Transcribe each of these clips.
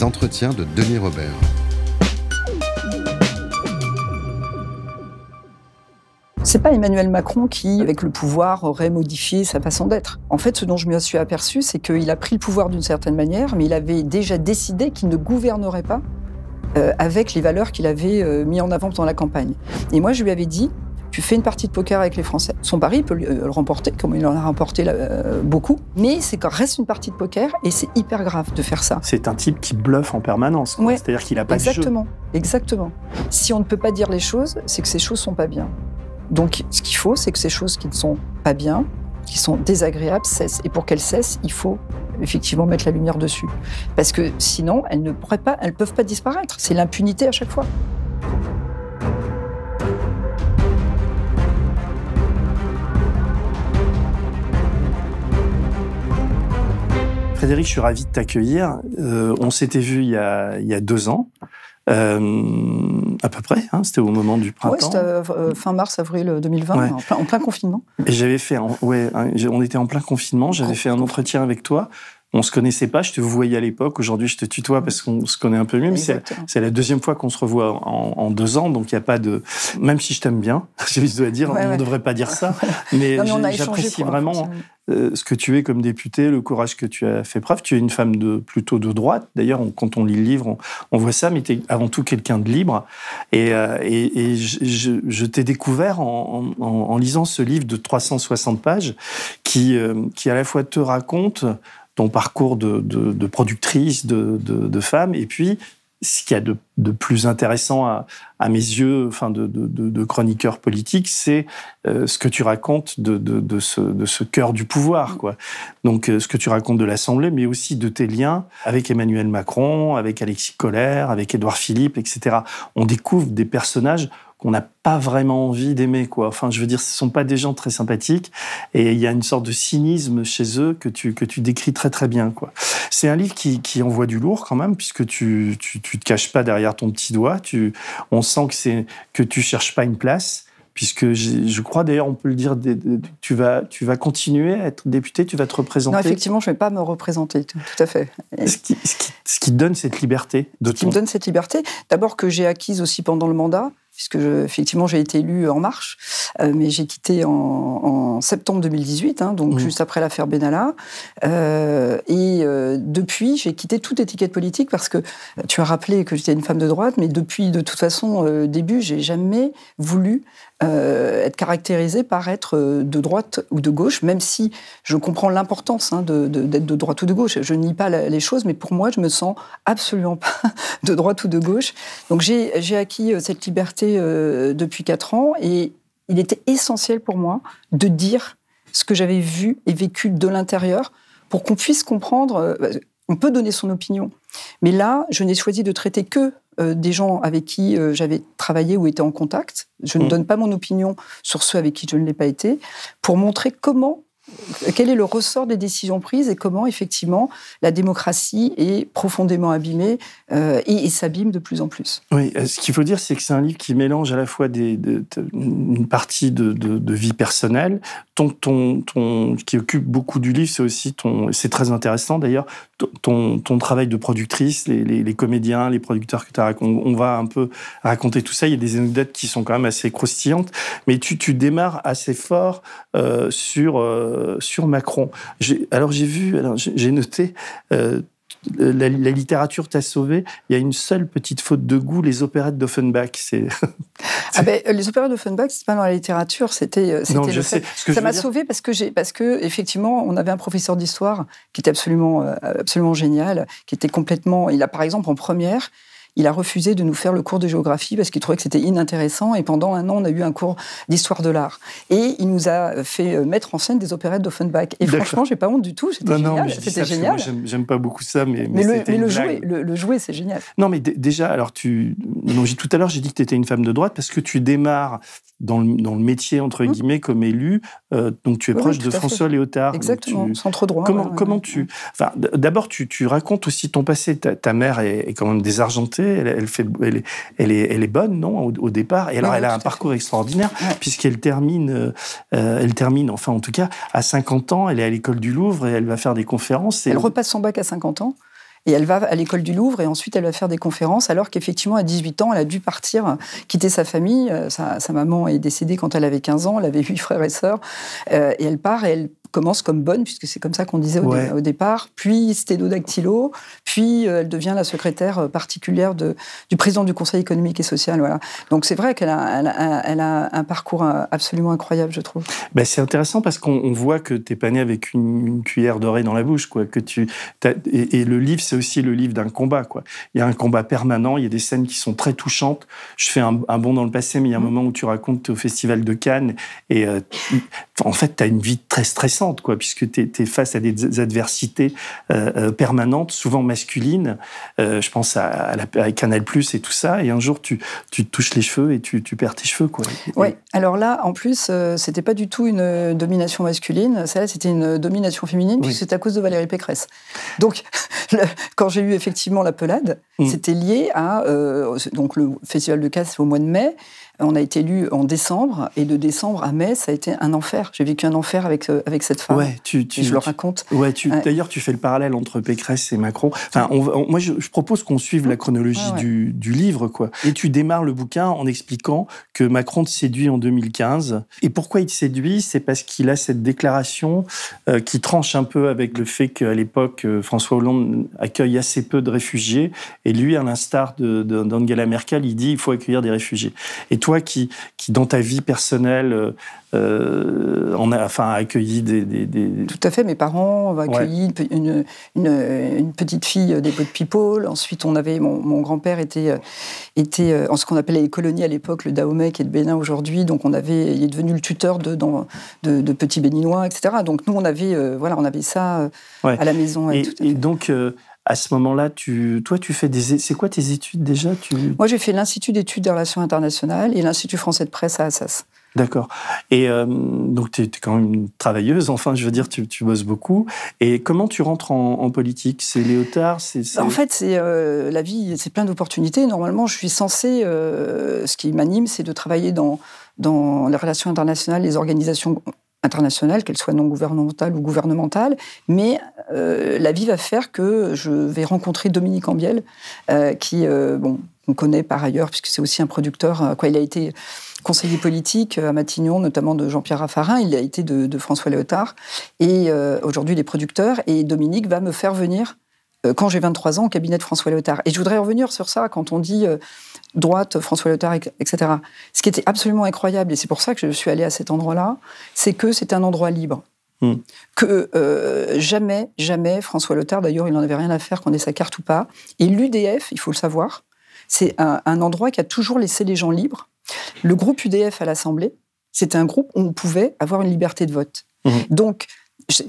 Les entretiens de Denis Robert. C'est pas Emmanuel Macron qui, avec le pouvoir, aurait modifié sa façon d'être. En fait, ce dont je me suis aperçu, c'est qu'il a pris le pouvoir d'une certaine manière, mais il avait déjà décidé qu'il ne gouvernerait pas euh, avec les valeurs qu'il avait euh, mis en avant dans la campagne. Et moi, je lui avais dit, tu fais une partie de poker avec les Français. Son pari, il peut euh, le remporter, comme il en a remporté euh, beaucoup. Mais c'est quand reste une partie de poker et c'est hyper grave de faire ça. C'est un type qui bluffe en permanence. Ouais. C'est-à-dire qu'il n'a pas Exactement. de jeu. Exactement. Si on ne peut pas dire les choses, c'est que ces choses sont pas bien. Donc, ce qu'il faut, c'est que ces choses qui ne sont pas bien, qui sont désagréables, cessent. Et pour qu'elles cessent, il faut effectivement mettre la lumière dessus. Parce que sinon, elles ne pourraient pas, elles peuvent pas disparaître. C'est l'impunité à chaque fois. Frédéric, je suis ravi de t'accueillir. Euh, on s'était vu il y, a, il y a deux ans, euh, à peu près. Hein, c'était au moment du Oui, printemps. c'était euh, fin mars, avril 2020, Ouais. en, plein, en plein confinement. Et j'avais fait, ouais, on était en plein confinement. J'avais fait un entretien avec toi. On se connaissait pas. Je te voyais à l'époque. Aujourd'hui, je te tutoie parce qu'on se connaît un peu mieux. Mais c'est la deuxième fois qu'on se revoit en, en deux ans, donc il n'y a pas de. Même si je t'aime bien, je dois dire, Ouais, on ne ouais. devrait pas dire ça, mais, j'apprécie vraiment euh, ce que tu es comme député, le courage que tu as fait preuve. Tu es une femme de plutôt de droite. D'ailleurs, quand on lit le livre, on, on voit ça, mais tu es avant tout quelqu'un de libre. Et, euh, et, et je, je- je t'ai découvert en, en- en lisant ce livre de 360 pages qui, euh, qui à la fois te raconte ton parcours de, de- productrice, de, de, femme, et puis ce qu'il y a de, plus intéressant à, à mes yeux, enfin de, chroniqueur politique, c'est euh, ce que tu racontes ce, de ce cœur du pouvoir, quoi. Donc, euh, ce que tu racontes de l'Assemblée, mais aussi de tes liens avec Emmanuel Macron, avec Alexis Collère, avec Édouard Philippe, etc. On découvre des personnages qu'on n'a pas vraiment envie d'aimer, quoi. Enfin, je veux dire, ce sont pas des gens très sympathiques, et il y a une sorte de cynisme chez eux que tu que tu décris très très bien, quoi. C'est un livre qui, qui envoie du lourd quand même, puisque tu, tu tu te caches pas derrière ton petit doigt. Tu, on sent que c'est que tu cherches pas une place puisque je crois d'ailleurs on peut le dire, tu vas, tu vas continuer à être député, tu vas te représenter. Non, effectivement, je ne vais pas me représenter, tout à fait. Ce qui, ce, qui, ce qui te donne cette liberté de ce qui me donne cette liberté, d'abord que j'ai acquise aussi pendant le mandat, puisque je- effectivement j'ai été élue en marche, euh, mais j'ai quitté en, en septembre 2018, hein, donc Mhm. juste après l'affaire Benalla. Euh, et euh, depuis, j'ai quitté toute étiquette politique parce que tu as rappelé que j'étais une femme de droite, mais depuis, de toute façon, début, j'ai jamais voulu euh, être caractérisée par être euh, de droite ou de gauche, même si je comprends l'importance hein, d'être de, droite ou de gauche. Je nie pas les choses, mais pour moi, je me sens absolument pas de droite ou de gauche. Donc j'ai acquis euh, cette liberté depuis quatre ans et il était essentiel pour moi de dire ce que j'avais vu et vécu de l'intérieur pour qu'on puisse comprendre. On peut donner son opinion, mais là, je n'ai choisi de traiter que euh, des gens avec qui euh, j'avais travaillé ou été en contact. Je ne Mm. donne pas mon opinion sur ceux avec qui je ne l'ai pas été, pour montrer comment, quel est le ressort des décisions prises et comment effectivement la démocratie est profondément abîmée euh, et, et s'abîme de plus en plus? Oui, euh, ce qu'il faut dire, c'est que c'est un livre qui mélange à la fois des, de- une partie de, de- de vie personnelle, ton, ton, ton, qui occupe beaucoup du livre, c'est aussi ton, c'est très intéressant d'ailleurs, ton- ton, travail de productrice, les, les, les comédiens, les producteurs que tu as raconté. On va un peu raconter tout ça. Il y a des anecdotes qui sont quand même assez croustillantes, mais tu, tu démarres assez fort euh, sur, euh, sur Macron. Alors j'ai vu, j'ai noté. euh, la, la littérature t'a sauvé. Il y a une seule petite faute de goût, les opérettes d'Offenbach. C'est Ah ben, les opéras d'Offenbach, c'est pas dans la littérature, c'était euh, non, je sais. que Ça m'a sauvé parce que j'ai parce que effectivement on avait un professeur d'histoire qui était absolument euh, absolument génial, qui était complètement. Il a par exemple en première, il a refusé de nous faire le cours de géographie parce qu'il trouvait que c'était inintéressant. Et pendant un an, on a eu un cours d'histoire de l'art. Et il nous a fait euh, mettre en scène des opérettes d'Offenbach. Et franchement, j'ai pas honte du tout. C'était génial. C'était génial. J'aime pas beaucoup ça, mais, mais, le, jouer, le, jouer, c'est génial. Non, mais déjà, alors tu, non, tout à l'heure, j'ai dit que tu étais une femme de droite parce que tu démarres dans le, dans le métier entre mmh. guillemets comme élu. Euh, donc tu es proche de François Léotard. Exactement. Centre droit. Comment, comment tu, enfin, d'abord tu, tu, racontes aussi ton passé. Ta, mère est, quand même désargentée. Elle, elle fait, elle est, elle est, elle est bonne, non, au, départ. Et alors elle a un parcours extraordinaire puisqu'elle termine, euh, elle termine, enfin en tout cas, à 50 ans. Elle est à l'école du Louvre et elle va faire des conférences. Elle repasse son bac à 50 ans. Et elle va à l'école du Louvre et ensuite elle va faire des conférences alors qu'effectivement à 18 ans elle a dû partir, quitter sa famille. Euh, sa, maman est décédée quand elle avait 15 ans, elle avait huit frères et sœurs. Euh, et elle part et elle commence comme bonne, puisque c'est comme ça qu'on disait au, départ, puis sténodactylo, puis euh, elle devient la secrétaire euh, particulière de, du président du Conseil économique et social. Voilà. Donc c'est vrai qu'elle a, elle a, un parcours euh, absolument incroyable, je trouve. Ben c'est intéressant parce qu'on voit que tu es pas né avec une, cuillère dorée dans la bouche. Quoi, que tu, et, le livre, c'est aussi le livre d'un combat. Quoi. Il y a un combat permanent, il y a des scènes qui sont très touchantes. Je fais un, bond dans le passé, mais il y a un mmh. moment où tu racontes au Festival de Cannes, et en fait, tu as une vie très stressante quoi, puisque tu es, face à des adversités euh, euh, permanentes, souvent masculines. Euh, je pense à, la, Canal Plus et tout ça. Et un jour, tu, tu te touches les cheveux et tu, tu perds tes cheveux. Quoi. Oui, alors là, en plus, c'était pas du tout une domination masculine. Celle-là, c'était une domination féminine, puisque c'était à cause de Valérie Pécresse. Donc, quand j'ai eu effectivement la pelade, mm. c'était lié à donc le Festival de Casse au mois de mai. On a été élu en décembre, et de décembre à mai, ça a été un enfer. J'ai vécu un enfer avec, euh, avec cette femme. Ouais, tu, tu je le raconte. Ouais, tu, D'ailleurs, tu fais le parallèle entre Pécresse et Macron. Enfin, moi, je, propose qu'on suive la chronologie du, du, livre, quoi. Et tu démarres le bouquin en expliquant que Macron te séduit en 2015. Et pourquoi il te séduit? C'est parce qu'il a cette déclaration euh, qui tranche un peu avec le fait qu'à l'époque, euh, François Hollande accueille assez peu de réfugiés. Et lui, à l'instar d'Angela de, Merkel, il dit il faut accueillir des réfugiés. Et toi, qui, qui dans ta vie personnelle, euh, euh on a enfin accueilli des, Tout à fait. Mes parents ont accueilli une, une, petite fille des de People. Ensuite, on avait mon, grand-père était était euh, en ce qu'on appelait les colonies à l'époque, le Dahomey qui est de Bénin aujourd'hui. Donc, on avait, il est devenu le tuteur de, dans, de, petits béninois, etc. Donc, nous, on avait euh, voilà, on avait ça à la maison. Et, et donc à ce moment-là, tu, toi, tu fais des. C'est quoi tes études déjà tu... Moi, j'ai fait l'Institut d'études des relations internationales et l'Institut français de presse à Assas. D'accord. Et euh, donc, tu es, quand même une travailleuse, enfin, je veux dire, tu, tu bosses beaucoup. Et comment tu rentres en, politique? C'est Léotard c'est, En fait, c'est euh, la vie, c'est plein d'opportunités. Normalement, je suis censée, euh, ce qui m'anime, c'est de travailler dans, dans les relations internationales, les organisations internationales, qu'elles soient non gouvernementales ou gouvernementales, mais euh, la vie va faire que je vais rencontrer Dominique Ambiel, euh, qui, euh, bon, on connaît par ailleurs, puisque c'est aussi un producteur, quoi, il a été conseiller politique à Matignon, notamment de Jean-Pierre Raffarin, il a été de, François Léotard, et aujourd'hui il est producteur, et Dominique va me faire venir quand j'ai 23 ans au cabinet de François Léotard. Et je voudrais revenir sur ça quand on dit droite, François Léotard, etc. Ce qui était absolument incroyable, et c'est pour ça que je suis allée à cet endroit-là, c'est que c'est un endroit libre. Hmm. Que euh, jamais, jamais, François Léotard, d'ailleurs, il n'en avait rien à faire qu'on ait sa carte ou pas. Et l'UDF, il faut le savoir, c'est un, endroit qui a toujours laissé les gens libres. Le groupe UDF à l'Assemblée, c'était un groupe où on pouvait avoir une liberté de vote. Hmm. Donc,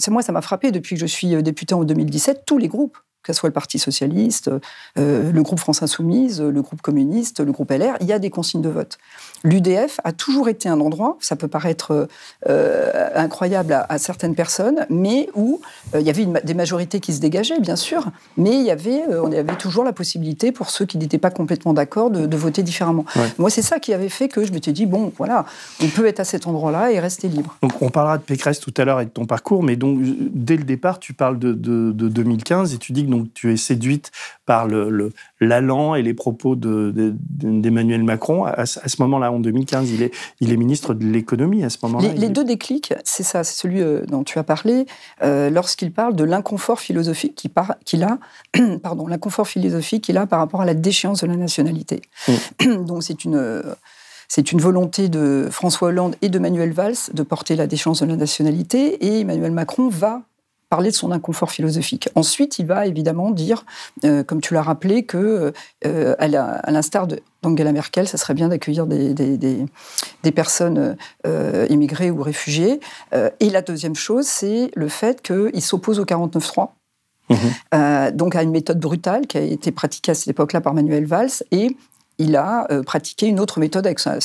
moi, ça m'a frappé depuis que je suis euh, député en 2017, tous les groupes que ce soit le Parti socialiste, euh, le groupe France Insoumise, le groupe communiste, le groupe LR, il y a des consignes de vote. L'UDF a toujours été un endroit, ça peut paraître euh, incroyable à, certaines personnes, mais où euh, il y avait des majorités qui se dégageaient, bien sûr, mais il y avait, on avait toujours la possibilité pour ceux qui n'étaient pas complètement d'accord de, voter différemment. Moi, c'est ça qui avait fait que je m'étais dit, bon, voilà, on peut être à cet endroit-là et rester libre. Donc, on parlera de Pécresse tout à l'heure et de ton parcours, mais donc, dès le départ, tu parles de, de 2015 et tu dis que donc tu es séduite par le, l'allant et les propos d'Emmanuel Macron. À, ce moment-là, en 2015, il est, il est ministre de l'économie à ce moment-là. Les, deux déclics, c'est ça, c'est celui euh, dont tu as parlé, euh, lorsqu'il parle de l'inconfort philosophique qu'il a, pardon, l'inconfort philosophique qu'il a par rapport à la déchéance de la nationalité. Mm. Donc c'est une c'est une volonté de François Hollande et de Manuel Valls de porter la déchéance de la nationalité, et Emmanuel Macron va parler de son inconfort philosophique. Ensuite, il va évidemment dire, euh, comme tu l'as rappelé, que euh, à l'instar d'Angela Merkel, ça serait bien d'accueillir des, des, personnes euh, immigrées ou réfugiées. et la deuxième chose, c'est le fait qu'il s'oppose au 49-3. Mmh. donc à une méthode brutale qui a été pratiquée à cette époque-là par Manuel Valls, et il a pratiqué une autre méthode avec sa,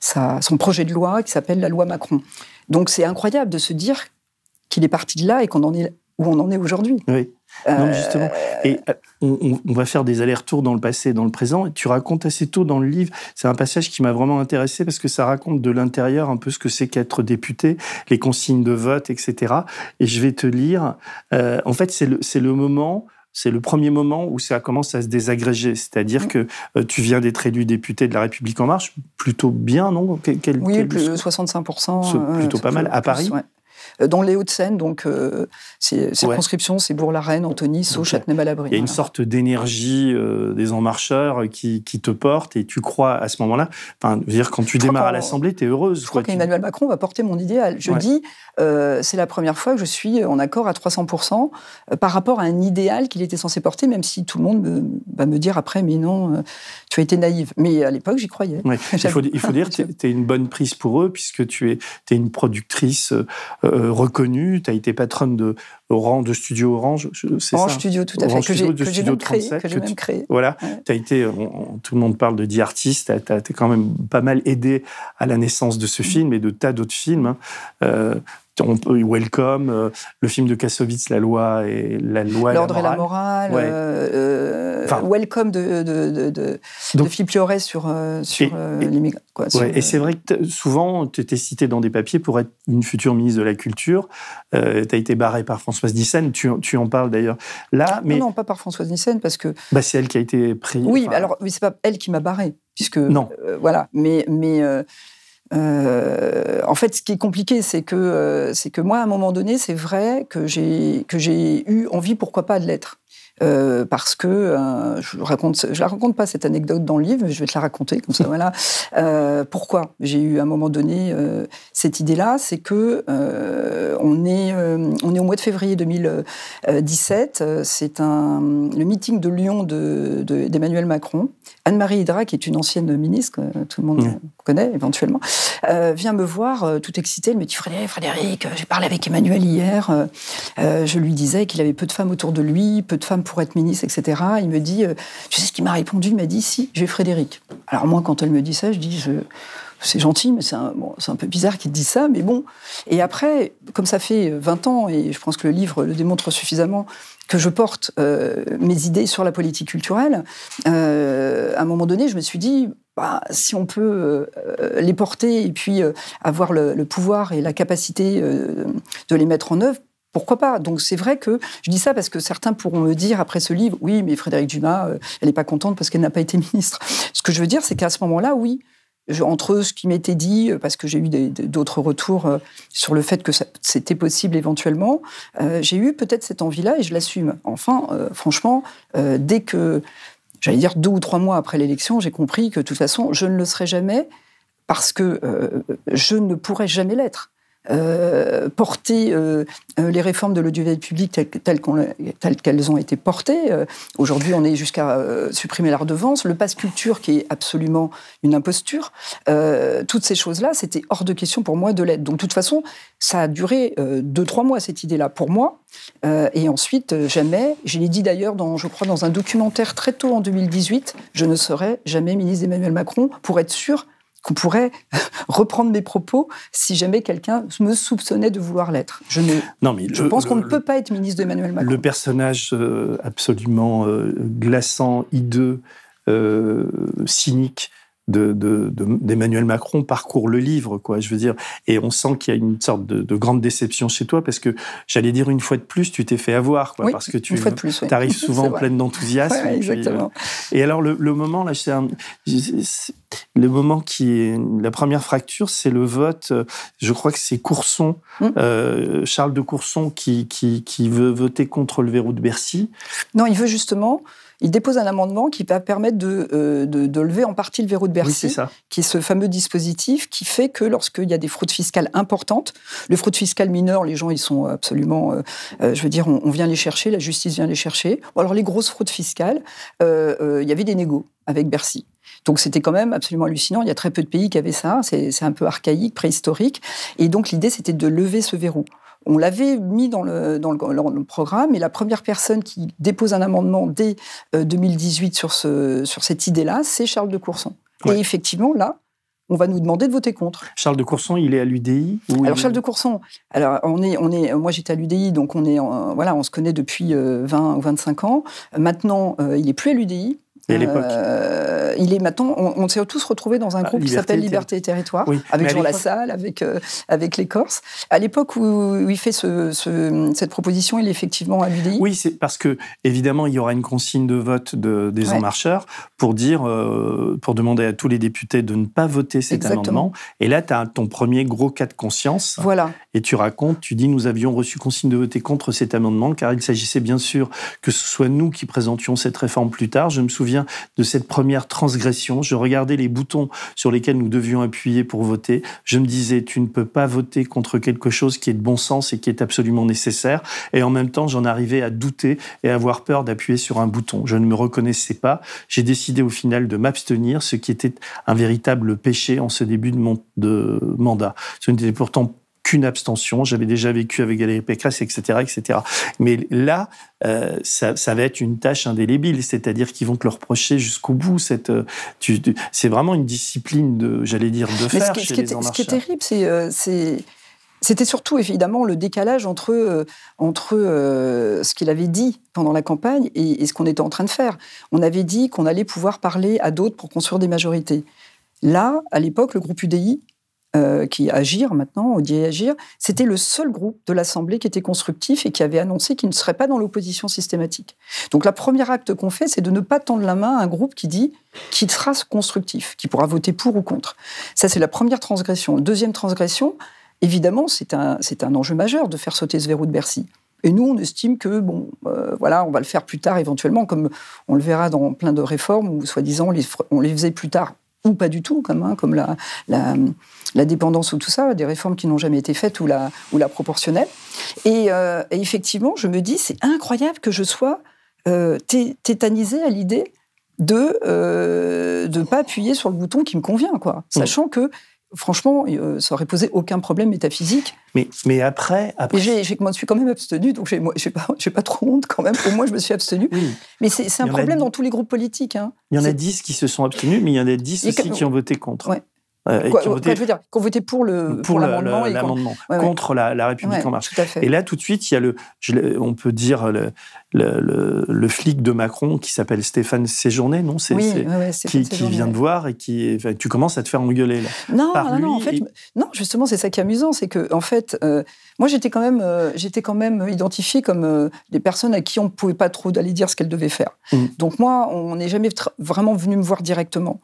son projet de loi qui s'appelle la loi Macron. Donc c'est incroyable de se dire qu'il est parti de là et qu'on en est où on en est aujourd'hui. Oui. Non, justement. Et euh, on, va faire des allers-retours dans le passé et dans le présent. Et tu racontes assez tôt dans le livre, c'est un passage qui m'a vraiment intéressé parce que ça raconte de l'intérieur un peu ce que c'est qu'être député, les consignes de vote, etc. Et je vais te lire. Euh, en fait, c'est le, le moment c'est le premier moment où ça commence à se désagréger. C'est-à-dire que euh, tu viens d'être élu député de la République En Marche, plutôt bien, non? Oui, plus 65%. plutôt pas mal. À Paris euh, dans les Hauts-de-Seine, donc euh, ces circonscriptions, c'est Bourg-la-Reine, Antony, Sceaux, Châtenay-Malabry. Il y a une sorte d'énergie euh, des en marcheurs qui, te porte et tu crois à ce moment-là. Enfin, dire, quand tu démarres à l'Assemblée, tu es heureuse. Je crois qu'Emmanuel Macron va porter mon idéal. Je dis, c'est la première fois que je suis en accord à 300% par rapport à un idéal qu'il était censé porter, même si tout le monde va me dire après, mais non, tu as été naïve. Mais à l'époque, j'y croyais. Il, faut, il faut dire que tu es une bonne prise pour eux, puisque tu es, es une productrice euh, reconnue. Tu as été patronne de Orange, de Studio Orange. C'est Orange Studio, tout à fait. que j'ai même, même créé. Voilà. Tu as été, tout le monde parle de The Artist. Tu as, quand même pas mal aidé à la naissance de ce mm. film et de tas d'autres films. Hein. Euh, on peut Welcome, euh, le film de Kassovitz, La loi et la loi. L'ordre et la morale. Euh, euh, welcome de, de, de, Philippe Liorès sur, sur l'immigration. et c'est vrai que souvent, tu étais cité dans des papiers pour être une future ministre de la Culture. tu as été barré par Françoise Nissen. Tu, tu en parles d'ailleurs là. Mais... Non, non, pas par Françoise Nissen, parce que. Bah, c'est elle qui a été prise. Oui, alors, mais c'est pas elle qui m'a barré. Puisque, non. voilà. Mais. mais euh, en fait, ce qui est compliqué, c'est que, euh, c'est que moi, à un moment donné, c'est vrai que j'ai, que j'ai eu envie, pourquoi pas, de l'être. Euh, parce que je raconte, je la raconte pas cette anecdote dans le livre, mais je vais te la raconter comme ça. voilà. Pourquoi j'ai eu à un moment donné cette idée-là, c'est que on est on est au mois de février 2017. C'est un le meeting de Lyon de, d'Emmanuel Macron. Anne-Marie Hydra, qui est une ancienne ministre, tout le monde mmh. Éventuellement, vient me voir tout excitée. Elle me dit Frédéric, j'ai parlé avec Emmanuel hier. je lui disais qu'il avait peu de femmes autour de lui, peu de femmes pour être ministre, etc. Il me dit, euh, tu sais ce qu'il m'a répondu? Il m'a dit, si, j'ai Frédéric. Alors moi, quand elle me dit ça, je dis, c'est gentil, mais c'est un, peu bizarre qu'il dise ça, mais bon. Et après, comme ça fait 20 ans, et je pense que le livre le démontre suffisamment, que je porte euh, mes idées sur la politique culturelle, euh, à un moment donné, je me suis dit, bah, si on peut les porter et puis avoir le, pouvoir et la capacité de les mettre en œuvre, pourquoi pas? Donc c'est vrai que je dis ça parce que certains pourront me dire après ce livre, oui, mais Frédéric Dumas, euh, elle n'est pas contente parce qu'elle n'a pas été ministre. Ce que je veux dire, c'est qu'à ce moment-là, oui, entre ce qui m'était dit, euh, parce que j'ai eu d'autres retours euh, sur le fait que c'était possible éventuellement, j'ai eu peut-être cette envie-là et je l'assume. Enfin, franchement, dès que, j'allais dire deux ou trois mois après l'élection, j'ai compris que de toute façon, je ne le serai jamais parce que je ne pourrais jamais l'être. Euh, porter euh, euh, les réformes de l'audiovisuel public telles, qu'elles ont été portées. Aujourd'hui, on est jusqu'à supprimer la redevance, le passe culture qui est absolument une imposture. toutes ces choses-là, c'était hors de question pour moi de l'aide. Donc, de toute façon, ça a duré deux, trois mois, cette idée-là, pour moi. et ensuite, jamais, je l'ai dit d'ailleurs, je crois, dans un documentaire très tôt en 2018, je ne serai jamais ministre d'Emmanuel Macron pour être sûr qu'on pourrait reprendre mes propos si jamais quelqu'un me soupçonnait de vouloir l'être. Je, non, mais je pense qu'on ne peut pas être ministre d'Emmanuel Macron. Le personnage euh, absolument euh, glaçant, hideux, euh, cynique d'Emmanuel de, Macron parcourt le livre, quoi. Je veux dire, et on sent qu'il y a une sorte de, grande déception chez toi parce que j'allais dire une fois de plus, tu t'es fait avoir, quoi, parce que tu arrives souvent pleine d'enthousiasme. exactement. Et, alors le, moment là, c'est le moment qui est la première fracture, c'est le vote. Je crois que c'est Courson, hum. euh, Charles de Courson, qui, qui, qui veut voter contre le verrou de Bercy. Non, il veut justement il dépose un amendement qui va permettre de, euh, de, de lever en partie le verrou de Oui, Bercy, ça. qui est ce fameux dispositif qui fait que lorsqu'il y a des fraudes fiscales importantes, les fraudes fiscales mineures, les gens, ils sont absolument, euh, euh, je veux dire, on, on vient les chercher, la justice vient les chercher. Ou alors les grosses fraudes fiscales, euh, euh, il y avait des négos avec Bercy. Donc c'était quand même absolument hallucinant. Il y a très peu de pays qui avaient ça. C'est un peu archaïque, préhistorique. Et donc l'idée, c'était de lever ce verrou. On l'avait mis dans le, dans, le, dans le programme et la première personne qui dépose un amendement dès euh, 2018 sur, ce, sur cette idée-là, c'est Charles de Courson. Ouais. Et effectivement, là, on va nous demander de voter contre. Charles de Courson, il est à l'UDI Alors Charles de Courson, alors on est, on est, moi j'étais à l'UDI, donc on est, en- voilà, on se connaît depuis euh, 20 ou 25 ans. Maintenant, euh, il est plus à l'UDI. Et à l'époque Euh, il est maintenant, on, on s'est tous retrouvés dans un Ah, groupe qui s'appelle Liberté et Territoire, Oui, avec Jean Lassalle, avec euh, avec les Corses. À l'époque où, où il fait ce, ce- cette proposition, il est effectivement à l'UDI. Oui, c'est parce que évidemment il y aura une consigne de vote de, des Ouais. En Marcheurs pour dire, euh, pour demander à tous les députés de ne pas voter cet Exactement. amendement. Et là, tu as ton premier gros cas de conscience Voilà. et tu racontes, tu dis, nous avions reçu consigne de voter contre cet amendement car il s'agissait bien sûr que ce soit nous qui présentions cette réforme plus tard. Je me souviens de cette première transgression. Je regardais les boutons sur lesquels nous devions appuyer pour voter. Je me disais, tu ne peux pas voter contre quelque chose qui est de bon sens et qui est absolument nécessaire. Et en même temps, j'en arrivais à douter et à avoir peur d'appuyer sur un bouton. Je ne me reconnaissais pas. J'ai décidé au final de m'abstenir, ce qui était un véritable péché en ce début de, mon, mandat. Ce n'était pourtant qu'une abstention. J'avais déjà vécu avec Valérie Pécresse, etc., etc. Mais là, euh, ça, ça va être une tâche indélébile, c'est-à-dire qu'ils vont te le reprocher jusqu'au bout. Cette, euh, tu- tu- c'est vraiment une discipline de, j'allais dire, de Mais faire ce qui, chez ce qui les est, En ce qui est Marcheurs. terrible, c'est, euh, c'est- c'était surtout évidemment le décalage entre, euh, entre euh, ce qu'il avait dit pendant la campagne et, et ce qu'on était en train de faire. On avait dit qu'on allait pouvoir parler à d'autres pour construire des majorités. Là, à l'époque, le groupe UDI, euh, qui Agir maintenant, on dit Agir, c'était le seul groupe de l'Assemblée qui était constructif et qui avait annoncé qu'il ne serait pas dans l'opposition systématique. Donc, la première acte qu'on fait, c'est de ne pas tendre la main à un groupe qui dit qu'il sera constructif, qui pourra voter pour ou contre. Ça, c'est la première transgression. Deuxième transgression, évidemment, c'est un, un enjeu majeur de faire sauter ce verrou de Bercy. Et nous, on estime que, bon, euh, voilà, on va le faire plus tard éventuellement, comme on le verra dans plein de réformes où, soi-disant, on on les faisait plus tard, ou pas du tout, comme, hein, comme la, la, la dépendance ou tout ça, des réformes qui n'ont jamais été faites, ou la, ou la proportionnelle. Et, euh, et effectivement, je me dis, c'est incroyable que je sois euh, té- tétanisée à l'idée de ne pas appuyer sur le bouton qui me convient, quoi. Sachant que, franchement, euh, ça aurait posé aucun problème métaphysique. Mais, mais après, après j'ai, je m'en suis quand même abstenue, donc j'ai, moi, j'ai pas, j'ai pas trop honte quand même. Au moins, je me suis abstenue. oui, Mais c'est, un a problème dix. dans tous les groupes politiques. Hein. il y en a 10 qui se sont abstenus, mais il y en a 10 Et aussi que- qui ont voté contre. Ouais. Euh, et Quoi, qui ont quoi, voté je veux dire, qu'on votait pour, le, pour, l'amendement le- et Ouais, ouais. contre la, la République en marche. Tout à fait. Et là, tout de suite, il y a le, je on peut dire le, le, le- le flic de Macron qui s'appelle Stéphane Séjourné, non C'est oui, ouais, qui, qui vient te voir et qui, enfin, tu commences à te faire engueuler là. Non, par non, non, en fait, et- non, justement, c'est ça qui est amusant, c'est que, en fait, euh, moi, j'étais quand même, euh, j'étais quand même identifiée comme euh, des personnes à qui on ne pouvait pas trop aller dire ce qu'elles devaient faire. Mm. Donc moi, on n'est jamais vraiment venu me voir directement.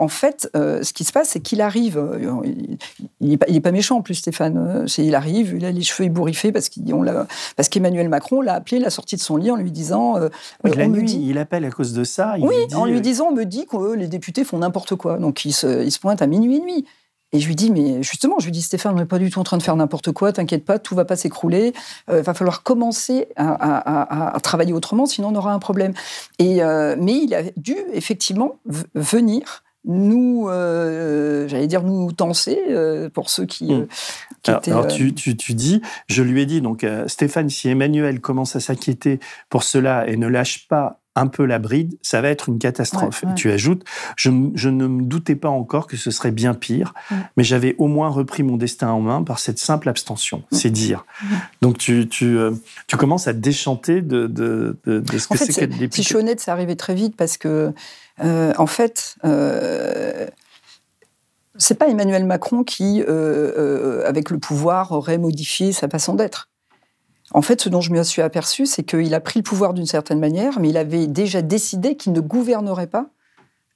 En fait, ce qui se passe, c'est qu'il arrive. il- n'est pas, pas méchant en plus, Stéphane. il arrive, il a les cheveux ébouriffés parce qu'Emmanuel Macron l'a appelé, l'a sorti de son lit en lui disant. euh, Oui, euh, la nuit, dit- il appelle à cause de ça. Il oui, lui dit, en lui euh, disant, on me dit que euh, les députés font n'importe quoi. Donc il se, il se pointe à minuit et nuit. Et je lui dis, mais justement, je lui dis, Stéphane, on n'est pas du tout en train de faire n'importe quoi, t'inquiète pas, tout va pas s'écrouler. Il va falloir commencer à, à- à- à travailler autrement, sinon on aura un problème. Et, euh, mais il a dû effectivement venir nous, euh, j'allais dire, nous tenser, euh, pour ceux qui, Mm. euh, qui Alors, étaient... alors tu, tu, tu dis, je lui ai dit, donc Stéphane, si Emmanuel commence à s'inquiéter pour cela et ne lâche pas un peu la bride, ça va être une catastrophe. Ouais, ouais. Et Tu ajoutes, je, ne me doutais pas encore que ce serait bien pire, mais j'avais au moins repris mon destin en main par cette simple abstention, c'est dire. Donc tu, tu, euh, tu commences à te déchanter de, de, de, de ce En que c'est qu'être si député. suis honnête, c'est arrivé très vite parce que, euh, en fait, euh, c'est pas Emmanuel Macron qui, euh, avec le pouvoir, aurait modifié sa façon d'être. En fait, ce dont je me suis aperçu, c'est qu'il a pris le pouvoir d'une certaine manière, mais il avait déjà décidé qu'il ne gouvernerait pas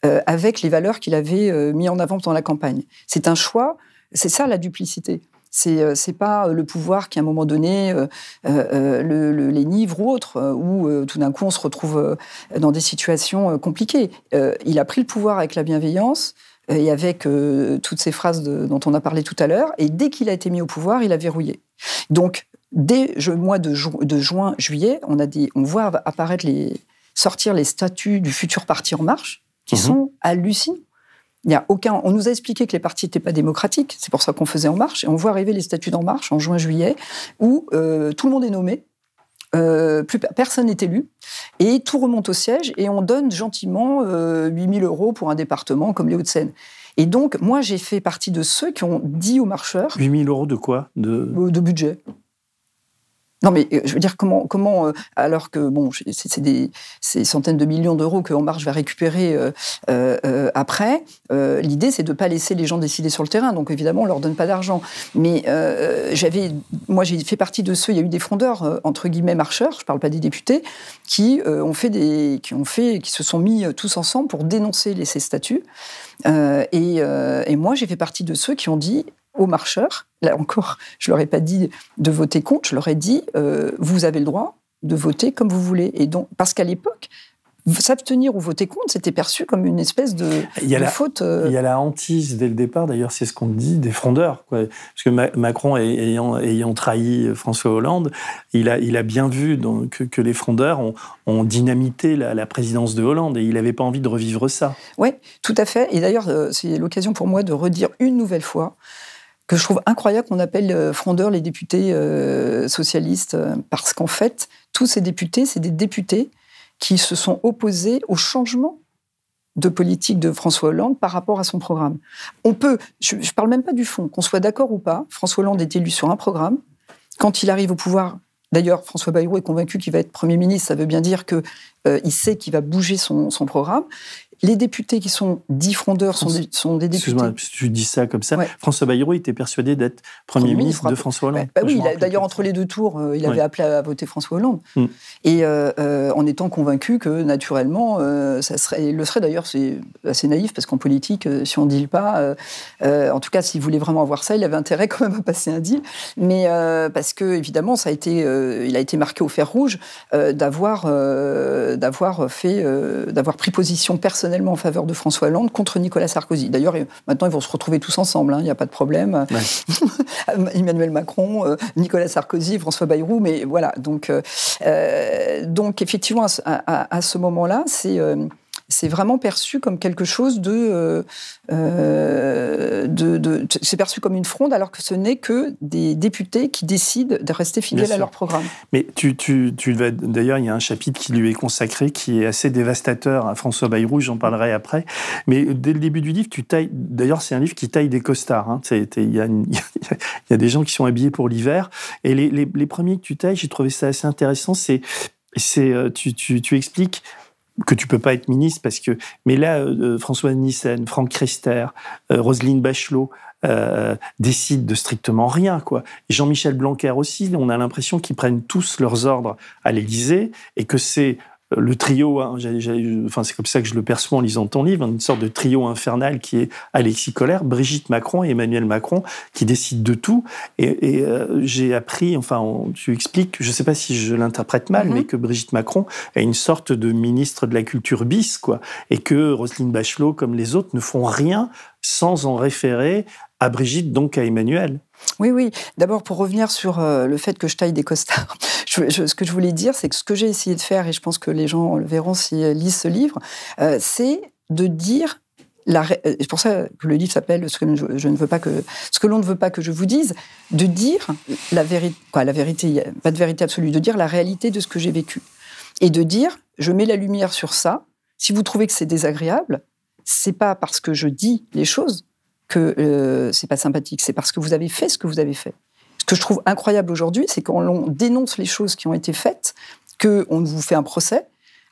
euh, avec les valeurs qu'il avait euh, mis en avant pendant la campagne. C'est un choix, c'est ça la duplicité. C'est c'est pas le pouvoir qui, à un moment donné, le, les livre ou autre, où tout d'un coup on se retrouve dans des situations compliquées. il a pris le pouvoir avec la bienveillance et avec toutes ces phrases dont on a parlé tout à l'heure. Et dès qu'il a été mis au pouvoir, il a verrouillé. Donc, dès le mois de, de juin, juillet, on, a dit, on voit apparaître les, sortir les statuts du futur parti En Marche, qui mhm. sont hallucinants. Il y a aucun. On nous a expliqué que les partis n'étaient pas démocratiques. C'est pour ça qu'on faisait En Marche. Et on voit arriver les statuts d'En Marche en juin-juillet, où euh, tout le monde est nommé, euh, plus personne n'est élu, et tout remonte au siège, et on donne gentiment euh, 8000 euros pour un département comme les Hauts-de-Seine. Et donc, moi, j'ai fait partie de ceux qui ont dit aux marcheurs. 8000 euros de quoi? De... de budget. Non, mais euh, je veux dire, comment, comment euh, alors que bon, c'est des centaines de millions d'euros que Marche va récupérer euh, après. L'idée, c'est de ne pas laisser les gens décider sur le terrain. Donc, évidemment, on leur donne pas d'argent. Mais j'avais, moi, j'ai fait partie de ceux. Il y a eu des frondeurs entre guillemets marcheurs. Je parle pas des députés qui ont fait des, qui ont fait, qui se sont mis tous ensemble pour dénoncer ces statuts. et, et moi, j'ai fait partie de ceux qui ont dit aux marcheurs, là encore, je leur ai pas dit de voter contre, je leur ai dit euh, vous avez le droit de voter comme vous voulez. Et donc, parce qu'à l'époque, s'abstenir ou voter contre, c'était perçu comme une espèce de, il y a la, faute. Euh. Il y a la hantise dès le départ, d'ailleurs, c'est ce qu'on dit des frondeurs. Quoi. Parce que Macron, ayant, ayant, trahi François Hollande, il a, il a bien vu donc, que, les frondeurs ont, ont dynamité la, la, présidence de Hollande et il n'avait pas envie de revivre ça. Oui, tout à fait. Et d'ailleurs, euh, c'est l'occasion pour moi de redire une nouvelle fois que je trouve incroyable qu'on appelle euh, frondeurs les députés euh, socialistes, euh, parce qu'en fait, tous ces députés, c'est des députés qui se sont opposés au changement de politique de François Hollande par rapport à son programme. Je ne parle même pas du fond, qu'on soit d'accord ou pas, François Hollande est élu sur un programme. Quand il arrive au pouvoir, d'ailleurs, François Bayrou est convaincu qu'il va être Premier ministre, ça veut bien dire qu'il il sait qu'il va bouger son programme. Les députés qui sont dits frondeurs sont des, sont des députés. Excuse-moi, tu dis ça comme ça. François Bayrou était persuadé d'être Premier, ministre, de François Hollande. Bah, oui, d'ailleurs, entre les deux tours, euh, il avait appelé à voter François Hollande. Mm. Et euh, euh, en étant convaincu que, naturellement, ça serait, il le serait d'ailleurs, c'est assez naïf, parce qu'en politique, si on ne deal pas, en tout cas, s'il voulait vraiment avoir ça, il avait intérêt quand même à passer un deal. Mais parce que, évidemment, ça a été, il a été marqué au fer rouge d'avoir d'avoir fait, d'avoir pris position personnelle en faveur de François Hollande contre Nicolas Sarkozy. D'ailleurs, maintenant, ils vont se retrouver tous ensemble, hein, il n'y a pas de problème. Emmanuel Macron, euh, Nicolas Sarkozy, François Bayrou, mais voilà. Donc, euh, euh, donc effectivement, à, à ce moment-là, c'est c'est vraiment perçu comme quelque chose de, euh, euh, de, c'est perçu comme une fronde alors que ce n'est que des députés qui décident de rester fidèles à leur programme. Mais tu, tu, tu d'ailleurs, il y a un chapitre qui lui est consacré qui est assez dévastateur à François Bayrou, j'en parlerai après. Mais dès le début du livre, tu tailles. D'ailleurs, c'est un livre qui taille des costards. Hein. Il y, a il y a des gens qui sont habillés pour l'hiver. Et les, les, les premiers que tu tailles, j'ai trouvé ça assez intéressant. C'est c'est euh, tu, tu, tu, expliques que tu peux pas être ministre parce que mais là euh, François Nissen, Franck Christer, euh, Roselyne Bachelot euh, décident de strictement rien quoi. Jean-Michel Blanquer aussi, on a l'impression qu'ils prennent tous leurs ordres à l'Élysée et que c'est le trio, hein, enfin c'est comme ça que je le perçois en lisant ton livre, une sorte de trio infernal qui est Alexis Collère, Brigitte Macron et Emmanuel Macron qui décident de tout. Et, euh, j'ai appris, enfin tu expliques, je ne sais pas si je l'interprète mal, mm-hmm. mais que Brigitte Macron est une sorte de ministre de la culture bis, quoi, et que Roselyne Bachelot, comme les autres, ne font rien sans en référer à Brigitte, donc à Emmanuel. Oui, oui. D'abord, pour revenir sur euh, le fait que je taille des costards, ce que je voulais dire, c'est que ce que j'ai essayé de faire, et je pense que les gens le verront s'ils lisent ce livre, euh, c'est de dire euh, c'est pour ça que le livre s'appelle ce que je, ne veux pas que ce que l'on ne veut pas que je vous dise, de dire la vérité, la pas de vérité absolue, de dire la réalité de ce que j'ai vécu et de dire je mets la lumière sur ça. Si vous trouvez que c'est désagréable, c'est pas parce que je dis les choses, que euh, c'est pas sympathique, c'est parce que vous avez fait ce que vous avez fait. Ce que je trouve incroyable aujourd'hui, c'est quand on dénonce les choses qui ont été faites, qu'on vous fait un procès,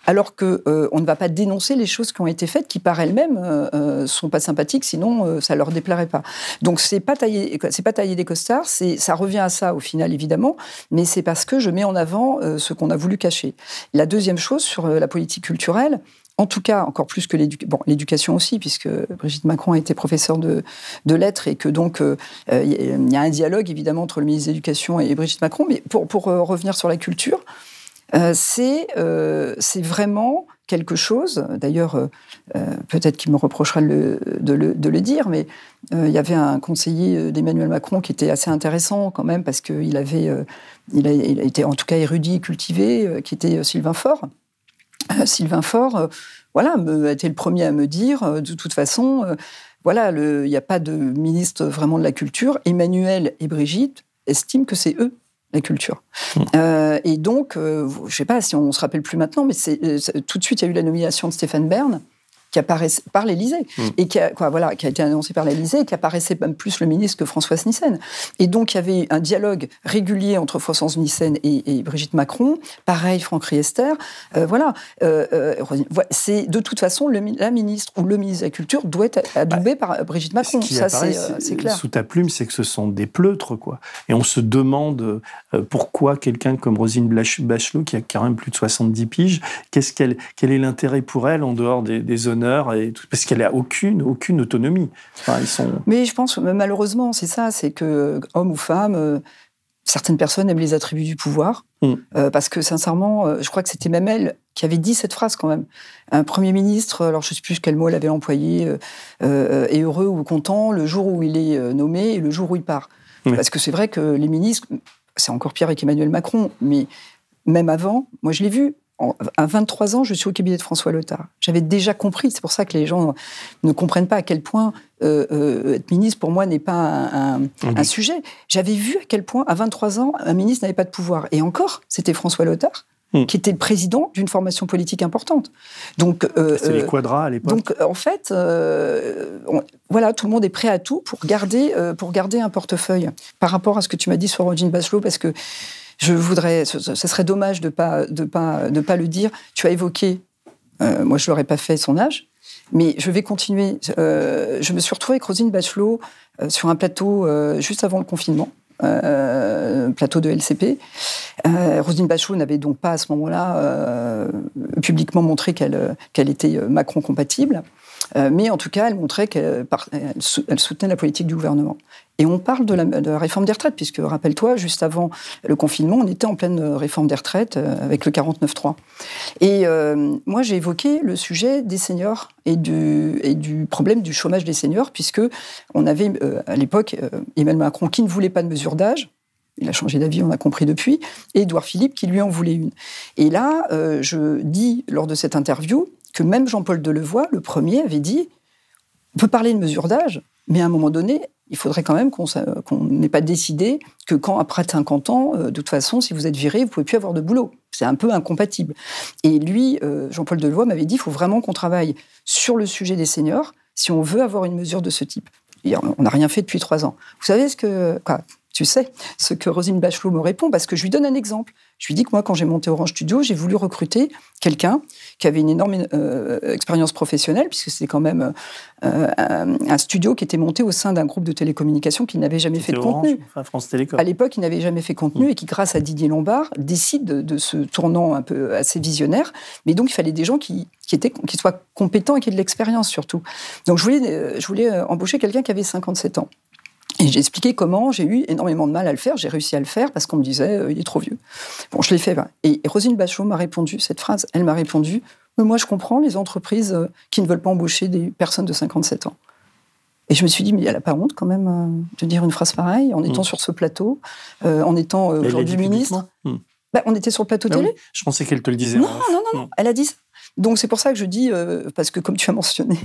alors qu'on euh, on ne va pas dénoncer les choses qui ont été faites, qui par elles-mêmes euh, sont pas sympathiques, sinon ça leur déplairait pas. Donc c'est pas tailler, c'est pas tailler des costards, ça revient à ça au final évidemment, mais c'est parce que je mets en avant ce qu'on a voulu cacher. La deuxième chose sur la politique culturelle, en tout cas encore plus que l'éducation aussi, puisque Brigitte Macron a été professeure de, de lettres et que donc il y a un dialogue évidemment entre le ministre de l'Éducation et Brigitte Macron. Mais pour, pour revenir sur la culture, c'est vraiment quelque chose. D'ailleurs, euh, euh, peut-être qu'il me reprochera de, le, dire, mais euh, il y avait un conseiller d'Emmanuel Macron qui était assez intéressant quand même parce qu'il avait, il a, été en tout cas érudit, cultivé, qui était Sylvain Faure. Sylvain Faure, voilà, a été le premier à me dire, de toute façon, voilà, il n'y a pas de ministre vraiment de la culture. Emmanuel et Brigitte estiment que c'est eux la culture. Mmh. Euh, et donc, euh, je ne sais pas si on se rappelle plus maintenant, mais euh, tout de suite, il y a eu la nomination de Stéphane Bern, qui apparaissait par l'Élysée mm. et qui a, quoi, voilà, qui a été annoncé par l'Élysée et qui apparaissait même plus le ministre que Françoise Nissen. Et donc il y avait un dialogue régulier entre Françoise Nissen et, Brigitte Macron. Pareil, Franck Riester. Euh, voilà, euh, euh, c'est de toute façon le, la ministre ou le ministre de la Culture doit être adoubé bah, par Brigitte Macron. Ça, c'est clair. Sous ta plume, c'est que ce sont des pleutres, quoi. Et on se demande pourquoi quelqu'un comme Rosine Bachelot, qui a quand même plus de 70 piges, qu'est-ce qu'elle, quel est l'intérêt pour elle en dehors des, des zones et parce qu'elle a aucune aucune autonomie. ils sont... Mais je pense malheureusement c'est ça, c'est que homme ou femme, euh, certaines personnes aiment les attributs du pouvoir mm. euh, parce que sincèrement, euh, je crois que c'était même elle qui avait dit cette phrase quand même. Un premier ministre, alors je ne sais plus quel mot elle avait employé, est heureux ou content le jour où il est nommé et le jour où il part. Parce que c'est vrai que les ministres, c'est encore pire avec Emmanuel Macron, mais même avant, moi je l'ai vu, à 23 ans, je suis au cabinet de François Letard. J'avais déjà compris, c'est pour ça que les gens ne comprennent pas à quel point euh, euh, être ministre, pour moi, n'est pas un, sujet. J'avais vu à quel point, à 23 ans, un ministre n'avait pas de pouvoir. Et encore, c'était François Letard. Hmm. qui était le président d'une formation politique importante. Donc, euh, c'était les quadras à l'époque. Donc, en fait, voilà, tout le monde est prêt à tout pour garder, pour garder un portefeuille. Par rapport à ce que tu m'as dit sur Rogine Bachelot, parce que je voudrais, ce, serait dommage de pas de pas de pas le dire. Tu as évoqué, euh, moi je l'aurais pas fait son âge, mais je vais continuer. Euh, je me suis retrouvée avec Rosine Bachelot euh, sur un plateau juste avant le confinement. plateau de LCP. Rosine Bachelot n'avait donc pas à ce moment-là publiquement montré qu'elle qu'elle était Macron compatible. Mais en tout cas, elle montrait qu'elle soutenait la politique du gouvernement. Et on parle de la, réforme des retraites, puisque, rappelle-toi, juste avant le confinement, on était en pleine réforme des retraites euh, avec le 49-3. Et euh, moi, j'ai évoqué le sujet des seniors et du, et du problème du chômage des seniors, puisque on avait à l'époque Emmanuel Macron qui ne voulait pas de mesure d'âge, il a changé d'avis, on a compris depuis, et Édouard Philippe qui lui en voulait une. Et là, je dis lors de cette interview que même Jean-Paul Delevoye, le premier, avait dit on peut parler de mesure d'âge, mais à un moment donné, il faudrait quand même qu'on n'ait pas décidé que quand, après 50 ans, euh, de toute façon, si vous êtes viré, vous pouvez plus avoir de boulot. C'est un peu incompatible. Et lui, euh, Jean-Paul Delevoye, m'avait dit il faut vraiment qu'on travaille sur le sujet des seniors si on veut avoir une mesure de ce type. on n'a rien fait depuis trois ans. Vous savez ce que. Tu sais ce que Rosine Bachelot me répond parce que je lui donne un exemple. Je lui dis que moi, quand j'ai monté Orange Studio, j'ai voulu recruter quelqu'un qui avait une énorme euh, expérience professionnelle, puisque c'était quand même euh, un, studio qui était monté au sein d'un groupe de télécommunications qui n'avait jamais fait de contenu. Enfin, France Télécom. À l'époque, il n'avait jamais fait contenu mm. et qui, grâce à Didier Lombard, décide de, ce tournant un peu assez visionnaire. Mais donc, il fallait des gens qui, qui, étaient, qui soient compétents et qui aient de l'expérience surtout. Donc, je voulais, euh, je voulais embaucher quelqu'un qui avait 57 ans. Et j'ai expliqué comment j'ai eu énormément de mal à le faire. J'ai réussi à le faire parce qu'on me disait euh, il est trop vieux. Bon, je l'ai fait. Et Rosine Bachelot m'a répondu cette phrase. Elle m'a répondu mais moi je comprends les entreprises euh, qui ne veulent pas embaucher des personnes de 57 ans. Et je me suis dit mais elle n'a pas honte quand même euh, de dire une phrase pareille en étant mm. sur ce plateau, en étant aujourd'hui ministre. Mm. Bah, on était sur le plateau ah télé. Je pensais qu'elle te le disait. Non, non, non, non, Elle a dit ça. Donc c'est pour ça que je dis, parce que comme tu as mentionné,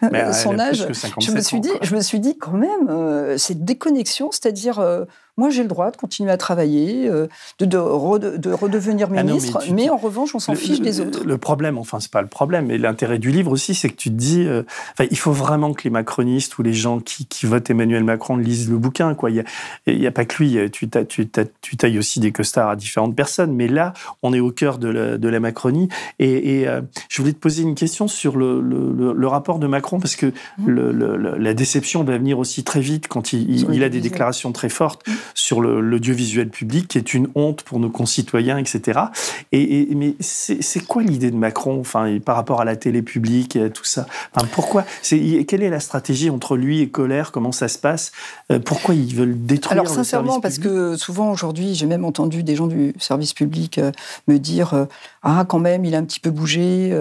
son âge, je me suis dit, je me suis dit quand même, euh, cette déconnexion, c'est-à-dire euh, moi, j'ai le droit de continuer à travailler, euh, de, de, redevenir ah ministre, mais, en revanche, on s'en fiche des autres. Le problème, enfin, c'est pas le problème, mais l'intérêt du livre aussi, c'est que tu te dis, euh, il faut vraiment que les macronistes ou les gens qui, votent Emmanuel Macron lisent le bouquin. Quoi. Il n'y a, a, pas que lui, tu, tu, tu, tailles aussi des costards à différentes personnes, mais là, on est au cœur de la, de la Macronie. Et, euh, je voulais te poser une question sur le, le, rapport de Macron, parce que mmh. la déception va venir aussi très vite quand il, il a des déclarations très fortes. Mmh. Sur l'audiovisuel public, qui est une honte pour nos concitoyens, etc. Et, mais c'est quoi l'idée de Macron, enfin, par rapport à la télé publique et à tout ça? Enfin, Pourquoi? Quelle est la stratégie entre lui et Colère? Comment ça se passe? Euh, Pourquoi ils veulent détruire Alors sincèrement, parce que souvent aujourd'hui, j'ai même entendu des gens du service public euh, me dire euh, ah quand même, il a un petit peu bougé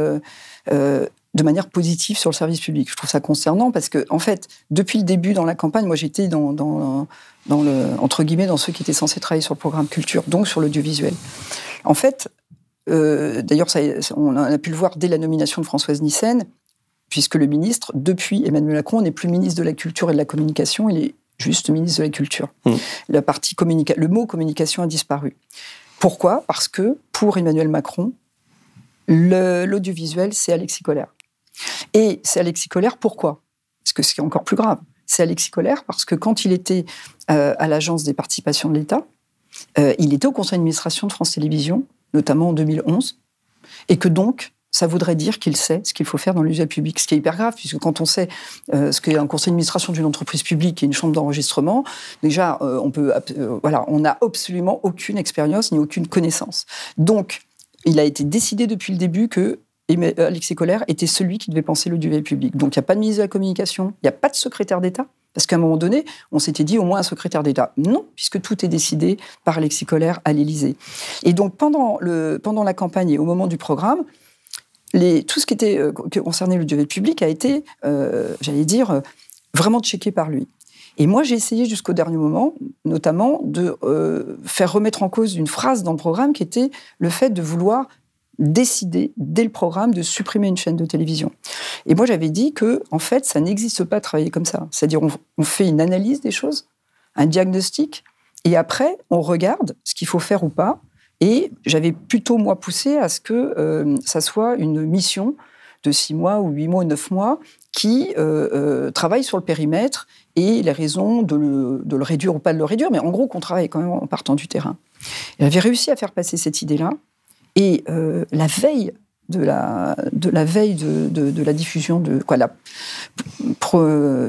de manière positive sur le service public. Je trouve ça concernant parce que, en fait, depuis le début dans la campagne, moi j'étais dans, dans, dans, le, entre guillemets, dans ceux qui étaient censés travailler sur le programme culture, donc sur l'audiovisuel. En fait, euh, d'ailleurs, on a pu le voir dès la nomination de Françoise Nyssen, puisque le ministre, depuis Emmanuel Macron, n'est plus ministre de la Culture et de la Communication, il est juste ministre de la Culture. Mmh. La partie communica le mot communication a disparu. Pourquoi? Parce que pour Emmanuel Macron, l'audiovisuel, c'est Alexis Collère. Et c'est Alexis Colère, pourquoi? Parce que c'est encore plus grave. C'est Alexis Colère parce que quand il était euh, à l'Agence des participations de l'État, euh, il était au conseil d'administration de France Télévisions, notamment en 2011, et que donc, ça voudrait dire qu'il sait ce qu'il faut faire dans l'usage public, ce qui est hyper grave, puisque quand on sait euh, ce qu'est un conseil d'administration d'une entreprise publique et une chambre d'enregistrement, déjà, on peut, voilà, on n'a absolument aucune expérience ni aucune connaissance. Donc, il a été décidé depuis le début que euh, Alexis Collère était celui qui devait penser l'audiovisuel public. Donc il n'y a pas de ministre de la Communication, il n'y a pas de secrétaire d'État. Parce qu'à un moment donné, on s'était dit au moins un secrétaire d'État. Non, puisque tout est décidé par Alexis Collère à l'Élysée. Et donc pendant, le, la campagne et au moment du programme, tout ce qui était euh, concerné l'audiovisuel public a été, euh, j'allais dire, vraiment checké par lui. Et moi, j'ai essayé jusqu'au dernier moment, notamment, de faire remettre en cause une phrase dans le programme qui était le fait de vouloir décider dès le programme de supprimer une chaîne de télévision. Et moi, j'avais dit que, en fait, ça n'existe pas de travailler comme ça. C'est-à-dire, on, fait une analyse des choses, un diagnostic, et après, on regarde ce qu'il faut faire ou pas. Et j'avais plutôt, moi, poussé à ce que euh, ça soit une mission de six mois ou huit mois neuf mois qui euh, euh, travaille sur le périmètre et les raisons de le, réduire ou pas de le réduire, mais en gros qu'on travaille quand même en partant du terrain. J'avais réussi à faire passer cette idée-là, et euh, la veille de la, de la veille de, de, la diffusion de quoi la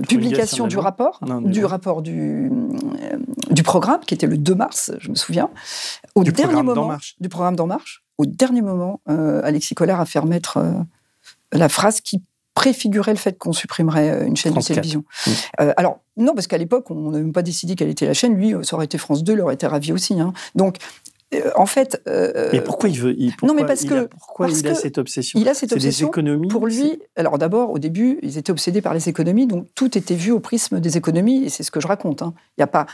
publication du rapport, du rapport du, euh, du programme qui était le 2 mars, je me souviens, au du dernier moment du programme d'En Marche, au dernier moment, euh, Alexis Collère a fait remettre la phrase qui préfigurait le fait qu'on supprimerait une chaîne de télévision. Alors, non, parce qu'à l'époque, on n'a même pas décidé quelle était la chaîne. Lui, ça aurait été France 2, il aurait été ravi aussi. Hein. Donc, en fait. Euh, mais pourquoi il veut Non, mais parce que. pourquoi il a cette obsession? Il a cette obsession. Des économies. Pour lui, alors d'abord, au début, ils étaient obsédés par les économies, donc tout était vu au prisme des économies, et c'est ce que je raconte. Hein. Il n'y a pas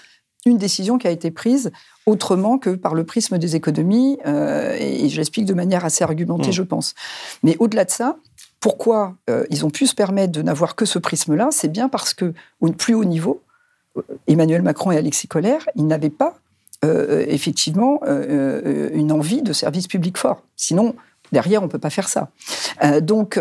une décision qui a été prise autrement que par le prisme des économies, euh, et, je l'explique de manière assez argumentée, mmh. je pense. Mais au-delà de ça, pourquoi ils ont pu se permettre de n'avoir que ce prisme-là? C'est bien parce que, au plus haut niveau, Emmanuel Macron et Alexis Collère, ils n'avaient pas euh, effectivement euh, euh, une envie de service public fort. Sinon, derrière, on ne peut pas faire ça. donc,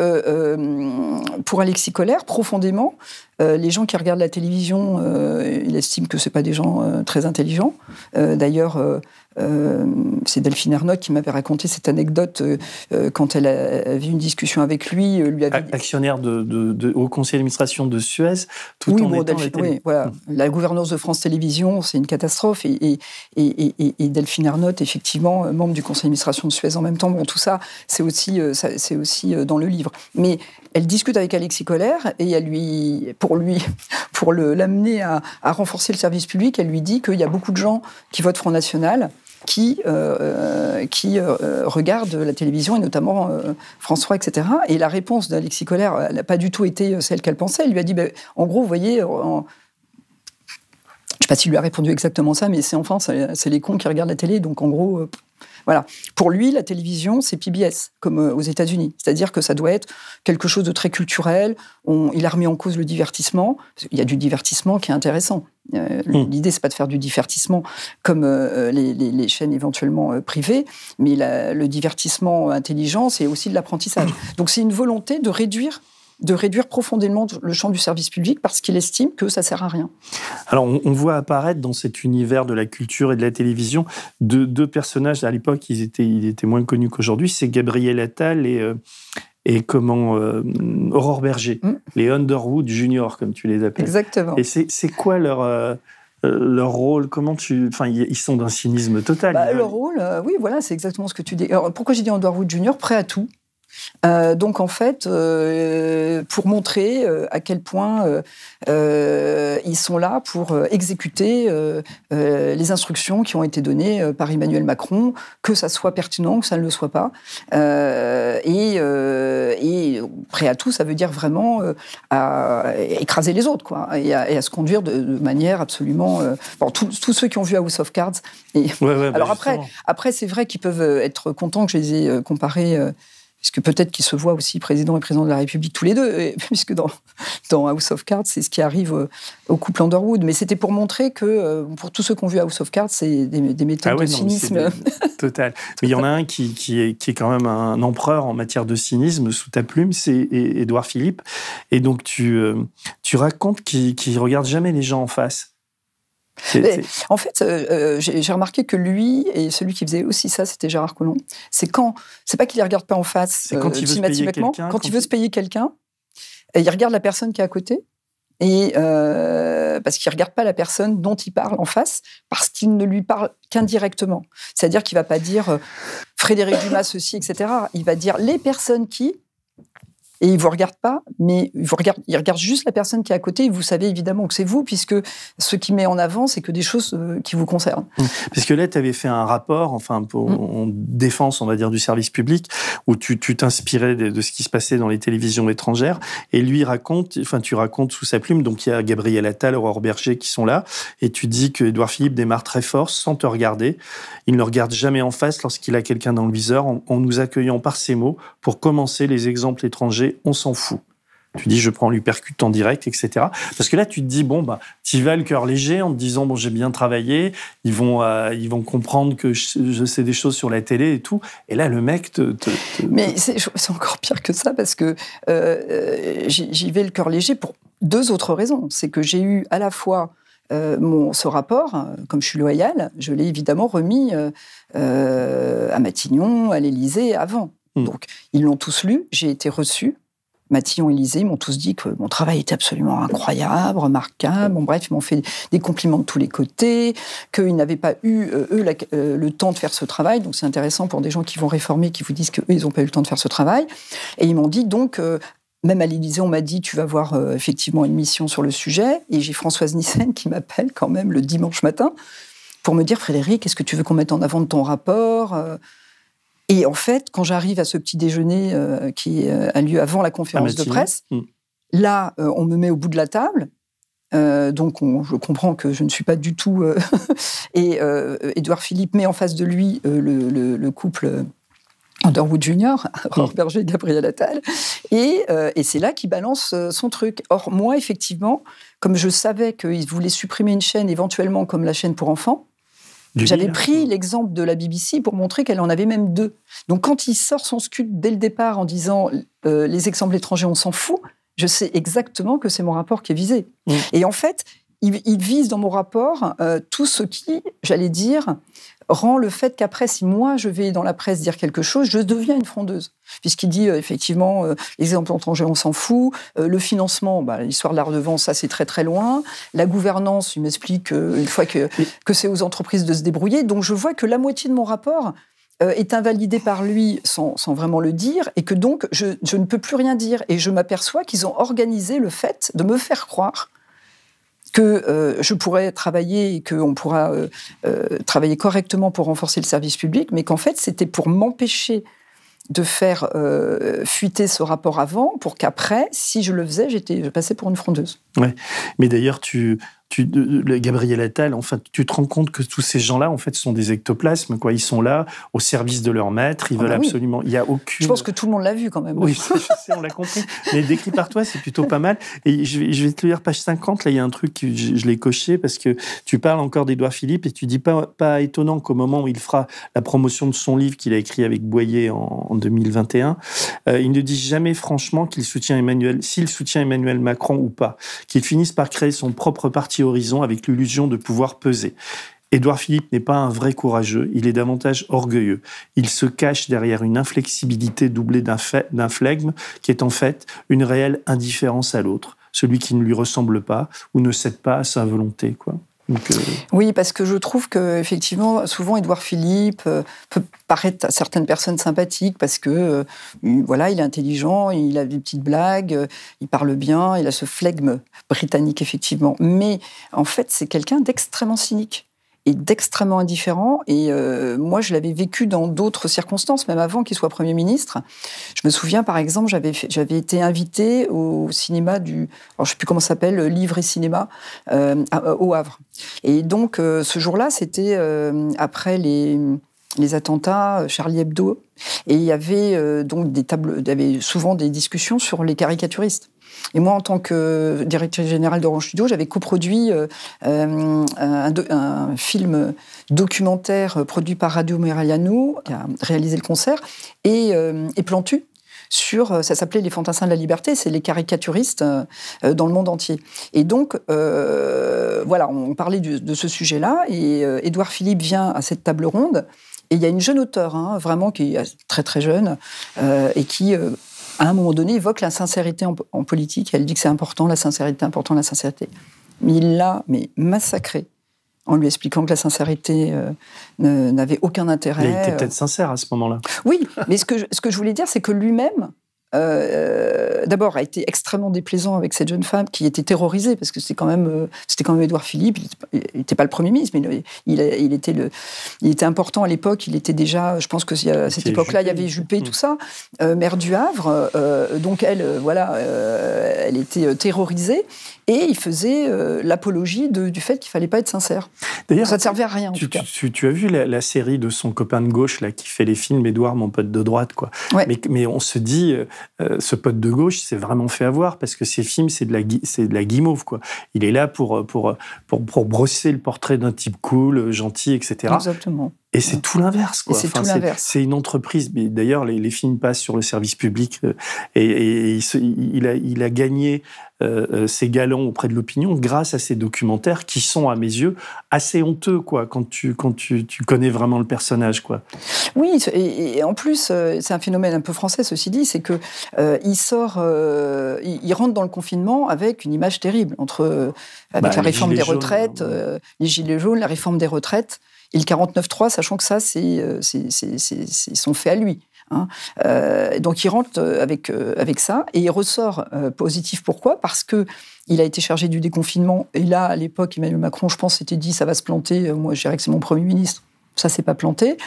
pour Alexis Collère, profondément, les gens qui regardent la télévision, il estime que ce pas des gens très intelligents. D'ailleurs, euh, c'est Delphine Ernotte qui m'avait raconté cette anecdote euh, euh, quand elle avait une discussion avec lui. lui avait... Actionnaire de, au conseil d'administration de Suez, tout oui, en étant Delphine, oui, voilà. La gouvernance de France Télévisions, c'est une catastrophe. Et, et, et, Delphine Ernotte, effectivement, membre du conseil d'administration de Suez en même temps. Bon, tout ça, c'est aussi, c'est aussi dans le livre. Mais elle discute avec Alexis Collère et elle lui, pour lui, pour l'amener à, à renforcer le service public, elle lui dit qu'il y a beaucoup de gens qui votent Front National qui, euh, qui euh, regardent la télévision, et notamment euh, François, etc. Et la réponse d'Alexis Collère n'a pas du tout été celle qu'elle pensait. Elle lui a dit, ben, en gros, vous voyez, je ne sais pas s'il lui a répondu exactement ça, mais c'est enfin, c'est les cons qui regardent la télé, donc en gros, voilà. Pour lui, la télévision, c'est PBS, comme aux États-Unis. C'est-à-dire que ça doit être quelque chose de très culturel. il a remis en cause le divertissement. Il y a du divertissement qui est intéressant. Euh, hmm. L'idée, c'est pas de faire du divertissement comme euh, les, chaînes éventuellement euh, privées, mais le divertissement intelligent, c'est aussi de l'apprentissage. Donc, c'est une volonté de réduire de réduire profondément le champ du service public parce qu'il estime que ça sert à rien. Alors, on, voit apparaître dans cet univers de la culture et de la télévision deux, personnages. À l'époque, ils étaient, ils étaient moins connus qu'aujourd'hui. C'est Gabriel Attal et, et comment euh, Aurore Berger, mm. les Underwood Junior comme tu les appelles. Exactement. Et c'est quoi leur euh, leur rôle? Comment tu. Enfin, ils sont d'un cynisme total. Bah, leur rôle, oui, voilà, c'est exactement ce que tu dis. Alors, pourquoi j'ai dit Underwood Jr. prêt à tout euh, donc en fait, euh, pour montrer euh, à quel point ils sont là pour exécuter les instructions qui ont été données par Emmanuel Macron, que ça soit pertinent, que ça ne le soit pas. Et, et, prêt à tout, ça veut dire vraiment à écraser les autres, quoi, et à, se conduire de, manière absolument. Bon, tous ceux qui ont vu House of Cards. Et... Bah, alors après, après c'est vrai qu'ils peuvent être contents que je les ai comparés puisque peut-être qu'ils se voient aussi président et président de la République tous les deux, puisque dans, dans House of Cards, c'est ce qui arrive euh, au, couple Underwood. Mais c'était pour montrer que, euh, pour tous ceux qui ont vu House of Cards, c'est des, méthodes ah de cynisme. Total. Mais il y en a un qui, qui, est, qui, est, quand même un empereur en matière de cynisme sous ta plume, c'est Édouard Philippe. Et donc, tu, euh, tu racontes qu'il ne regarde jamais les gens en face. En fait, euh, euh, j'ai remarqué que lui et celui qui faisait aussi ça, c'était Gérard Collomb. C'est quand, c'est pas qu'il les regarde pas en face quand il systématiquement, euh, quand, il veut se payer quelqu'un, il regarde la personne qui est à côté. Et parce qu'il regarde pas la personne dont il parle en face, parce qu'il ne lui parle qu'indirectement. C'est-à-dire qu'il va pas dire Frédéric Dumas ceci, etc. Il va dire les personnes qui, et il vous regarde pas, mais il, vous juste la personne qui est à côté. Et vous savez évidemment que c'est vous, puisque ce qui met en avant, c'est que des choses euh, qui vous concernent. Mmh. Parce que là, tu avais fait un rapport, enfin, pour, mmh. en défense, on va dire, du service public, où tu t'inspirais de, ce qui se passait dans les télévisions étrangères. Et lui raconte, enfin, tu racontes sous sa plume, donc il y a Gabriel Attal, Aurore Berger qui sont là, et tu dis que Édouard Philippe démarre très fort sans te regarder. Il ne regarde jamais en face lorsqu'il a quelqu'un dans le viseur, en nous accueillant par ses mots pour commencer les exemples étrangers on s'en fout. Tu dis, je prends l'hypercute en direct, etc. Parce que là, tu te dis, bon, bah, tu vas le cœur léger en te disant, bon, j'ai bien travaillé, ils vont, euh, ils vont comprendre que je, sais des choses sur la télé et tout. Et là, le mec te. Mais c'est encore pire que ça parce que euh, j'y vais le cœur léger pour deux autres raisons. C'est que j'ai eu à la fois. Euh, mon, ce rapport, comme je suis loyale, je l'ai évidemment remis à Matignon, à l'Élysée avant. Hmm. Donc, ils l'ont tous lu, j'ai été reçu. Mathillon Élysée m'ont tous dit que mon travail était absolument incroyable, remarquable. Bon, bref, ils m'ont fait des compliments de tous les côtés, qu'ils n'avaient pas eu, euh, eux, euh, le temps de faire ce travail. Donc, c'est intéressant pour des gens qui vont réformer, qui vous disent qu'eux, ils n'ont pas eu le temps de faire ce travail. Et ils m'ont dit donc, euh, même à l'Élysée, on m'a dit tu vas voir effectivement une mission sur le sujet. Et j'ai Françoise Nissen qui m'appelle quand même le dimanche matin pour me dire Frédéric, est-ce que tu veux qu'on mette en avant de ton rapport et en fait, quand j'arrive à ce petit déjeuner euh, qui euh, a lieu avant la conférence de presse, hmm. là, euh, on me met au bout de la table. donc, je comprends que je ne suis pas du tout. et Édouard Philippe met en face de lui le, couple Underwood Jr., Aurore Berger et Gabriel Attal. Et, et c'est là qu'il balance son truc. Or, moi, effectivement, comme je savais qu'il voulait supprimer une chaîne éventuellement comme la chaîne pour enfants, j'avais pris l'exemple de la BBC pour montrer qu'elle en avait même deux. Donc quand il sort son scud dès le départ en disant euh, les exemples étrangers, on s'en fout, je sais exactement que c'est mon rapport qui est visé. Et en fait, il, vise dans mon rapport euh, tout ce qui, j'allais dire, rend le fait qu'après, si moi je vais dans la presse dire quelque chose, je deviens une frondeuse. Puisqu'il dit euh, effectivement, euh, les exemples étrangers, on s'en fout. Euh, le financement, bah, l'histoire de la redevance, ça c'est très très loin. La gouvernance, il m'explique une fois que, que c'est aux entreprises de se débrouiller. Donc je vois que la moitié de mon rapport est invalidé par lui sans, sans, vraiment le dire, et que donc je, je ne peux plus rien dire. Et je m'aperçois qu'ils ont organisé le fait de me faire croire que euh, je pourrais travailler et qu'on pourra euh, euh, travailler correctement pour renforcer le service public, mais qu'en fait, c'était pour m'empêcher de faire fuiter ce rapport avant, pour qu'après, si je le faisais, j'étais, je passais pour une frondeuse. Ouais. Mais d'ailleurs, tu, tu, Gabriel Attal, enfin, tu te rends compte que tous ces gens-là, en fait, sont des ectoplasmes, quoi. Ils sont là au service de leur maître. Ils ah veulent bah absolument. Il y a aucune. Je pense que tout le monde l'a vu quand même. Oui, je sais, on l'a compris. Mais décrit par toi, c'est plutôt pas mal. Et je vais, je vais, te lire page 50. Là, il y a un truc que je, l'ai coché parce que tu parles encore d'Édouard Philippe et tu dis pas, pas étonnant qu'au moment où il fera la promotion de son livre qu'il a écrit avec Boyer en, 2021, euh, il ne dit jamais franchement qu'il soutient Emmanuel, s'il soutient Emmanuel Macron ou pas, qu'il finisse par créer son propre parti horizon avec l'illusion de pouvoir peser. Édouard Philippe n'est pas un vrai courageux, il est davantage orgueilleux. Il se cache derrière une inflexibilité doublée d'un flegme qui est en fait une réelle indifférence à l'autre, celui qui ne lui ressemble pas ou ne cède pas à sa volonté. quoi. Oui, parce que je trouve que effectivement, souvent, Édouard Philippe peut paraître à certaines personnes sympathiques parce que voilà, il est intelligent, il a des petites blagues, il parle bien, il a ce flegme britannique effectivement. Mais en fait, c'est quelqu'un d'extrêmement cynique et d'extrêmement indifférent. Et euh, moi, je l'avais vécu dans d'autres circonstances, même avant qu'il soit Premier ministre. Je me souviens, par exemple, j'avais, j'avais été invitée au cinéma du... Alors, je sais plus comment ça s'appelle, Livre et Cinéma, euh, au Havre. Et donc, euh, ce jour-là, c'était après les les attentats Charlie Hebdo, et il y avait donc des tables, il y avait souvent des discussions sur les caricaturistes. Et moi, en tant que directrice générale d'Orange Studio, j'avais coproduit euh, euh, un, film documentaire produit par Radio Meragliano, qui a réalisé le concert, et, euh, Plantu, sur, ça s'appelait Les Fantassins de la Liberté, c'est les caricaturistes dans le monde entier. Et donc, voilà, on parlait de ce sujet-là, et Édouard Philippe vient à cette table ronde, et il y a une jeune auteure, hein, vraiment, qui est très très jeune, et qui à un moment donné, évoque la sincérité en, politique. Elle dit que c'est important, la sincérité, important, la sincérité. Mais il l'a mais massacré en lui expliquant que la sincérité euh, n'avait aucun intérêt. Il était peut-être sincère à ce moment-là. Oui, mais ce que ce que je voulais dire, c'est que lui-même euh, d'abord, a été extrêmement déplaisant avec cette jeune femme qui était terrorisée parce que c'était quand même, euh, c'était quand même Édouard Philippe. Il n'était pas le premier ministre, mais il, il, était le, il était important à l'époque. Il était déjà, je pense que à cette époque-là, il y avait Juppé, tout ça, euh, maire du Havre. donc elle, voilà, elle était terrorisée et il faisait l'apologie du fait qu'il fallait pas être sincère. D'ailleurs, ça ne servait à rien. En tu, tout cas. Tu, as vu la, série de son copain de gauche là qui fait les films, Édouard, mon pote de droite, quoi. Mais, mais on se dit euh, ce pote de gauche s'est vraiment fait avoir parce que ses films, c'est de la, c'est de la guimauve, quoi. Il est là pour, pour, pour, pour brosser le portrait d'un type cool, gentil, etc. Exactement. Et c'est tout l'inverse. C'est l'inverse. C'est une entreprise. D'ailleurs, les, les, films passent sur le service public euh, et, il, a, il, a, gagné euh, euh, ses galons auprès de l'opinion grâce à ces documentaires qui sont, à mes yeux, assez honteux quoi, quand, tu, quand tu, tu connais vraiment le personnage. Quoi. Oui, et, en plus, c'est un phénomène un peu français, ceci dit, c'est que il sort, il, rentre dans le confinement avec une image terrible entre avec bah, la réforme des retraites, les gilets jaunes, la réforme des retraites. Et le 49.3, sachant que ça, c'est euh, son fait à lui. Hein. Euh, donc il rentre euh, avec, avec ça et il ressort positif. Pourquoi? Parce que il a été chargé du déconfinement. Et là, à l'époque, Emmanuel Macron, je pense, s'était dit ça va se planter. Moi, je dirais que c'est mon Premier ministre. Ça s'est pas planté.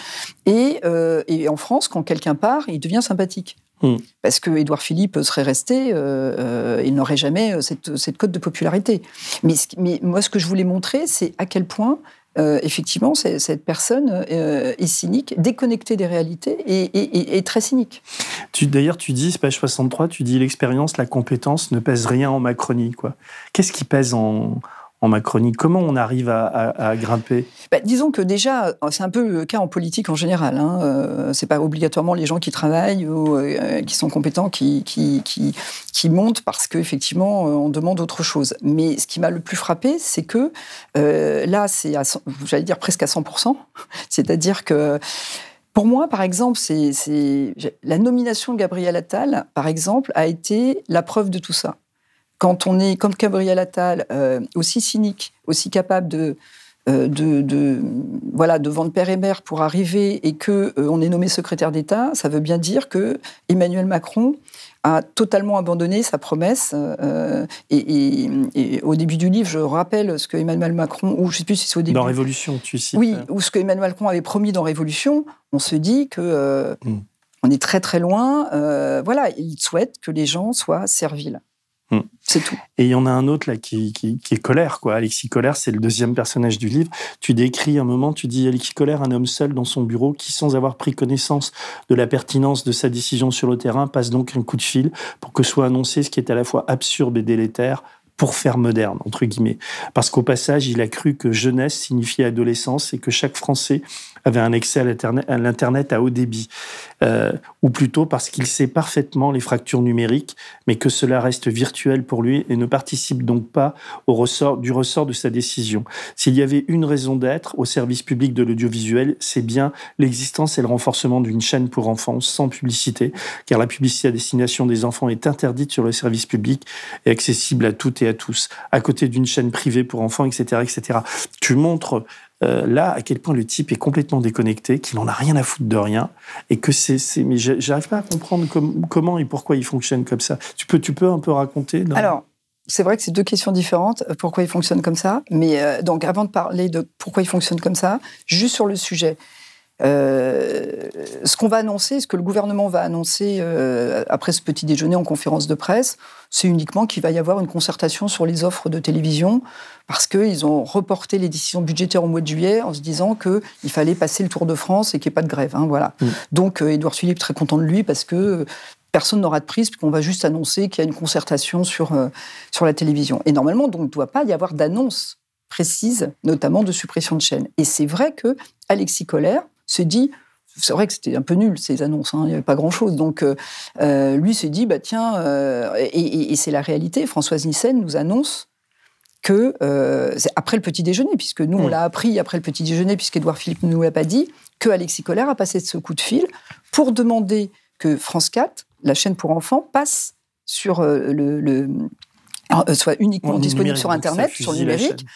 Et, et, en France, quand quelqu'un part, il devient sympathique. Hmm. Parce que Édouard Philippe serait resté, il n'aurait jamais cette, cette cote de popularité. Mais, mais moi, ce que je voulais montrer, c'est à quel point euh, effectivement, cette personne euh, est cynique, déconnectée des réalités et, très cynique. D'ailleurs, tu dis, page 63, tu dis l'expérience, la compétence ne pèse rien en Macronie. Qu'est-ce qui pèse en, en Macronie. Comment on arrive à, grimper? Bah, Disons que déjà, c'est un peu le cas en politique en général. Hein. Euh, c'est pas obligatoirement les gens qui travaillent ou euh, qui sont compétents qui, montent parce qu'effectivement, euh, on demande autre chose. Mais ce qui m'a le plus frappé, c'est que là, c'est, j'allais dire presque à 100%. C'est-à-dire que pour moi, par exemple, c'est, la nomination de Gabriel Attal, par exemple, a été la preuve de tout ça quand on est comme Gabriel Attal, euh, aussi cynique, aussi capable de, euh, de, voilà, de vendre père et mère pour arriver et que euh, on est nommé secrétaire d'État, ça veut bien dire que Emmanuel Macron a totalement abandonné sa promesse. et, au début du livre, je rappelle ce que Emmanuel Macron, ou je ne sais plus si c'est au début. Dans Révolution, tu cites. Oui, ou ce que Emmanuel Macron avait promis dans Révolution. On se dit que hmm. on est très très loin. voilà, il souhaite que les gens soient serviles. C'est tout. Et il y en a un autre là qui, est colère, quoi. Alexis Colère, c'est le deuxième personnage du livre. Tu décris un moment, tu dis Alexis Colère, un homme seul dans son bureau qui, sans avoir pris connaissance de la pertinence de sa décision sur le terrain, passe donc un coup de fil pour que soit annoncé ce qui est à la fois absurde et délétère pour faire moderne, entre guillemets. Parce qu'au passage, il a cru que jeunesse signifiait adolescence et que chaque Français avait un accès à l'Internet à haut débit, euh, ou plutôt parce qu'il sait parfaitement les fractures numériques, mais que cela reste virtuel pour lui et ne participe donc pas au ressort, du ressort de sa décision. S'il y avait une raison d'être au service public de l'audiovisuel, c'est bien l'existence et le renforcement d'une chaîne pour enfants sans publicité, car la publicité à destination des enfants est interdite sur le service public et accessible à toutes et à tous, à côté d'une chaîne privée pour enfants, etc., etc. Tu montres euh, là à quel point le type est complètement déconnecté, qu'il n'en a rien à foutre de rien, et que c'est, mais j'arrive pas à comprendre comment et pourquoi il fonctionne comme ça. Tu peux, tu peux un peu raconter Alors, c'est vrai que c'est deux questions différentes. Euh, pourquoi il fonctionne comme ça Mais euh, donc, avant de parler de pourquoi il fonctionne comme ça, juste sur le sujet. Euh, ce qu'on va annoncer, ce que le gouvernement va annoncer euh, après ce petit déjeuner en conférence de presse, c'est uniquement qu'il va y avoir une concertation sur les offres de télévision, parce qu'ils ont reporté les décisions budgétaires au mois de juillet en se disant qu'il fallait passer le Tour de France et qu'il n'y ait pas de grève. Hein, voilà. Mm. Donc, euh, Édouard Philippe très content de lui, parce que personne n'aura de prise, puisqu'on va juste annoncer qu'il y a une concertation sur, sur la télévision. Et normalement, donc, il ne doit pas y avoir d'annonce précise, notamment de suppression de chaînes. Et c'est vrai que Alexis Collère, s'est dit, c'est vrai que c'était un peu nul ces annonces, hein, il n'y avait pas grand-chose. Donc euh, euh, lui s'est dit, bah tiens, euh, et, c'est la réalité. Françoise Nissen nous annonce que après le petit déjeuner, puisque nous on l'a appris après le petit déjeuner, puisqu'Edouard Philippe ne nous l'a pas dit, que Alexis Collère a passé ce coup de fil pour demander que France 4, la chaîne pour enfants, passe sur le, soit uniquement disponible sur Internet, sur le numérique,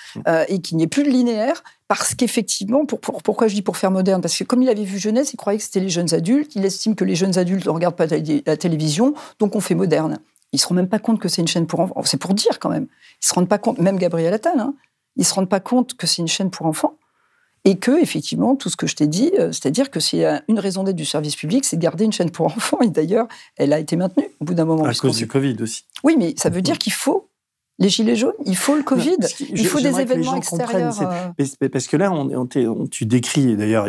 et qu'il n'y ait plus de linéaire, parce qu'effectivement, pourquoi je dis pour faire moderne? Parce que comme il avait vu jeunesse, il croyait que c'était les jeunes adultes. Il estime que les jeunes adultes ne regardent pas la télévision, donc on fait moderne. Ils ne se rendent même pas compte que c'est une chaîne pour enfants. C'est pour dire quand même. Ils se rendent pas compte, même Gabriel Attal, hein, ils se rendent pas compte que c'est une chaîne pour enfants. Et que, effectivement, tout ce que je t'ai dit, euh, c'est-à-dire que s'il y a une raison d'être du service public, c'est de garder une chaîne pour enfants. Et d'ailleurs, elle a été maintenue au bout d'un moment. À cause du Covid aussi. Oui, mais ça veut dire qu'il faut les gilets jaunes, il faut le Covid, il faut des événements extérieurs. Euh. Parce que là, on, tu décris, d'ailleurs,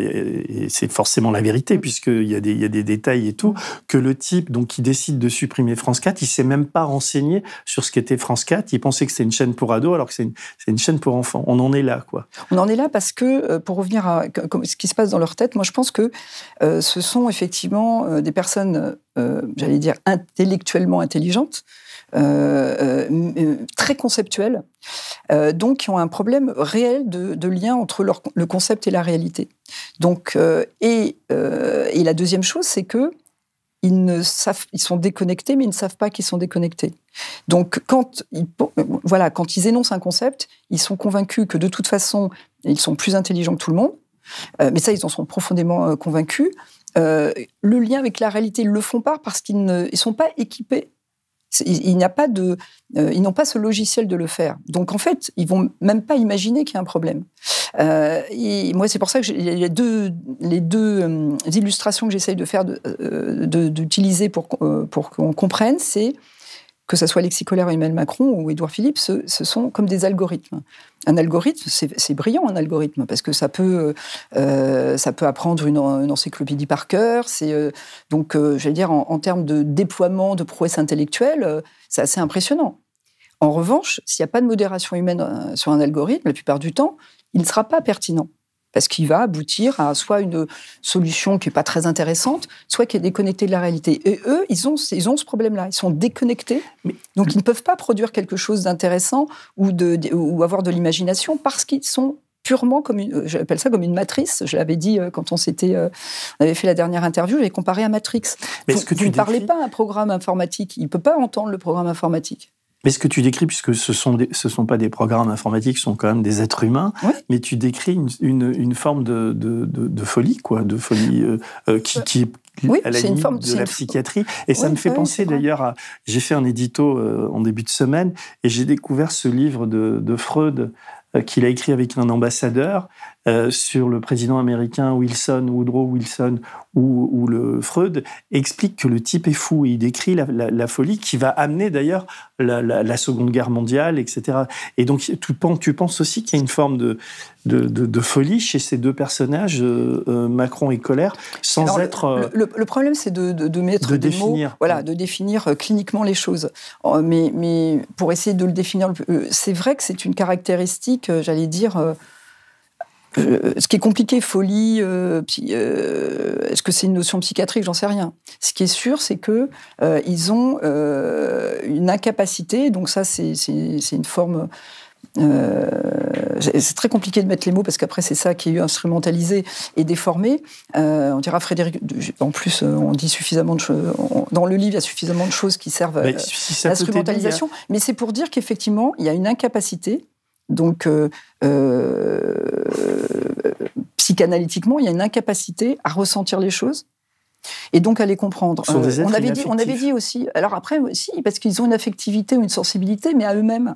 c'est forcément la vérité, puisqu'il y, a des, y a des détails et tout, que le type donc, qui décide de supprimer France 4, il s'est même pas renseigné sur ce qu'était France 4. Il pensait que c'était une chaîne pour ados, alors que c'est une, chaîne pour enfants. On en est là, quoi. On en est là parce que, euh, pour revenir à ce qui se passe dans leur tête, moi, je pense que euh, ce sont effectivement des personnes, j'allais dire, intellectuellement intelligentes, très conceptuels, euh, donc qui ont un problème réel de, lien entre le concept et la réalité. Donc, et, et, la deuxième chose, c'est que ils, ne savent, ils sont déconnectés, mais ils ne savent pas qu'ils sont déconnectés. Donc, quand ils, voilà, quand ils énoncent un concept, ils sont convaincus que de toute façon, ils sont plus intelligents que tout le monde. mais ça, ils en sont profondément convaincus. le lien avec la réalité, ils le font pas parce qu'ils ne sont pas équipés pas de, euh, ils n'ont pas ce logiciel de le faire. Donc en fait, ils vont même pas imaginer qu'il y a un problème. Euh, et moi, c'est pour ça que les deux, les deux euh, illustrations que j'essaye de faire, d'utiliser pour, pour qu'on comprenne, c'est que ce soit Alexis Emmanuel Macron ou Édouard Philippe, ce, sont comme des algorithmes. Un algorithme, c'est brillant un algorithme, parce que ça peut, euh, ça peut apprendre une, encyclopédie par cœur. Euh, donc, euh, j'allais dire, en, en, termes de déploiement de prouesse intellectuelle, c'est assez impressionnant. En revanche, s'il n'y a pas de modération humaine sur un algorithme, la plupart du temps, il ne sera pas pertinent parce qu'il va aboutir à soit une solution qui n'est pas très intéressante, soit qui est déconnectée de la réalité. Et eux, ils ont, ils ont ce problème-là. Ils sont déconnectés, donc ils ne peuvent pas produire quelque chose d'intéressant ou, de, ou avoir de l'imagination parce qu'ils sont purement comme une, j'appelle ça comme une matrice. Je l'avais dit euh, quand on s'était, euh, on avait fait la dernière interview, j'avais comparé à Matrix. Mais ce que tu ne parlais pas un programme informatique, il ne peut pas entendre le programme informatique. Mais ce que tu décris, puisque ce sont ce sont pas des programmes informatiques, ce sont quand même des êtres humains, mais tu décris une, une, forme de, de, de, folie, quoi, de folie euh, euh, qui, qui est à la limite forme, de la psychiatrie. Et ça me fait penser d'ailleurs à... J'ai fait un édito euh, en début de semaine et j'ai découvert ce livre de, de Freud qu'il a écrit avec un ambassadeur sur le président américain Wilson, Woodrow Wilson, où, le Freud explique que le type est fou et il décrit la, folie qui va amener d'ailleurs la, Seconde Guerre mondiale, etc. Et donc tu penses, tu penses aussi qu'il y a une forme de, de, folie chez ces deux personnages, euh, euh, Macron et Colère, sans être... Le, le, problème, c'est de, de, mettre de des définir. mots, voilà, de définir euh, cliniquement les choses. Mais, mais pour essayer de le définir, c'est vrai que c'est une caractéristique, j'allais dire ce qui est compliqué, folie, est-ce que c'est une notion psychiatrique? J'en sais rien. Ce qui est sûr, c'est que ils ont une incapacité. Donc ça, c'est une forme euh, c'est très compliqué de mettre les mots parce qu'après c'est ça qui est instrumentalisé et déformé. Euh, on dira Frédéric. En plus, euh, on dit suffisamment de choses. Dans le livre, il y a suffisamment de choses qui servent à l'instrumentalisation. Mais c'est pour dire qu'effectivement, il y a une incapacité. Donc, psychanalytiquement, il y a une incapacité à ressentir les choses et donc à les comprendre. on, avait dit, on avait dit aussi. Alors après, si, parce qu'ils ont une affectivité ou une sensibilité, mais à eux-mêmes.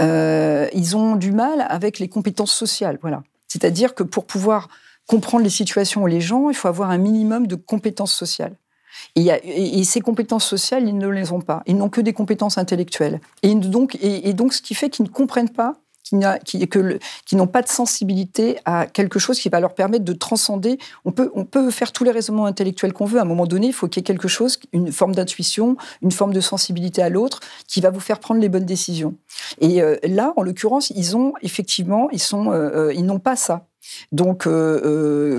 Euh, ils ont du mal avec les compétences sociales. Voilà. C'est-à-dire que pour pouvoir comprendre les situations ou les gens, il faut avoir un minimum de compétences sociales. Et, ces compétences sociales, ils ne les ont pas. Ils n'ont que des compétences intellectuelles. Et donc, et donc ce qui fait qu'ils ne comprennent pas qui, qui n'ont pas de sensibilité à quelque chose qui va leur permettre de transcender. On peut, on peut faire tous les raisonnements intellectuels qu'on veut. À un moment donné, il faut qu'il y ait quelque chose, une forme d'intuition, une forme de sensibilité à l'autre, qui va vous faire prendre les bonnes décisions. Et euh, là, en l'occurrence, ils ont effectivement, ils sont, euh, euh, ils n'ont pas ça. Donc,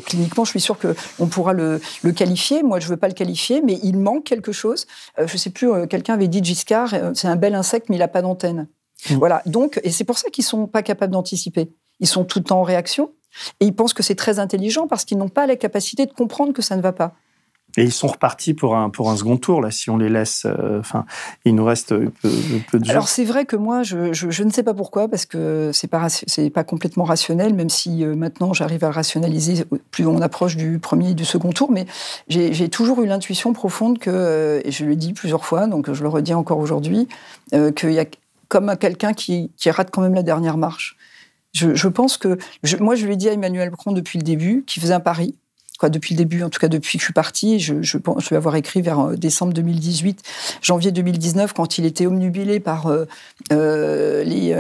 cliniquement, je suis sûre qu'on pourra le, le, qualifier. Moi, je ne veux pas le qualifier, mais il manque quelque chose. je ne sais plus, quelqu'un avait dit Giscard, c'est un bel insecte, mais il n'a pas d'antenne. Mm. Voilà. Donc, et c'est pour ça qu'ils sont pas capables d'anticiper. Ils sont tout le temps en réaction et ils pensent que c'est très intelligent parce qu'ils n'ont pas la capacité de comprendre que ça ne va pas. Et ils sont repartis pour un, pour un second tour, là, si on les laisse. Euh, enfin, il nous reste peu, peu de jours. Alors, c'est vrai que moi, je, je, ne sais pas pourquoi, parce que c'est pas, c'est pas complètement rationnel, même si euh, maintenant j'arrive à rationaliser plus on approche du premier et du second tour. Mais j'ai toujours eu l'intuition profonde que, euh, et je le dis plusieurs fois, donc je le redis encore aujourd'hui, qu'il y a comme quelqu'un qui, rate quand même la dernière marche. Je, pense que, moi, je lui ai dit à Emmanuel Macron depuis le début, qui faisait un pari, quoi, depuis le début, en tout cas depuis que je suis partie, je, je vais avoir écrit vers euh, décembre 2018, janvier 2019, quand il était omnubilé par euh, euh, les,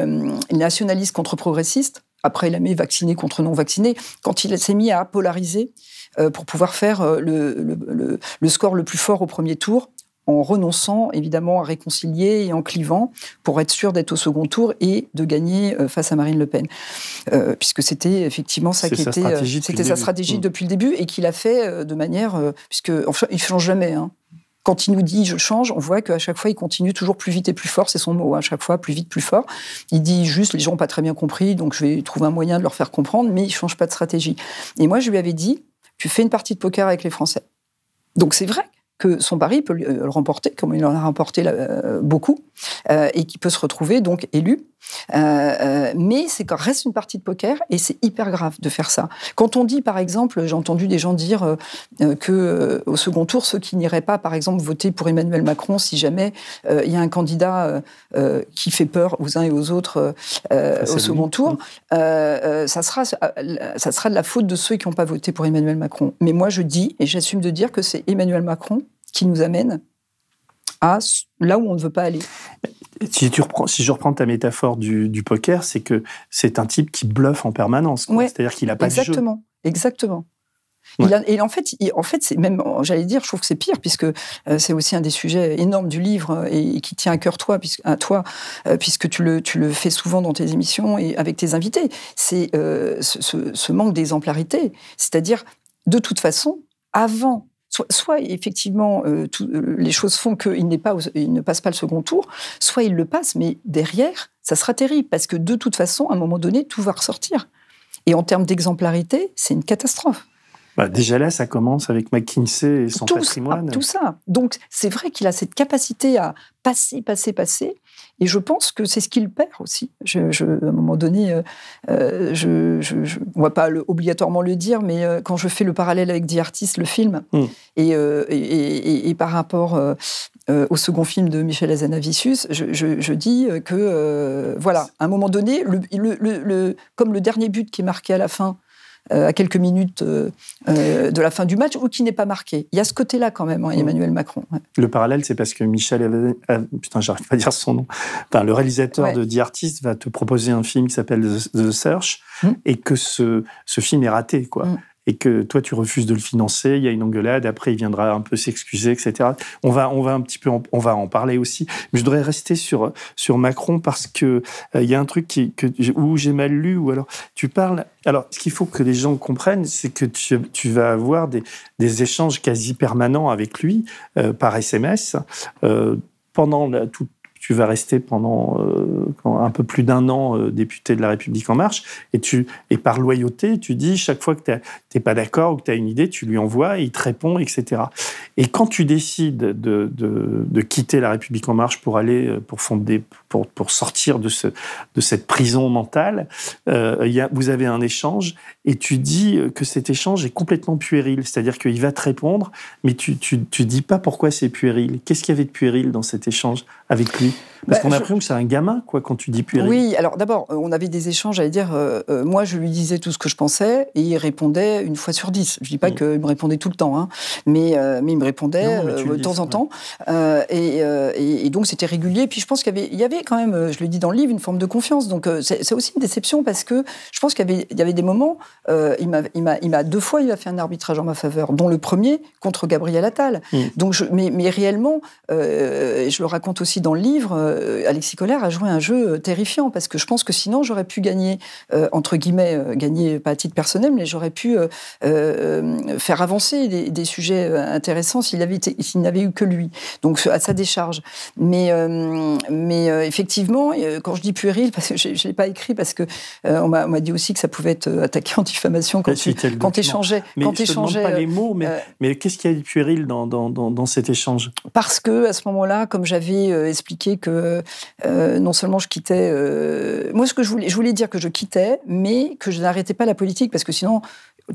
nationalistes contre progressistes, après il a mis vacciné contre non vacciné, quand il s'est mis à polariser pour pouvoir faire le, score le plus fort au premier tour, en renonçant évidemment à réconcilier et en clivant pour être sûr d'être au second tour et de gagner euh, face à Marine Le Pen. Euh, puisque c'était effectivement ça qui était euh, c'était sa stratégie mm. depuis le début et qu'il a fait de manière puisque enfin il change jamais hein. Quand il nous dit je change, on voit qu'à chaque fois il continue toujours plus vite et plus fort, c'est son mot, hein, à chaque fois plus vite, plus fort. Il dit juste les gens n'ont pas très bien compris, donc je vais trouver un moyen de leur faire comprendre, mais il change pas de stratégie. Et moi je lui avais dit, tu fais une partie de poker avec les Français. Donc c'est vrai que son pari peut le remporter, comme il en a remporté euh, beaucoup, euh, et qui peut se retrouver donc élu. Euh, mais c'est quand reste une partie de poker et c'est hyper grave de faire ça. Quand on dit, par exemple, j'ai entendu des gens dire que au second tour, ceux qui n'iraient pas, par exemple, voter pour Emmanuel Macron si jamais il y a un candidat qui fait peur aux uns et aux autres au second tour, ça sera ça sera de la faute de ceux qui n'ont pas voté pour Emmanuel Macron. Mais moi, je dis et j'assume de dire que c'est Emmanuel Macron qui nous amène à là où on ne veut pas aller. Si, tu reprends, si je reprends ta métaphore du, poker, c'est que c'est un type qui bluffe en permanence. C'est-à-dire qu'il n'a pas exactement, de jeu. Exactement. Il et en fait, en fait, c'est même, j'allais dire, je trouve que c'est pire puisque euh, c'est aussi un des sujets énormes du livre et, qui tient à cœur toi, puisque, à toi, euh, puisque tu le, tu le fais souvent dans tes émissions et avec tes invités. C'est euh, ce, ce, manque d'exemplarité, c'est-à-dire de toute façon, avant Soit, effectivement, euh, euh, les choses font qu'il ne passe pas le second tour, soit il le passe, mais derrière, ça sera terrible, parce que de toute façon, à un moment donné, tout va ressortir. Et en termes d'exemplarité, c'est une catastrophe. Bah, déjà là, ça commence avec McKinsey et son patrimoine. tout ça. Donc, c'est vrai qu'il a cette capacité à passer, passer, passer. Et je pense que c'est ce qu'il perd aussi. Je, à un moment donné, euh, euh, je, je, on va pas obligatoirement le dire, mais euh, quand je fais le parallèle avec The Artist, le film, hmm. et, et, et, par rapport au second film de Michel Azanavicius, je, dis que, voilà, à un moment donné, le, le, comme le dernier but qui est marqué à la fin, à quelques minutes euh, euh, de la fin du match ou qui n'est pas marqué. Il y a ce côté-là quand même, hein, mm. Emmanuel Macron. Le parallèle, c'est parce que Michel, putain, j'arrive pas à dire son nom. Enfin, le réalisateur de The Artist va te proposer un film qui s'appelle The Search mm. et que ce, ce film est raté, quoi. Mm. Et que toi tu refuses de le financer, il y a une engueulade, après il viendra un peu s'excuser, etc. On va, on va un petit peu, en, on va en parler aussi. Mais je voudrais rester sur sur Macron parce que euh, il y a un truc qui, que, où j'ai mal lu ou alors tu parles. Alors ce qu'il faut que les gens comprennent, c'est que tu, vas avoir des, des, échanges quasi permanents avec lui euh, par SMS. Euh, pendant la, tout, tu vas rester pendant euh, un peu plus d'un an euh, député de la République en marche, et, tu, et par loyauté, tu dis chaque fois que tu n'es pas d'accord ou que tu as une idée, tu lui envoies, il te répond, etc. Et quand tu décides de, de, quitter la République en marche pour aller, euh, pour fonder, pour, pour sortir de, ce, de cette prison mentale, euh, y a, vous avez un échange, et tu dis que cet échange est complètement puéril, c'est-à-dire qu'il va te répondre, mais tu, tu dis pas pourquoi c'est puéril. Qu'est-ce qu'il y avait de puéril dans cet échange avec lui parce bah, qu'on a l'impression que c'est un gamin, quoi, quand tu dis puéril. Oui, alors d'abord, euh, on avait des échanges, j'allais dire, euh, euh, moi je lui disais tout ce que je pensais et il répondait une fois sur dix. Je dis pas mm. qu'il me répondait tout le temps, hein, mais, mais il me répondait de temps en temps. Et, et, donc c'était régulier. Puis je pense qu'il y y avait quand même, je le dis dans le livre, une forme de confiance. Donc c'est aussi une déception parce que je pense qu'il y avait, il y avait des moments, il m'a deux fois, il a fait un arbitrage en ma faveur, dont le premier contre Gabriel Attal. Mm. Donc je, mais, mais réellement, je le raconte aussi dans le livre, Alexis Collère a joué un jeu euh, terrifiant parce que je pense que sinon j'aurais pu gagner, euh, entre guillemets, gagner pas à titre personnel, mais j'aurais pu faire avancer des, sujets intéressants s'il avait s'il n'avait eu que lui. Donc à sa décharge. Mais, mais effectivement, quand je dis puéril, parce que je ne l'ai pas écrit parce que on m'a dit aussi que ça pouvait être attaqué en diffamation quand tu quand échangeais. Mais quand je échangeais, pas les mots, mais, mais qu'est-ce qu'il y a de puéril dans, dans, dans, dans cet échange? Parce que à ce moment-là, comme j'avais expliqué que euh, non seulement je quittais. Euh, moi, ce que je voulais, dire que je quittais, mais que je n'arrêtais pas la politique parce que sinon,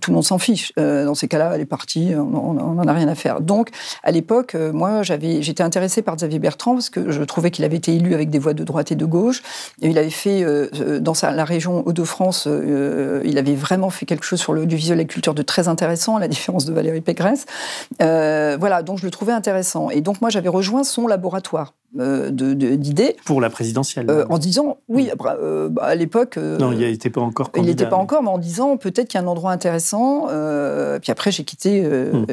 tout le monde s'en fiche. Euh, dans ces cas-là, elle est partie, on n'en a rien à faire. Donc, à l'époque, moi, j'étais intéressée par Xavier Bertrand parce que je trouvais qu'il avait été élu avec des voix de droite et de gauche. Et il avait fait, dans la région Hauts-de-France, il avait vraiment fait quelque chose sur l'audiovisuel et la culture de très intéressant, à la différence de Valérie Pécresse. voilà, donc je le trouvais intéressant. Et donc, moi, j'avais rejoint son laboratoire. Euh, d'idées. Pour la présidentielle. Euh, en disant, oui, euh, bah, à l'époque. non, il n'était pas encore candidat. Il n'était pas encore, mais en disant peut-être qu'il y a un endroit intéressant. puis après, j'ai quitté hmm.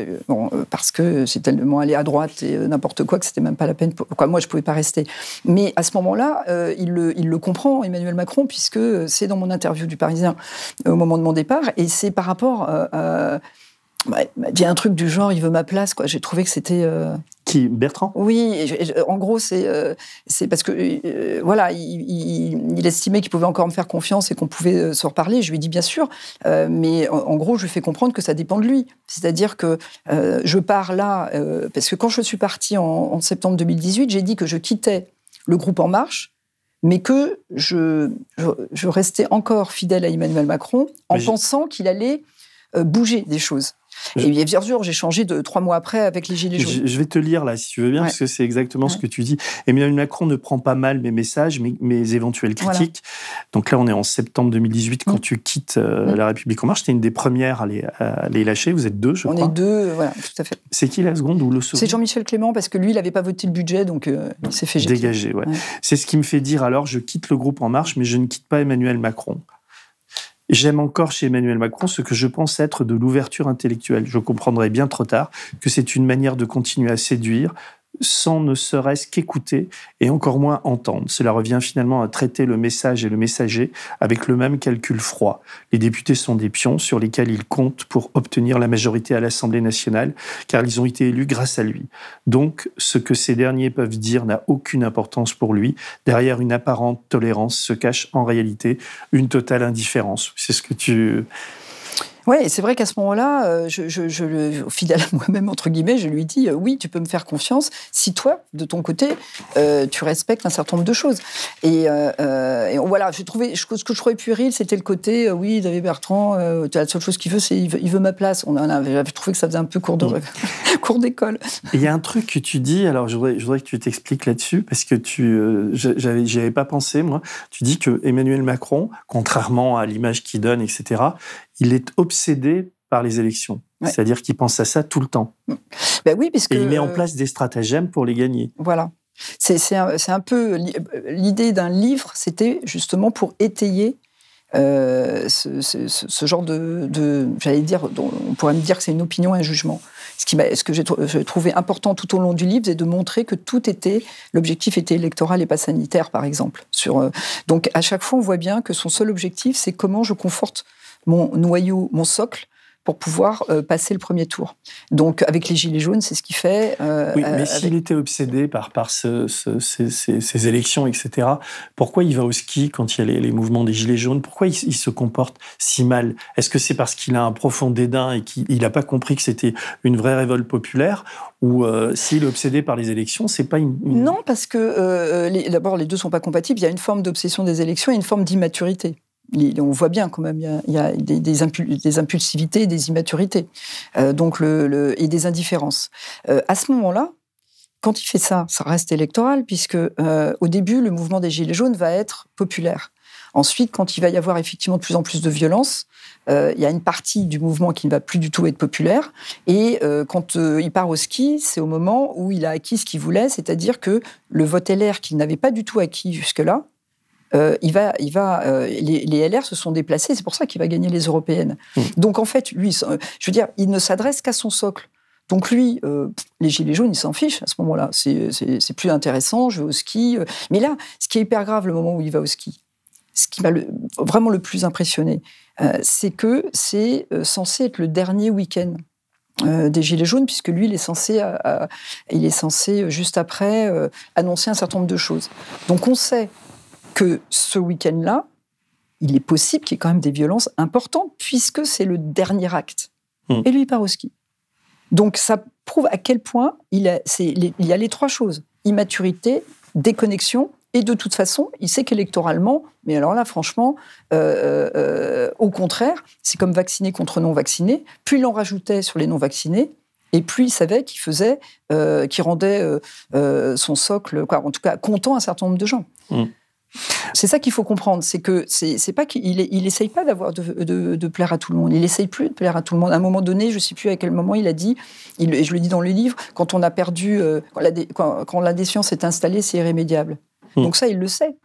parce que c'est tellement aller à droite et n'importe quoi que c'était même pas la peine. Pourquoi moi, je pouvais pas rester. Mais à ce moment-là, il, le, il le comprend, Emmanuel Macron, puisque c'est dans mon interview du Parisien au moment de mon départ. Et c'est par rapport à m'a dit un truc du genre, il veut ma place. Quoi. J'ai trouvé que c'était. Euh, Qui Bertrand? Oui, en gros, c'est euh, c'est parce que euh, voilà, il, estimait qu'il pouvait encore me faire confiance et qu'on pouvait se reparler. Je lui ai dit bien sûr, mais en, gros, je lui ai fait comprendre que ça dépend de lui. C'est-à-dire que je pars là parce que quand je suis partie en, septembre 2018, j'ai dit que je quittais le groupe En Marche mais que je, je, restais encore fidèle à Emmanuel Macron en pensant qu'il allait bouger des choses. Et bien sûr, j'ai changé de trois mois après avec les Gilets jaunes. Je vais te lire là, si tu veux bien, parce que c'est exactement ce que tu dis. Emmanuel Macron ne prend pas mal mes messages, mes, mes éventuelles critiques. Donc là, on est en septembre 2018 quand mm. tu quittes euh, mm. La République en marche. Tu es une des premières à les, à les, lâcher. Vous êtes deux, je crois. On est deux, voilà, tout à fait. C'est qui la seconde ou le second? C'est Jean-Michel Clément, parce que lui, il n'avait pas voté le budget, donc euh, il s'est fait Dégager, ouais. C'est ce qui me fait dire alors, je quitte le groupe En Marche, mais je ne quitte pas Emmanuel Macron. J'aime encore chez Emmanuel Macron ce que je pense être de l'ouverture intellectuelle. Je comprendrai bien trop tard que c'est une manière de continuer à séduire, sans ne serait-ce qu'écouter et encore moins entendre. Cela revient finalement à traiter le message et le messager avec le même calcul froid. Les députés sont des pions sur lesquels ils comptent pour obtenir la majorité à l'Assemblée nationale, car ils ont été élus grâce à lui. Donc, ce que ces derniers peuvent dire n'a aucune importance pour lui. Derrière une apparente tolérance se cache en réalité une totale indifférence. C'est ce que tu oui, c'est vrai qu'à ce moment-là, euh, je, je, je, fidèle à moi-même, entre guillemets, je lui dis euh, oui, tu peux me faire confiance si toi, de ton côté, euh, tu respectes un certain nombre de choses. Et, voilà, j'ai trouvé, ce que je trouvais puéril, c'était le côté oui, David Bertrand, la seule chose qu'il veut, c'est il, veut, ma place. On j'avais trouvé que ça faisait un peu cours cours d'école. Il y a un truc que tu dis, alors je voudrais, je voudrais que tu t'expliques là-dessus, parce que tu, j'avais, j'y avais pas pensé, moi. Tu dis que Emmanuel Macron, contrairement à l'image qu'il donne, etc., il est obsédé par les élections. C'est-à-dire qu'il pense à ça tout le temps. Ben oui, puisque... Et il met en place des stratagèmes pour les gagner. Voilà. C'est un, un, peu l'idée d'un livre, c'était justement pour étayer euh, ce, ce- ce- ce genre de, de- j'allais dire, on pourrait me dire que c'est une opinion, un jugement. Ce, qui ce que j'ai trouvé important tout au long du livre, c'est de montrer que tout était, l'objectif était électoral et pas sanitaire, par exemple. Sur, euh, donc à chaque fois, on voit bien que son seul objectif, c'est comment je conforte mon noyau, mon socle, pour pouvoir euh, passer le premier tour. Donc avec les gilets jaunes, c'est ce qu'il fait. euh, Oui, euh, mais avec- s'il était obsédé par, par ce- ce- ces, ces- ces élections, etc., pourquoi il va au ski quand il y a les, les mouvements des Gilets jaunes? Pourquoi il, il se comporte si mal? Est-ce que c'est parce qu'il a un profond dédain et qu'il n'a pas compris que c'était une vraie révolte populaire? Ou euh, s'il est obsédé par les élections, c'est pas une, une- Non, parce que euh, d'abord, les deux sont pas compatibles. Il y a une forme d'obsession des élections et une forme d'immaturité. On voit bien quand même, il y a, des, des impul- des impulsivités, des immaturités, Euh, donc et des indifférences. Euh, à ce moment-là, quand il fait ça, ça reste électoral, puisque euh, au début, le mouvement des Gilets jaunes va être populaire. Ensuite, quand il va y avoir effectivement de plus en plus de violence, il y a une partie du mouvement qui ne va plus du tout être populaire. Et quand il part au ski, c'est au moment où il a acquis ce qu'il voulait, c'est-à-dire que le vote LR qu'il n'avait pas du tout acquis jusque-là, euh, il va, il va, euh, les, les LR se sont déplacés, c'est pour ça qu'il va gagner les européennes. Mmh. Donc en fait, lui, euh, je veux dire, il ne s'adresse qu'à son socle. Donc lui, euh, les gilets jaunes, il s'en fiche à ce moment-là. C'est- plus intéressant, je vais au ski. Mais là, ce qui est hyper grave le moment où il va au ski, ce qui m'a vraiment le plus impressionné, c'est que c'est censé être le dernier week-end euh, des Gilets jaunes, puisque lui, il est censé, il est censé juste après euh, annoncer un certain nombre de choses. Donc on sait que ce week-end-là, il est possible qu'il y ait quand même des violences importantes, puisque c'est le dernier acte. Mm. Et lui, il part au ski. Donc ça prouve à quel point il, a, les- il y a les trois choses immaturité, déconnexion, et de toute façon, il sait qu'électoralement, mais alors là, franchement, euh, euh, au contraire, c'est comme vacciné contre non vacciné. Plus il en rajoutait sur les non vaccinés, et plus il savait qu'il faisait, euh, qu'il rendait euh, euh, son socle, quoi, en tout cas, content un certain nombre de gens. Mm. C'est ça qu'il faut comprendre, c'est que c'est pas qu'il il, essaye pas d'avoir de, de- de plaire à tout le monde. Il essaye plus de plaire à tout le monde. À un moment donné, je sais plus à quel moment il a dit, il, et je le dis dans le livre, quand on a perdu, euh, quand, la, quand, est installée, c'est irrémédiable. Mm. Donc ça, il le sait.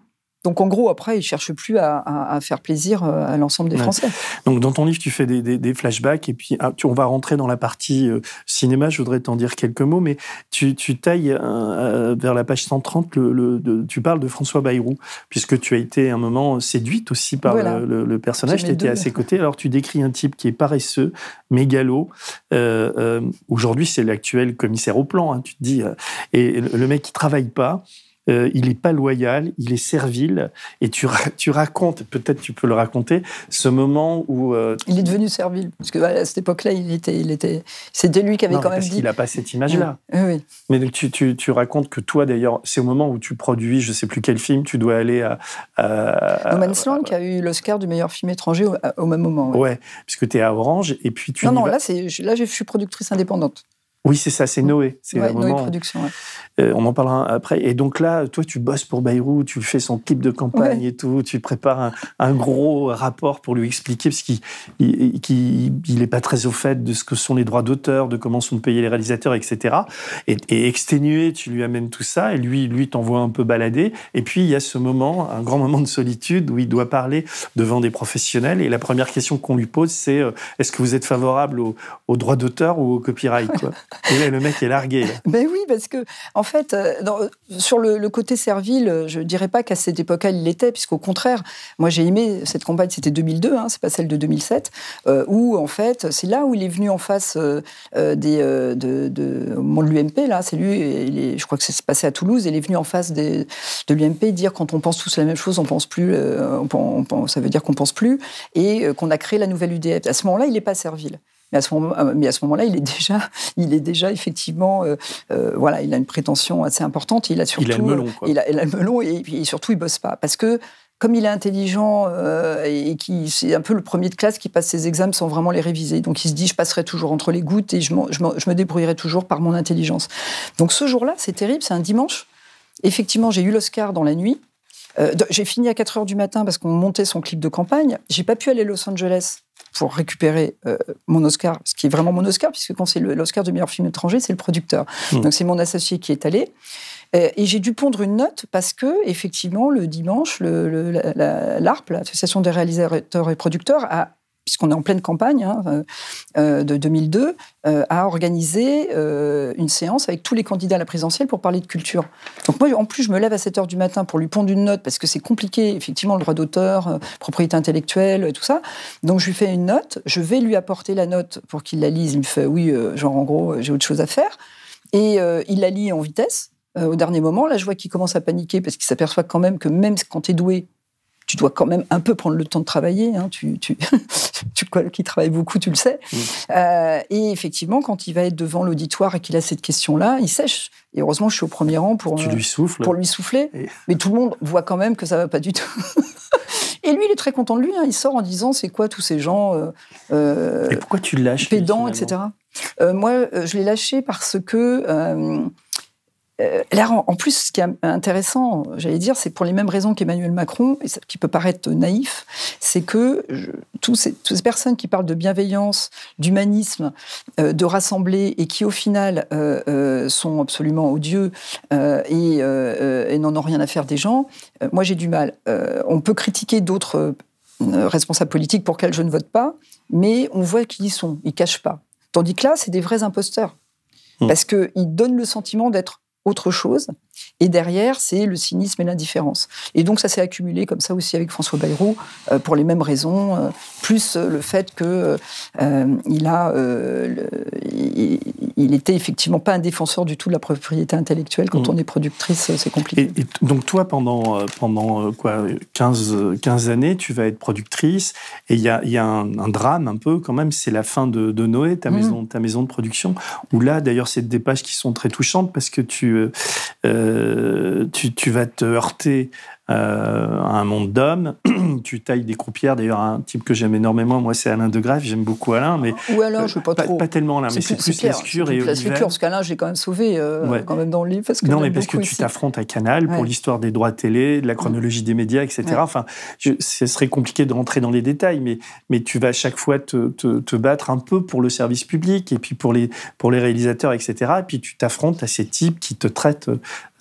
Donc en gros, après, il cherche plus à, à- à faire plaisir euh, à l'ensemble des Ouais. Français. Donc, dans ton livre, tu fais des, des- des flashbacks et puis ah, tu- on va rentrer dans la partie euh, cinéma. Je voudrais t'en dire quelques mots, mais tu, tu tailles euh, vers la page 130. Le, le- de- tu parles de François Bayrou, puisque tu as été un moment séduite aussi par Voilà. le, personnage. Tu étais à ses côtés. Alors, tu décris un type qui est paresseux, mégalo. Euh, Aujourd'hui, c'est l'actuel commissaire au plan. hein, tu te dis, et le, le mec qui travaille pas. Euh, il est pas loyal, il est servile, et tu, tu racontes, peut-être tu peux le raconter, ce moment où euh, Il est devenu servile. Parce que à cette époque-là, il était, il était, c'était lui qui avait Non, quand même parce dit. qu'il n'a pas cette image-là. Oui, oui. Mais tu, tu, tu racontes que toi, d'ailleurs, c'est au moment où tu produis, je sais plus quel film, tu dois aller à. à- No Man's Land qui a eu l'Oscar du meilleur film étranger au, au même moment. ouais. Ouais, puisque tu es à Orange, et puis tu. Non, non, vas- là, là, je suis productrice indépendante. Oui, c'est ça, c'est Noé. C'est Ouais, Noé moment. Productions. ouais. Euh, on en parlera après. Et donc là, toi, tu bosses pour Bayrou, tu fais son clip de campagne Ouais. et tout, tu prépares un, un gros rapport pour lui expliquer, parce qu'il il, qu'il- il pas très au fait de ce que sont les droits d'auteur, de comment sont payés les réalisateurs, etc. Et, et exténué, tu lui amènes tout ça, et lui, lui t'envoie un peu balader. Et puis, il y a ce moment, un grand moment de solitude, où il doit parler devant des professionnels. Et la première question qu'on lui pose, c'est euh, est-ce que vous êtes favorable aux, aux droits d'auteur ou au copyright quoi? Et là, le mec est largué. là. Ben oui, parce que en fait, euh, dans- sur le, côté servile, euh, je dirais pas qu'à cette époque-là il l'était, puisqu'au contraire, moi j'ai aimé cette campagne, c'était 2002, hein, c'est pas celle de 2007, euh, où en fait c'est là où il est venu en face euh, euh, des euh, de, l'UMP là, c'est lui, je crois que ça s'est passé à Toulouse, il est venu en face de l'UMP dire quand on pense tous la même chose, on pense plus, euh, ça veut dire qu'on pense plus, et euh, qu'on a créé la nouvelle UDF. À ce moment-là, il n'est pas servile. Mais à ce moment, euh, mais à ce moment-là, il est déjà, il est déjà effectivement, euh, euh, voilà, il a une prétention assez importante. Il a surtout, Il a le melon, quoi. Il a, il a le melon et, puis surtout, il bosse pas parce que comme il est intelligent euh, et qui c'est un peu le premier de classe qui passe ses examens sans vraiment les réviser. Donc il se dit, je passerai toujours entre les gouttes et je, me débrouillerai toujours par mon intelligence. Donc ce jour-là, c'est terrible, c'est un dimanche. Effectivement, j'ai eu l'Oscar dans la nuit. Euh, j'ai fini à 4 heures du matin parce qu'on montait son clip de campagne. J'ai pas pu aller à Los Angeles pour récupérer euh, mon Oscar, ce qui est vraiment mon Oscar, puisque quand c'est l'Oscar du meilleur film étranger, c'est le producteur. Mm. Donc c'est mon associé qui est allé. Et, j'ai dû pondre une note parce que, effectivement, le dimanche, l'ARP, l'Association des réalisateurs et producteurs, a puisqu'on est en pleine campagne hein, euh, euh, de 2002, euh, a organisé une séance avec tous les candidats à la présidentielle pour parler de culture. Donc moi, en plus, je me lève à 7 heures du matin pour lui pondre une note, parce que c'est compliqué, effectivement, le droit d'auteur, propriété intellectuelle, tout ça. Donc je lui fais une note, je vais lui apporter la note pour qu'il la lise. Il me fait, oui, genre en gros, j'ai autre chose à faire. Et il la lit en vitesse. au dernier moment, là, je vois qu'il commence à paniquer parce qu'il s'aperçoit quand même que même quand tu es doué, tu dois quand même un peu prendre le temps de travailler. Hein. Tu, tu, tu, qui travaille beaucoup, tu le sais. Euh, et effectivement, quand il va être devant l'auditoire et qu'il a cette question-là, il sèche. Et heureusement, je suis au premier rang pour, tu lui souffles. pour lui souffler. Mais tout le monde voit quand même que ça va pas du tout. et lui, il est très content de lui. Hein. Il sort en disant c'est quoi tous ces gens. Euh, euh et pourquoi tu lâches Pédants, etc. Euh, moi, je l'ai lâché parce que là, en plus, ce qui est intéressant, j'allais dire, c'est pour les mêmes raisons qu'Emmanuel Macron, et qui peut paraître naïf, c'est que tous ces, toutes ces personnes qui parlent de bienveillance, d'humanisme, euh, de rassembler, et qui au final euh, sont absolument odieux et, et n'en ont rien à faire des gens, moi j'ai du mal. on peut critiquer d'autres responsables politiques pour lesquels je ne vote pas, mais on voit qu'ils y sont, ils cachent pas. Tandis que là, c'est des vrais imposteurs. Mmh. Parce qu'ils donnent le sentiment d'être autre chose. Et derrière, c'est le cynisme et l'indifférence. Et donc, ça s'est accumulé comme ça aussi avec François Bayrou, euh, pour les mêmes raisons, euh, plus euh, le fait que il a, il, était effectivement pas un défenseur du tout de la propriété intellectuelle. Quand mmh. on est productrice, c'est compliqué. Et, donc, toi, pendant, pendant quoi, 15, 15 années, tu vas être productrice. Et il y a, y a un, drame un peu quand même, c'est la fin de, Noé, ta, mmh. maison, ta maison de production, où là, d'ailleurs, c'est des pages qui sont très touchantes parce que tu euh, tu, vas te heurter euh, un monde d'hommes. tu tailles des croupières. D'ailleurs, un type que j'aime énormément, moi, c'est Alain de Grève. J'aime beaucoup Alain, mais ou Alain, je pas, trop. Pas tellement Alain, mais c'est plus, plus Lescure et Oliven. parce qu'Alain, j'ai quand même sauvé euh, quand même dans le livre. Parce que non, mais parce que tu t'affrontes à Canal pour l'histoire des droits télé, de la chronologie des médias, etc. Enfin, ce serait compliqué de rentrer dans les détails, mais mais tu vas à chaque fois te, te, te, battre un peu pour le service public et puis pour les pour les réalisateurs, etc. Et puis tu t'affrontes à ces types qui te traitent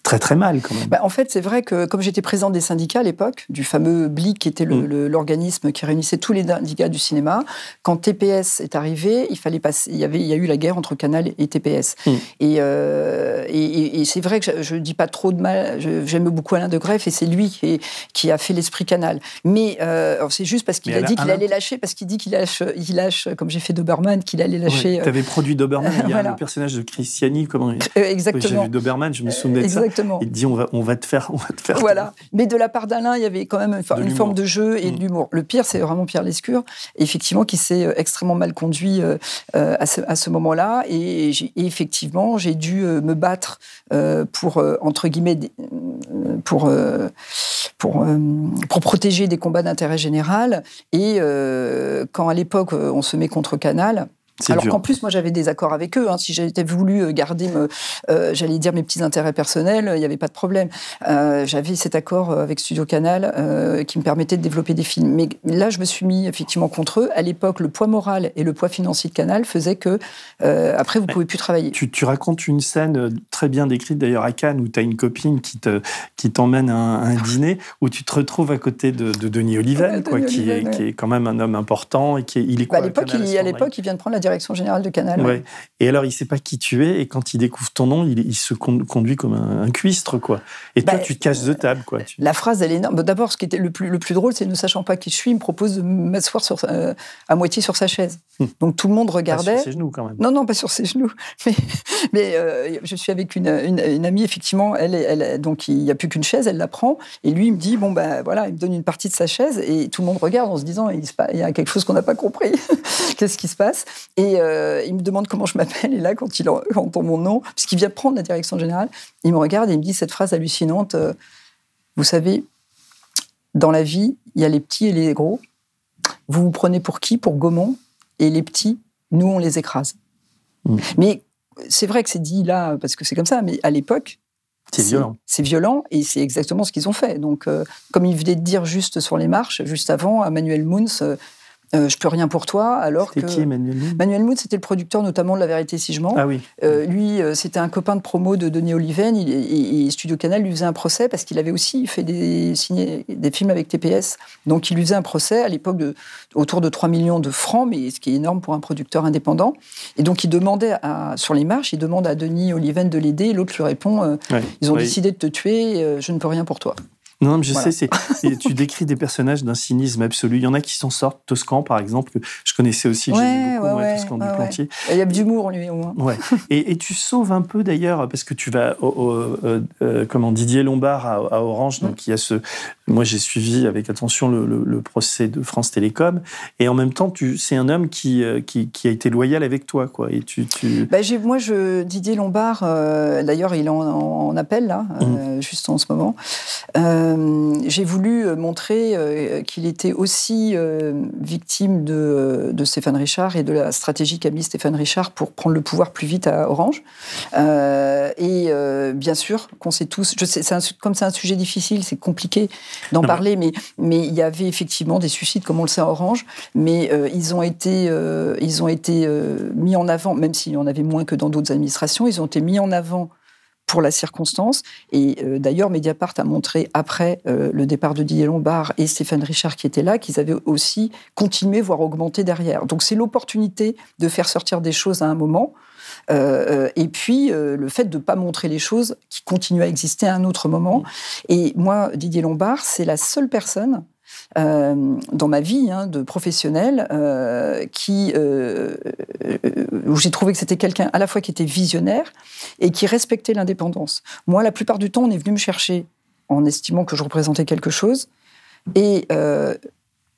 très très mal quand même. Bah, en fait, c'est vrai que comme j'étais président des syndicats à l'époque, du fameux BLIC qui était mm. l'organisme qui réunissait tous les syndicats du cinéma, quand TPS est arrivé, il fallait passer. Il y avait, il y a eu la guerre entre Canal et TPS. Mm. Euh, et, et, c'est vrai que je, ne dis pas trop de mal. J'aime beaucoup Alain de Greff et c'est lui qui, qui, a fait l'esprit Canal. Mais euh, c'est juste parce qu'il a dit qu'il allait lâcher, parce qu'il dit qu'il lâche, il lâche, comme j'ai fait Doberman, qu'il allait lâcher. tu avais produit Doberman. il y a le personnage de Christiani. Comment Exactement. J'ai vu Doberman, je me souviens de ça. Il dit on va, on va te faire, on va te faire. Voilà. Mais de la part d'Alain, il y avait quand même une, forme de jeu et mm. d'humour. Le pire, c'est vraiment Pierre Lescure, effectivement, qui s'est euh, extrêmement mal conduit euh, euh, à ce, moment-là. Et, effectivement, j'ai dû me battre pour, entre guillemets, pour, pour, pour protéger des combats d'intérêt général. Et quand à l'époque, on se met contre Canal, alors qu'en plus, moi, j'avais des accords avec eux. Hein. Si j'avais voulu euh, garder, euh, j'allais dire, mes petits intérêts personnels, il n'y avait pas de problème. Euh, j'avais cet accord avec Studio Canal qui me permettait de développer des films. Mais là, je me suis mis effectivement contre eux. À l'époque, le poids moral et le poids financier de Canal faisaient que, après, vous ne pouvez plus travailler. Tu, racontes une scène très bien décrite d'ailleurs à Cannes où tu as une copine qui te qui t'emmène à un, dîner où tu te retrouves à côté de, Denis Oliven, quoi, qui, est, qui est quand même un homme important et qui est, il est bah, à l'époque, il, à l'époque, il vient de prendre la direction générale de Canal. Ouais. Et alors, il ne sait pas qui tu es, et quand il découvre ton nom, il, se conduit comme un, cuistre, quoi. Et toi, bah, tu te caches de table, quoi. La phrase, elle est énorme. D'abord, ce qui était le plus, le plus drôle, c'est ne sachant pas qui je suis, il me propose de m'asseoir sur, euh, à moitié sur sa chaise. Hum. Donc tout le monde regardait. Pas sur ses genoux, quand même. Non, non, pas sur ses genoux. Mais, mais euh, je suis avec une, une, amie, effectivement, elle, elle, donc il n'y a plus qu'une chaise, elle la prend, et lui, il me dit, bon, ben voilà, il me donne une partie de sa chaise, et tout le monde regarde en se disant, il, y a quelque chose qu'on n'a pas compris. Qu'est-ce qui se passe? Et euh, il me demande comment je m'appelle. Et là, quand il entend mon nom, puisqu'il vient prendre la direction générale, il me regarde et il me dit cette phrase hallucinante euh, Vous savez, dans la vie, il y a les petits et les gros. Vous vous prenez pour qui? Pour Gaumont. Et les petits, nous, on les écrase. Mmh. Mais c'est vrai que c'est dit là, parce que c'est comme ça, mais à l'époque, c'est violent. C'est violent et c'est exactement ce qu'ils ont fait. Donc, euh, comme il venait de dire juste sur les marches, juste avant, Manuel Mouns euh, Je peux rien pour toi, alors que... Qui Emmanuel Mood? Manuel Mood, c'était le producteur notamment de La Vérité si je mens. Ah oui. Euh, lui, euh, c'était un copain de promo de Denis Oliven il- et, et Studio Canal lui faisait un procès parce qu'il avait aussi fait des, signé des films avec TPS. Donc il lui faisait un procès à l'époque de autour de 3 millions de francs, mais ce qui est énorme pour un producteur indépendant. Et donc il demandait à- sur les marches, il demande à Denis Oliven de l'aider l'autre lui répond euh, Ouais. Ils ont décidé de te tuer, euh, je ne peux rien pour toi. Non, mais je Voilà. sais, c'est, tu décris des personnages d'un cynisme absolu. Il y en a qui s'en sortent. Toscan, par exemple, que je connaissais aussi, Ouais, j'aimais beaucoup, ouais, moi, ouais, Toscan ouais, du ouais. Plantier. Il y a de l'humour, lui, au moins. Ouais. Et, et tu sauves un peu d'ailleurs, parce que tu vas au, au- euh, euh, comment Didier Lombard à, à Orange, donc il y a ce. Moi, j'ai suivi avec attention le, le- le procès de France Télécom, et en même temps, tu, c'est un homme qui, euh, qui, qui a été loyal avec toi, quoi. Et tu, tu... Bah, moi, je, Didier Lombard, euh, d'ailleurs, il est en, en- en appel, là, euh, juste en ce moment. Euh, j'ai voulu euh, montrer euh, qu'il était aussi euh, victime de, de Stéphane Richard et de la stratégie qu'a mis Stéphane Richard pour prendre le pouvoir plus vite à Orange. Euh, et euh, bien sûr qu'on sait tous, je sais, c'est un su- comme c'est un sujet difficile, c'est compliqué d'en parler, mais, mais il y avait effectivement des suicides, comme on le sait à Orange, mais euh, ils ont été, euh, ils ont été euh, mis en avant, même s'il y en avait moins que dans d'autres administrations, ils ont été mis en avant pour la circonstance. Et euh, d'ailleurs, Mediapart a montré, après euh, le départ de Didier Lombard et Stéphane Richard qui étaient là, qu'ils avaient aussi continué, voire augmenté derrière. Donc c'est l'opportunité de faire sortir des choses à un moment. Euh, et puis euh, le fait de ne pas montrer les choses qui continuent à exister à un autre moment. Et moi, Didier Lombard, c'est la seule personne dans ma vie hein, de professionnel euh, euh, euh, où j'ai trouvé que c'était quelqu'un à la fois qui était visionnaire et qui respectait l'indépendance. Moi, la plupart du temps, on est venu me chercher en estimant que je représentais quelque chose et euh,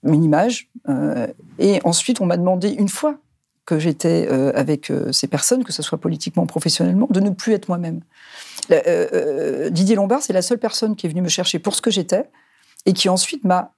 une image. euh, et ensuite, on m'a demandé une fois que j'étais euh, avec euh, ces personnes, que ce soit politiquement ou professionnellement, de ne plus être moi-même. Euh, euh, Didier Lombard, c'est la seule personne qui est venue me chercher pour ce que j'étais et qui ensuite m'a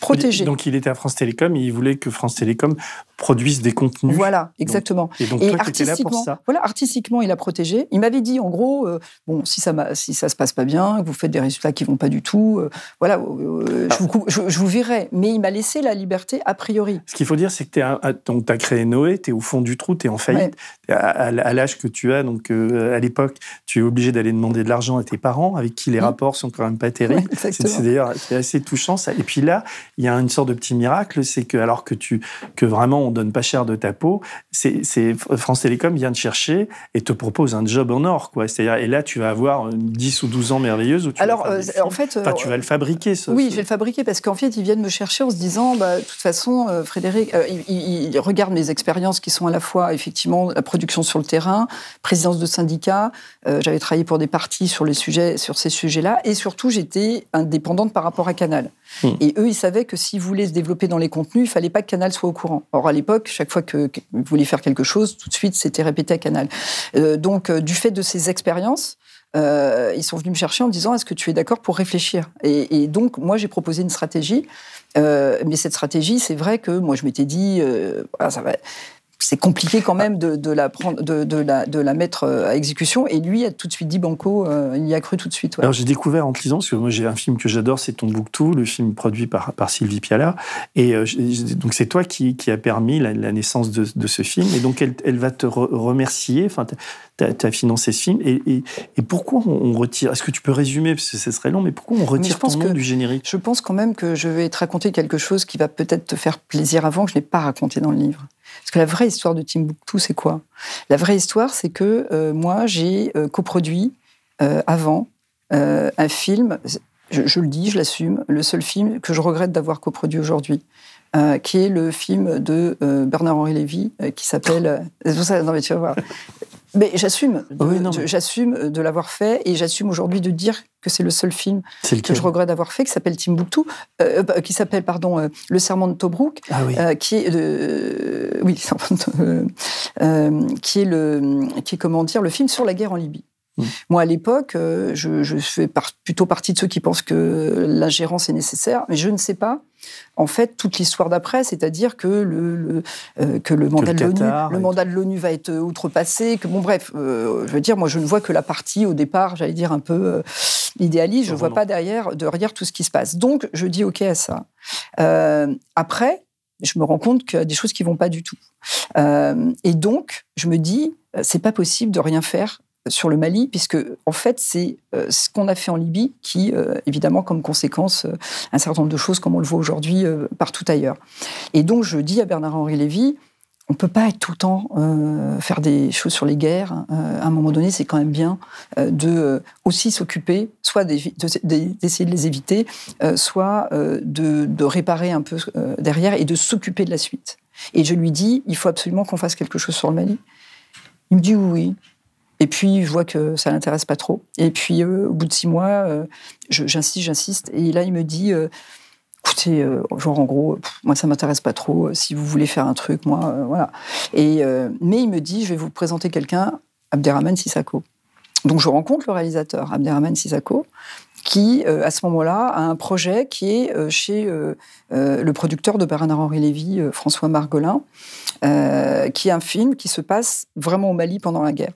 protégée. Donc il était à France Télécom et il voulait que France Télécom produise des contenus. Voilà, exactement. Et donc Et toi, tu étais là pour artistiquement, ça. voilà, artistiquement, il a protégé. Il m'avait dit, en gros, euh, bon, si ça, si ça se passe pas bien, que vous faites des résultats qui vont pas du tout, euh, voilà, euh, Ah. je, vous, cou- je, je vous verrai. Mais il m'a laissé la liberté a priori. Ce qu'il faut dire, c'est que tu as créé Noé, tu es au fond du trou, tu es en faillite. À, à- à l'âge que tu as, donc à l'époque, tu es obligé d'aller demander de l'argent à tes parents, avec qui les Mm. rapports sont quand même pas terribles. Ouais, C'est d'ailleurs assez touchant ça. Et puis là, il y a une sorte de petit miracle, c'est que alors que tu que vraiment on donne pas cher de ta peau, c'est France Télécom vient te chercher et te propose un job en or quoi. C'est-à-dire et là tu vas avoir une 10 ou 12 ans merveilleuses où tu Alors, vas euh, en fait, Enfin, tu vas le fabriquer ce, Oui, ce- je vais le fabriquer parce qu'en fait, ils viennent me chercher en se disant, bah, de toute façon, euh, Frédéric, euh, ils, ils regardent mes expériences qui sont à la fois, effectivement, la production sur le terrain, présidence de syndicat. J'avais travaillé pour des partis sur, les sujets, sur ces sujets-là. Et surtout, j'étais indépendante par rapport à Canal. Hmm. Et eux, ils savaient que s'ils voulaient se développer dans les contenus, il fallait pas que Canal soit au courant. Or, à l'époque, chaque fois que vous faire quelque chose, tout de suite, c'était répété à Canal. Euh, donc, euh, du fait de ces expériences, euh, ils sont venus me chercher en me disant est-ce que tu es d'accord pour réfléchir? Et, donc moi j'ai proposé une stratégie, mais cette stratégie c'est vrai que moi je m'étais dit ça va. C'est compliqué quand même de, de la prendre, de, de la, de la mettre euh, à exécution. Et lui a tout de suite dit Banco, euh, il y a cru tout de suite. ouais. Alors j'ai découvert en te lisant, parce que moi j'ai un film que j'adore, c'est Tombouctou, le film produit par, par Sylvie Piala. Et euh, donc c'est toi qui, qui a permis la, la naissance de, ce film. Et donc elle, elle va te re- remercier, enfin tu as, financé ce film. Et, et, et pourquoi on, retire, est-ce que tu peux résumer, parce que ce serait long, mais pourquoi on retire ton nom du générique? Je pense quand même que je vais te raconter quelque chose qui va peut-être te faire plaisir avant, que je n'ai pas raconté dans le livre. Parce que la vraie histoire de Timbuktu, c'est quoi? La vraie histoire, c'est que euh, moi, j'ai euh, coproduit euh, avant un film, je, je le dis, je l'assume, le seul film que je regrette d'avoir coproduit aujourd'hui. qui est le film de Bernard-Henri Lévy, qui s'appelle... c'est pour ça, non mais tu vas voir. Mais j'assume, Oui, non, mais- de- j'assume de l'avoir fait, et j'assume aujourd'hui de dire que c'est le seul film que je regrette d'avoir fait, qui s'appelle Timbuktu, euh, euh, qui s'appelle pardon euh, Le Serment de Tobruk, Ah oui. euh, qui est oui, euh, euh, qui est le, qui est comment dire, le film sur la guerre en Libye. Mm. Moi, à l'époque, euh, je, je fais par- plutôt partie de ceux qui pensent que l'ingérence est nécessaire, mais je ne sais pas, en fait, toute l'histoire d'après, c'est-à-dire que le, le, euh, que le mandat le de l'ONU, le mandat de l'ONU va être outrepassé, que bon, bref, euh, je veux dire, moi, je ne vois que la partie au départ, j'allais dire un peu euh, idéaliste, je ne vois Vraiment. pas derrière, derrière tout ce qui se passe. Donc, je dis OK à ça. Euh, après, je me rends compte qu'il y a des choses qui vont pas du tout. Euh, et donc, je me dis, c'est pas possible de rien faire sur le Mali, puisque en fait c'est ce qu'on a fait en Libye qui, évidemment, comme conséquence, un certain nombre de choses comme on le voit aujourd'hui partout ailleurs. Et donc je dis à Bernard-Henri Lévy, on peut pas être tout le temps euh, faire des choses sur les guerres. Euh, à un moment donné, c'est quand même bien euh, de aussi s'occuper, soit d'essayer de, les éviter, soit de, réparer un peu derrière et de s'occuper de la suite. Et je lui dis, il faut absolument qu'on fasse quelque chose sur le Mali. Il me dit oui. Et puis, je vois que ça l'intéresse pas trop. Et puis, au bout de six mois, j'insiste, j'insiste. Et là, il me dit, écoutez, euh, genre en gros, moi ça m'intéresse pas trop. Euh, si vous voulez faire un truc, moi, euh, voilà. Et mais il me dit, je vais vous présenter quelqu'un, Abderrahman Sissako. Donc je rencontre le réalisateur Abderrahman Sissako, qui à ce moment-là a un projet qui est chez le producteur de Bernard-Henri Lévy, François Margolin, qui est un film qui se passe vraiment au Mali pendant la guerre.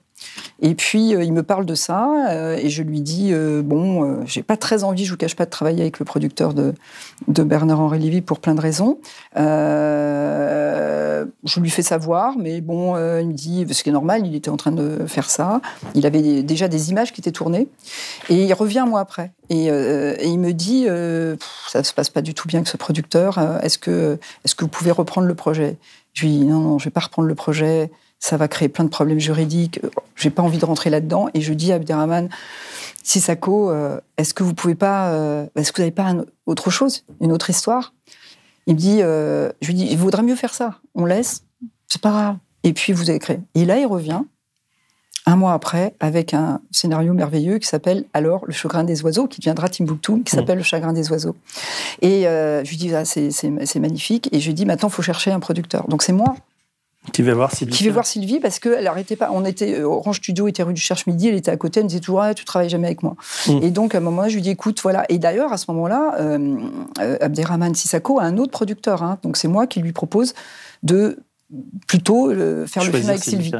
Et puis, euh, il me parle de ça, euh, et je lui dis euh, Bon, j'ai pas très envie, je vous cache pas, de travailler avec le producteur de, de Bernard-Henri Lévy pour plein de raisons. je lui fais savoir, mais bon, il me dit Ce qui est normal, il était en train de faire ça. Il avait déjà des images qui étaient tournées. Et il revient un mois après. Et, il me dit Ça se passe pas du tout bien avec ce producteur. Est-ce que, est -ce que vous pouvez reprendre le projet? Je lui dis Non, non, je vais pas reprendre le projet ça va créer plein de problèmes juridiques. J'ai pas envie de rentrer là-dedans. Et je dis à Abderrahman, Sissako, euh, est-ce que vous pouvez pas, euh, est-ce que vous n'avez pas autre chose, une autre histoire? Il me dit, euh, je lui dis, il vaudrait mieux faire ça. On laisse, c'est pas grave. Et puis vous avez créé. Et là, il revient un mois après avec un scénario merveilleux qui s'appelle alors Le chagrin des oiseaux, qui deviendra Timbuktu, qui mmh. s'appelle Le chagrin des oiseaux. Et je lui dis, ah, c'est magnifique. Et je lui dis, maintenant, il faut chercher un producteur. Donc c'est moi qui va voir Sylvie. Qui va voir Sylvie parce qu'elle arrêtait pas. On était euh, Orange Studio était rue du Cherche Midi, elle était à côté, elle me disait toujours ah, tu travailles jamais avec moi. Mm. Et donc à un moment je lui dis écoute voilà. Et d'ailleurs à ce moment-là, euh, euh, Abderrahman Sissako a un autre producteur. Hein. donc c'est moi qui lui propose de plutôt faire le film avec Sylvie.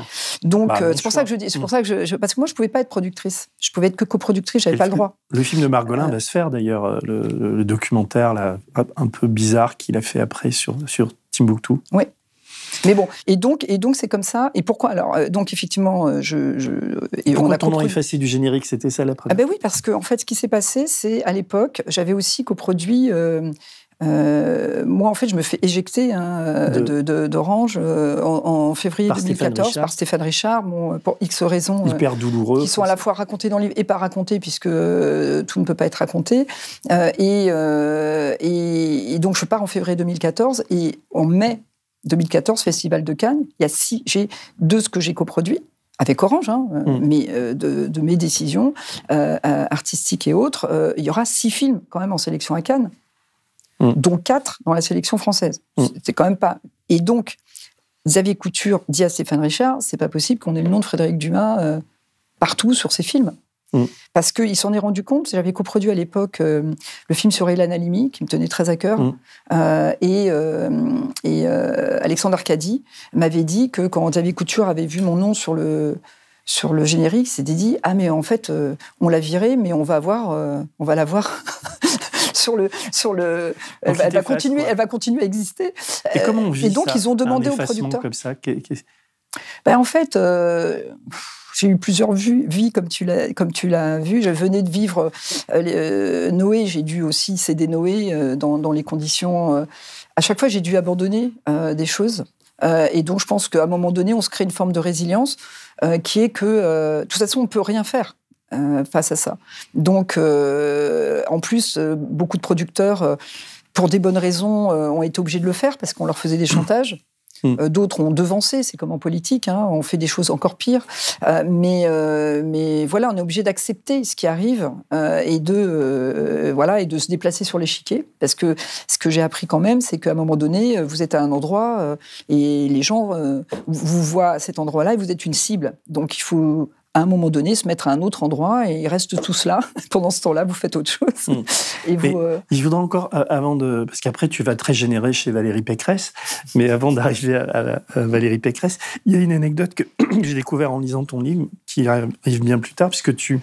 Donc bah, c'est pour ça que je dis, c'est pour mm. ça que je, parce que moi je pouvais pas être productrice, je pouvais être que coproductrice, j'avais pas le, droit. Le film de Margolin va se faire d'ailleurs, le, le, documentaire là, un peu bizarre qu'il a fait après sur sur Timbuktu. Oui. Mais bon, et donc, et donc c'est comme ça. Et pourquoi? Alors euh, Donc effectivement, euh, je, je et on a ton nom effacé du générique, c'était ça la première. Ah ben oui, parce que en fait, ce qui s'est passé, c'est à l'époque, j'avais aussi coproduit. Euh, euh, moi, en fait, je me fais éjecter hein, d'Orange en, février 2014 par Stéphane Richard, bon, pour X raisons hyper douloureux, qui sont à la fois racontées dans le livre et pas racontées puisque tout ne peut pas être raconté. Et, et, et, donc, je pars en février 2014 et en mai 2014, Festival de Cannes. Il y a six, j'ai deux ce que j'ai coproduit avec Orange, hein, euh, mm. mais euh, de, mes décisions euh, artistiques et autres, il y aura six films quand même en sélection à Cannes, mm. dont quatre dans la sélection française. Mm. C'est quand même pas. Et donc, Xavier Couture dit à Stéphane Richard, c'est pas possible qu'on ait le nom de Frédéric Dumas partout sur ses films. Mm. Parce qu'il s'en est rendu compte. J'avais coproduit à l'époque euh, le film sur Hélène Halimi, qui me tenait très à cœur. Mm. Euh, et, euh, et Alexandre Arcadi m'avait dit que quand Xavier Couture avait vu mon nom sur le, sur le générique, s'était dit Ah, mais en fait, on l'a viré, mais on va voir, on va la voir. sur le sur le elle, va, continuer elle va continuer à exister et comment on vit et donc ils ont demandé au producteur comme ça? Ben, en fait j'ai eu plusieurs vies, comme tu l'as, comme tu l'as vu. Je venais de vivre euh, euh, Noé. J'ai dû aussi céder Noé euh, dans, les conditions. à chaque fois, j'ai dû abandonner des choses. et donc, je pense qu'à un moment donné, on se crée une forme de résilience qui est que, de toute façon, on peut rien faire. face à ça. Donc, en plus, beaucoup de producteurs, pour des bonnes raisons, ont été obligés de le faire parce qu'on leur faisait des chantages. Mm. Euh, d'autres ont devancé, c'est comme en politique, hein, on fait des choses encore pires. Euh, mais, euh, mais voilà, on est obligé d'accepter ce qui arrive et, de, voilà, et de se déplacer sur l'échiquier. Parce que ce que j'ai appris quand même, c'est qu'à un moment donné, vous êtes à un endroit et les gens vous voient à cet endroit-là et vous êtes une cible. Donc il faut à un moment donné, se mettre à un autre endroit et ils restent tous là. Pendant ce temps-là, vous faites autre chose. Hmm. Et vous, euh, Je voudrais encore, euh, avant de. Parce qu'après, tu vas très générer chez Valérie Pécresse, mais avant d'arriver à, Valérie Pécresse, il y a une anecdote que j'ai découvert en lisant ton livre, qui arrive bien plus tard, puisque tu,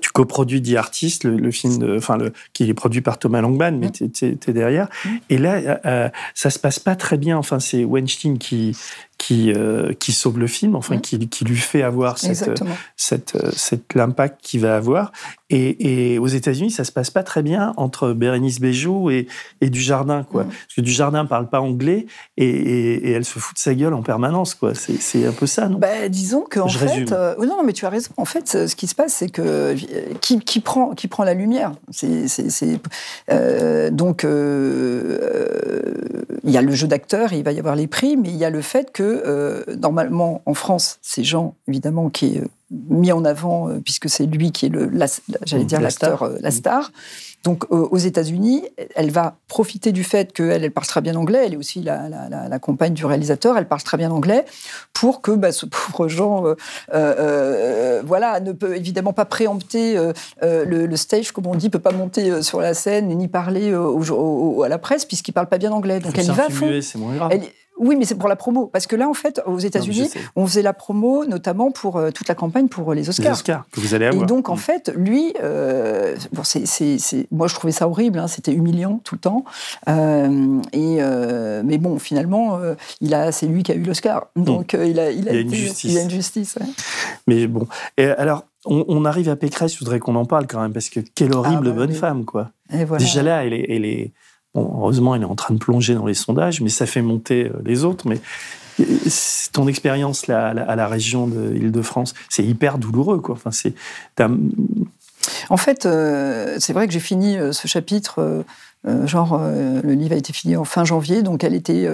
tu coproduit The Artist, le, film, de, enfin, le, qui est produit par Thomas Langman, mais tu es, derrière. Et là, ça se passe pas très bien. Enfin, c'est Weinstein qui, qui, euh, qui sauve le film, enfin, qui, qui, lui fait avoir cette, cette, euh, cette, l'impact qu'il va avoir. Et, et aux États-Unis, ça se passe pas très bien entre Bérénice Bejo et, et Dujardin, quoi. Parce que Dujardin parle pas anglais et, et, elle se fout de sa gueule en permanence, quoi. C'est, un peu ça, non? Bah, Disons qu'en fait. Euh, non, mais tu as raison. En fait, ce qui se passe, c'est que qui, qui, prend, qui prend la lumière? C'est, euh, Donc, il y a le jeu d'acteur, il va y avoir les prix, mais il y a le fait que euh, normalement, en France, ces gens, évidemment, qui est euh, mis en avant, euh, puisque c'est lui qui est le, j'allais dire l'acteur, la star. Donc aux États-Unis, elle va profiter du fait qu'elle elle parle très bien anglais, elle est aussi la, compagne du réalisateur, elle parle très bien anglais, pour que bah, ce pauvre Jean voilà, ne peut évidemment pas préempter le, stage, comme on dit, peut pas monter sur la scène ni parler à la presse, puisqu'il parle pas bien anglais. Donc elle y va à fond. C'est moins grave. Oui, mais c'est pour la promo. Parce que là, en fait, aux États-Unis, on faisait la promo, notamment pour euh, toute la campagne pour euh, les Oscars. Les Oscars, que vous allez avoir. Et donc, en mm. fait, lui, euh, bon, moi, je trouvais ça horrible. Hein, c'était humiliant tout le temps. et, mais bon, finalement, il a, c'est lui qui a eu l'Oscar. Mm. Donc, il, a, il, a, une justice. Il a une justice. Mais bon. Et alors, on, arrive à Pécresse, je voudrais qu'on en parle quand même, parce que quelle horrible ah, bah bonne femme, quoi. Déjà là, elle est, elle est heureusement, elle est en train de plonger dans les sondages, mais ça fait monter euh, les autres. Mais euh, ton expérience à la région de Île-de-France, c'est hyper douloureux, quoi. Enfin, c'est. En fait, euh, c'est vrai que j'ai fini ce chapitre, genre le livre a été fini en fin janvier, donc elle était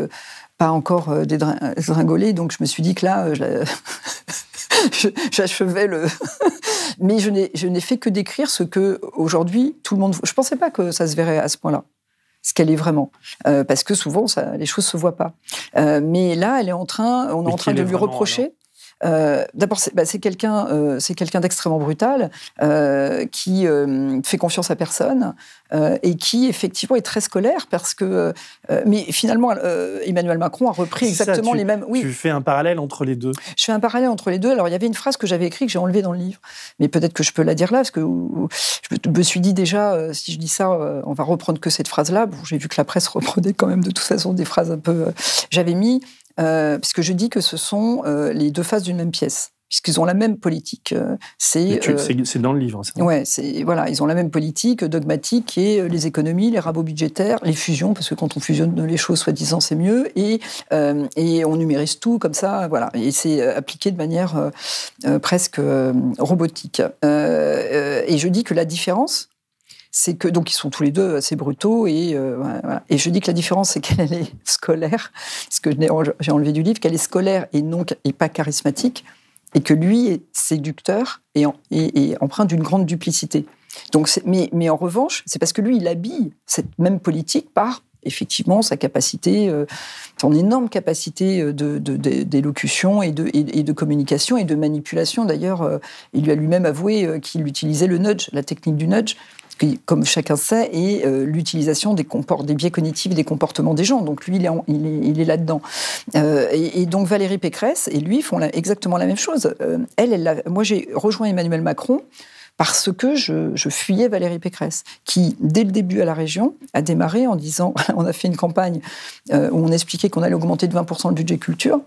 pas encore dédringolée, donc je me suis dit que là, j'achevais le. Mais je n'ai fait que décrire ce que aujourd'hui tout le monde. Je pensais pas que ça se verrait à ce point-là ce qu'elle est vraiment. Euh, parce que souvent, ça, les choses se voient pas. Euh, mais là, elle est en train, on est en train de lui reprocher. Euh, d'abord, c'est bah, quelqu'un, euh, c'est quelqu'un d'extrêmement brutal euh, qui fait confiance à personne et qui effectivement est très scolaire parce que, mais finalement, Emmanuel Macron a repris exactement les mêmes. Oui. Tu fais un parallèle entre les deux. Je fais un parallèle entre les deux. Alors, il y avait une phrase que j'avais écrite que j'ai enlevée dans le livre, mais peut-être que je peux la dire là parce que je me suis dit déjà, si je dis ça, on va reprendre que cette phrase-là. Bon, j'ai vu que la presse reprenait quand même de toute façon des phrases un peu. J'avais mis euh, puisque je dis que ce sont euh, les deux faces d'une même pièce puisqu'ils ont la même politique. Euh, c'est dans le livre, ça? Ouais, c'est voilà, ils ont la même politique dogmatique qui est les économies, les rabots budgétaires, les fusions, parce que quand on fusionne les choses, soi-disant, c'est mieux, et et on numérise tout comme ça, voilà, et c'est appliqué de manière presque robotique. et je dis que la différence, c'est que donc ils sont tous les deux assez brutaux et euh, et je dis que la différence c'est qu'elle est scolaire, ce que j'ai enlevé du livre, qu'elle est scolaire et non et pas charismatique et que lui est séducteur et, et, empreint d'une grande duplicité. Donc, mais, mais en revanche, c'est parce que lui, il habille cette même politique par effectivement sa capacité, euh, son énorme capacité euh, d'élocution de, de, de, et, de communication et de manipulation. D'ailleurs, il lui a lui-même avoué qu'il utilisait le nudge, la technique du nudge, comme chacun sait, est euh, l'utilisation des, des, biais cognitifs des comportements des gens. Donc lui, il est, là-dedans. Euh, et, donc Valérie Pécresse et lui font exactement la même chose. Euh, elle, elle moi j'ai rejoint Emmanuel Macron parce que je, fuyais Valérie Pécresse, qui, dès le début à la région, a démarré en disant, on a fait une campagne où on expliquait qu'on allait augmenter de 20% le budget culture,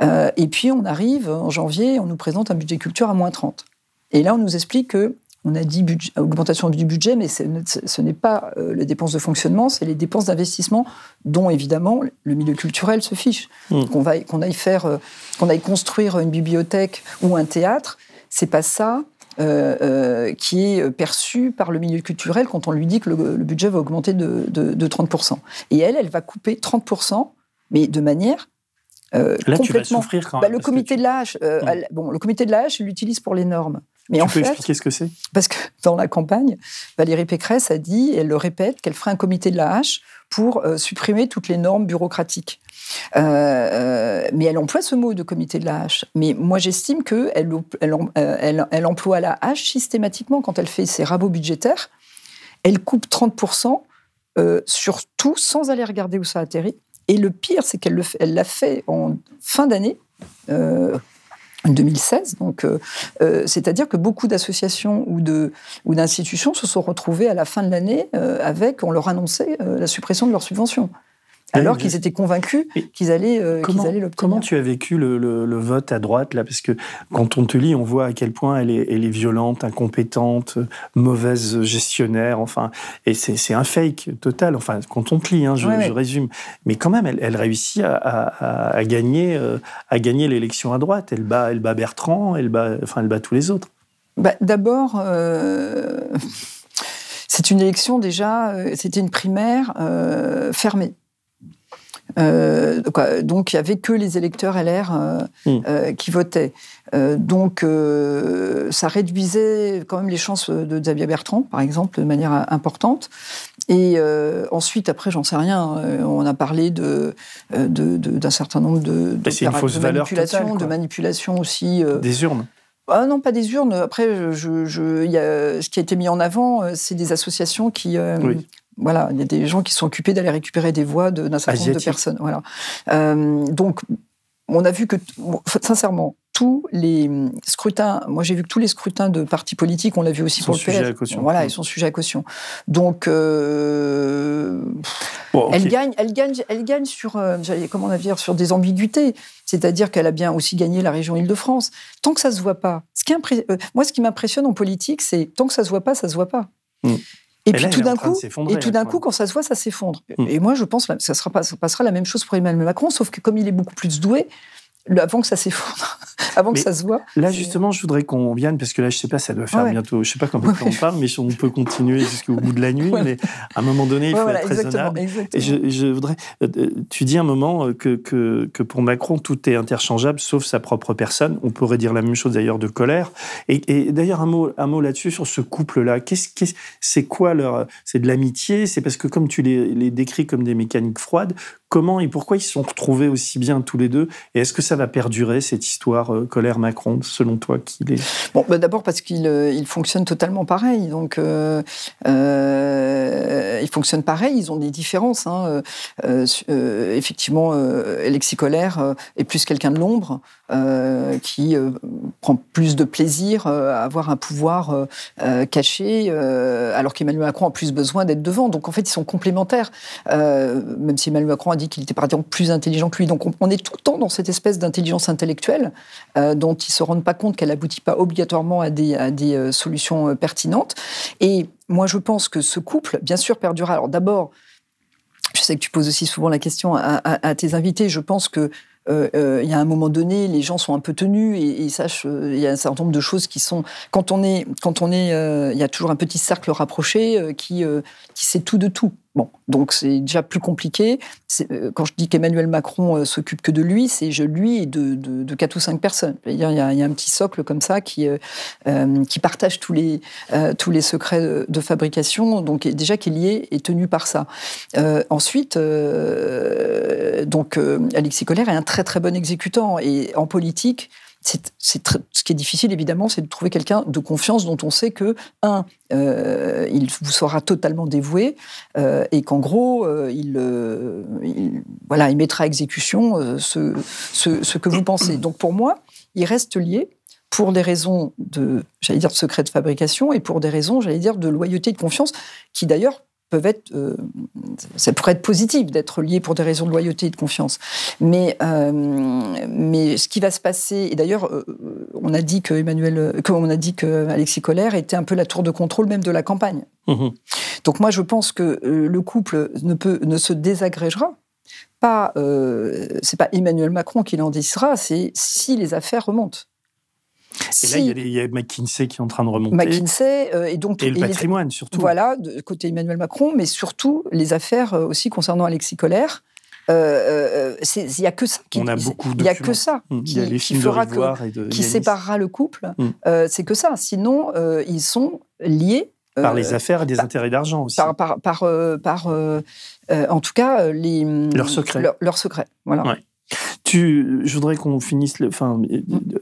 et puis on arrive en janvier, on nous présente un budget culture à moins 30. Et là, on nous explique que on a dit augmentation du budget, mais ce n'est pas euh, les dépenses de fonctionnement, c'est les dépenses d'investissement dont évidemment le milieu culturel se fiche. Mmh. Qu'on aille faire, euh, qu'on aille construire une bibliothèque ou un théâtre, c'est pas ça euh, qui est perçu par le milieu culturel quand on lui dit que le, budget va augmenter de, 30%. Et elle, elle va couper 30%, mais de manière Là, complètement... tu vas souffrir quand bah, le, comité de l'âge, mmh. bon, le comité de l'âge l'utilise pour les normes. Mais tu en peux expliquer ce que c'est? Parce que dans la campagne, Valérie Pécresse a dit, et elle le répète, qu'elle ferait un comité de la hache pour euh, supprimer toutes les normes bureaucratiques. Euh, euh, mais elle emploie ce mot de comité de la hache. Mais moi, j'estime qu'elle elle, elle, elle, emploie la hache systématiquement quand elle fait ses rabots budgétaires. Elle coupe 30% sur tout sans aller regarder où ça atterrit. Et le pire, c'est qu'elle l'a fait en fin d'année 2016. Donc, c'est-à-dire que beaucoup d'associations ou de ou d'institutions se sont retrouvées à la fin de l'année avec, on leur annonçait la suppression de leurs subventions alors qu'ils étaient convaincus qu'ils allaient, euh, comment, l'obtenir. Comment tu as vécu le, vote à droite là? Parce que quand on te lit, on voit à quel point elle est, elle est violente, incompétente, mauvaise gestionnaire. Enfin, et c'est un fake total. Enfin, quand on te lit, hein, je, résume. Mais quand même, elle, réussit à, gagner, euh, à gagner l'élection à droite. Elle bat, elle bat Bertrand, elle bat, enfin, elle bat tous les autres. Bah, D'abord. Euh, c'est une élection déjà, c'était une primaire fermée. Euh, donc il n'y avait que les électeurs LR euh, hmm. euh, qui votaient. donc ça réduisait quand même les chances de Xavier Bertrand, par exemple, de manière importante. Et ensuite, après, j'en sais rien, on a parlé de, d'un certain nombre de, de, manipulations, de manipulations aussi. Des urnes ah non, pas des urnes. Après, je, je, y a, ce qui a été mis en avant, c'est des associations qui, voilà, il y a des gens qui sont occupés d'aller récupérer des voix d'un certain nombre de personnes. Voilà. Euh, donc, on a vu que, sincèrement, tous les scrutins, moi j'ai vu que tous les scrutins de partis politiques, on l'a vu aussi pour le PS, voilà, ils sont sujets à caution. Donc, euh, elle gagne, elle gagne, elle gagne sur, euh, comment on dire, sur des ambiguïtés. C'est-à-dire qu'elle a bien aussi gagné la région Île-de-France. Tant que ça se voit pas, ce qui moi ce qui m'impressionne en politique, c'est tant que ça se voit pas, ça se voit pas. Mm. Et, puis tout d'un coup, et tout d'un coup, quand ça se voit, ça s'effondre. Mm. Et moi, je pense que ça, sera ça passera la même chose pour Emmanuel Macron, sauf que comme il est beaucoup plus doué, avant que ça s'effondre, avant que ça se voit. Là, justement, je voudrais qu'on vienne, parce que là, je sais pas, ça doit faire bientôt, je sais pas de temps on parle, mais on peut continuer jusqu'au bout de la nuit, mais à un moment donné, il faut être raisonnable. Et je, voudrais, euh, euh, tu dis un moment euh, que, que, que, pour Macron, tout est interchangeable, sauf sa propre personne. On pourrait dire la même chose d'ailleurs de colère. Et, d'ailleurs, un mot, un mot là-dessus, sur ce couple-là. Qu'est-ce, c'est quoi leur, c'est de l'amitié? C'est parce que comme tu les, les décris comme des mécaniques froides, comment et pourquoi ils se sont retrouvés aussi bien tous les deux? Et est-ce que ça va perdurer, cette histoire euh, colère-Macron, selon toi qu'il est? Bon, bah, D'abord parce qu'ils euh, fonctionnent totalement pareil. Donc, euh, ils fonctionnent pareil, ils ont des différences. Hein. effectivement, Alexis Colère est plus quelqu'un de l'ombre. Qui prend plus de plaisir à avoir un pouvoir caché, alors qu'Emmanuel Macron a plus besoin d'être devant. Donc en fait, ils sont complémentaires, même si Emmanuel Macron a dit qu'il était par exemple plus intelligent que lui. Donc on, est tout le temps dans cette espèce d'intelligence intellectuelle dont ils se rendent pas compte qu'elle aboutit pas obligatoirement à des, à des solutions pertinentes. Et moi, je pense que ce couple, bien sûr, perdurera. Alors d'abord, je sais que tu poses aussi souvent la question à, tes invités. Je pense que euh, euh, il y a un moment donné, les gens sont un peu tenus et, ils sachent, euh, il y a un certain nombre de choses qui sont. Quand on est, quand on est, il y a toujours un petit cercle rapproché qui, qui sait tout de tout. Bon, donc c'est déjà plus compliqué. Euh, quand je dis qu'Emmanuel Macron euh, s'occupe que de lui, c'est je lui et de, de, quatre ou cinq personnes. Il y, a, un petit socle comme ça qui, euh, qui partage tous les, secrets de, fabrication, donc déjà qui est lié tenu par ça. ensuite, donc Alexis Colère est un très très bon exécutant et en politique, ce qui est difficile, évidemment, c'est de trouver quelqu'un de confiance dont on sait que, un, euh, il vous sera totalement dévoué euh, et qu'en gros, euh, il, voilà, il mettra à exécution ce, ce, que vous pensez. Donc pour moi, il reste lié pour des raisons de, j'allais dire, de secret de fabrication et pour des raisons, j'allais dire, de loyauté et de confiance, qui d'ailleurs peuvent être, euh, ça pourrait être positif d'être lié pour des raisons de loyauté et de confiance. Mais, euh, mais ce qui va se passer, et d'ailleurs, euh, on a dit que Emmanuel, on a dit que Alexis Collère était un peu la tour de contrôle même de la campagne. Mmh Donc moi, je pense que le couple ne peut, ne se désagrégera pas. c'est pas Emmanuel Macron qui l'en c'est si les affaires remontent. Et là, il y, a McKinsey qui est en train de remonter. McKinsey, euh, et donc... Et le patrimoine, surtout. Voilà, de côté Emmanuel Macron, mais surtout les affaires euh, aussi concernant Alexis Colère. Euh, il n'y a que ça. Qui, On a beaucoup Il n'y a que ça mmh. qui, il y a les films fera que, qui séparera le couple. Mmh. c'est que ça. Sinon, ils sont liés. Par les affaires et des intérêts d'argent aussi. Par, par, en tout cas, les, leurs secrets. Leurs leur secrets, voilà. Tu, je voudrais qu'on finisse. Le, enfin,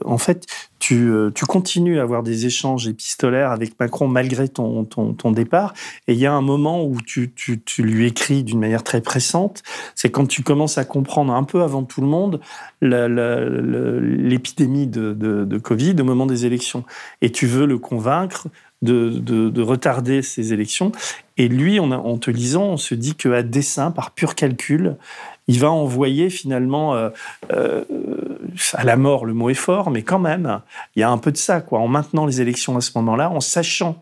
en fait, tu, euh, tu, continues à avoir des échanges épistolaires avec Macron malgré ton, ton, ton départ. Et il y a un moment où tu, tu, tu lui écris d'une manière très pressante. C'est quand tu commences à comprendre un peu avant tout le monde l'épidémie de, de, de, Covid au moment des élections. Et tu veux le convaincre de, de retarder ces élections. Et lui, en, en te lisant, on se dit qu'à dessein, par pur calcul, il va envoyer finalement euh, euh, à la mort, le mot est fort, mais quand même, il y a un peu de ça, quoi, en maintenant les élections à ce moment-là, en sachant,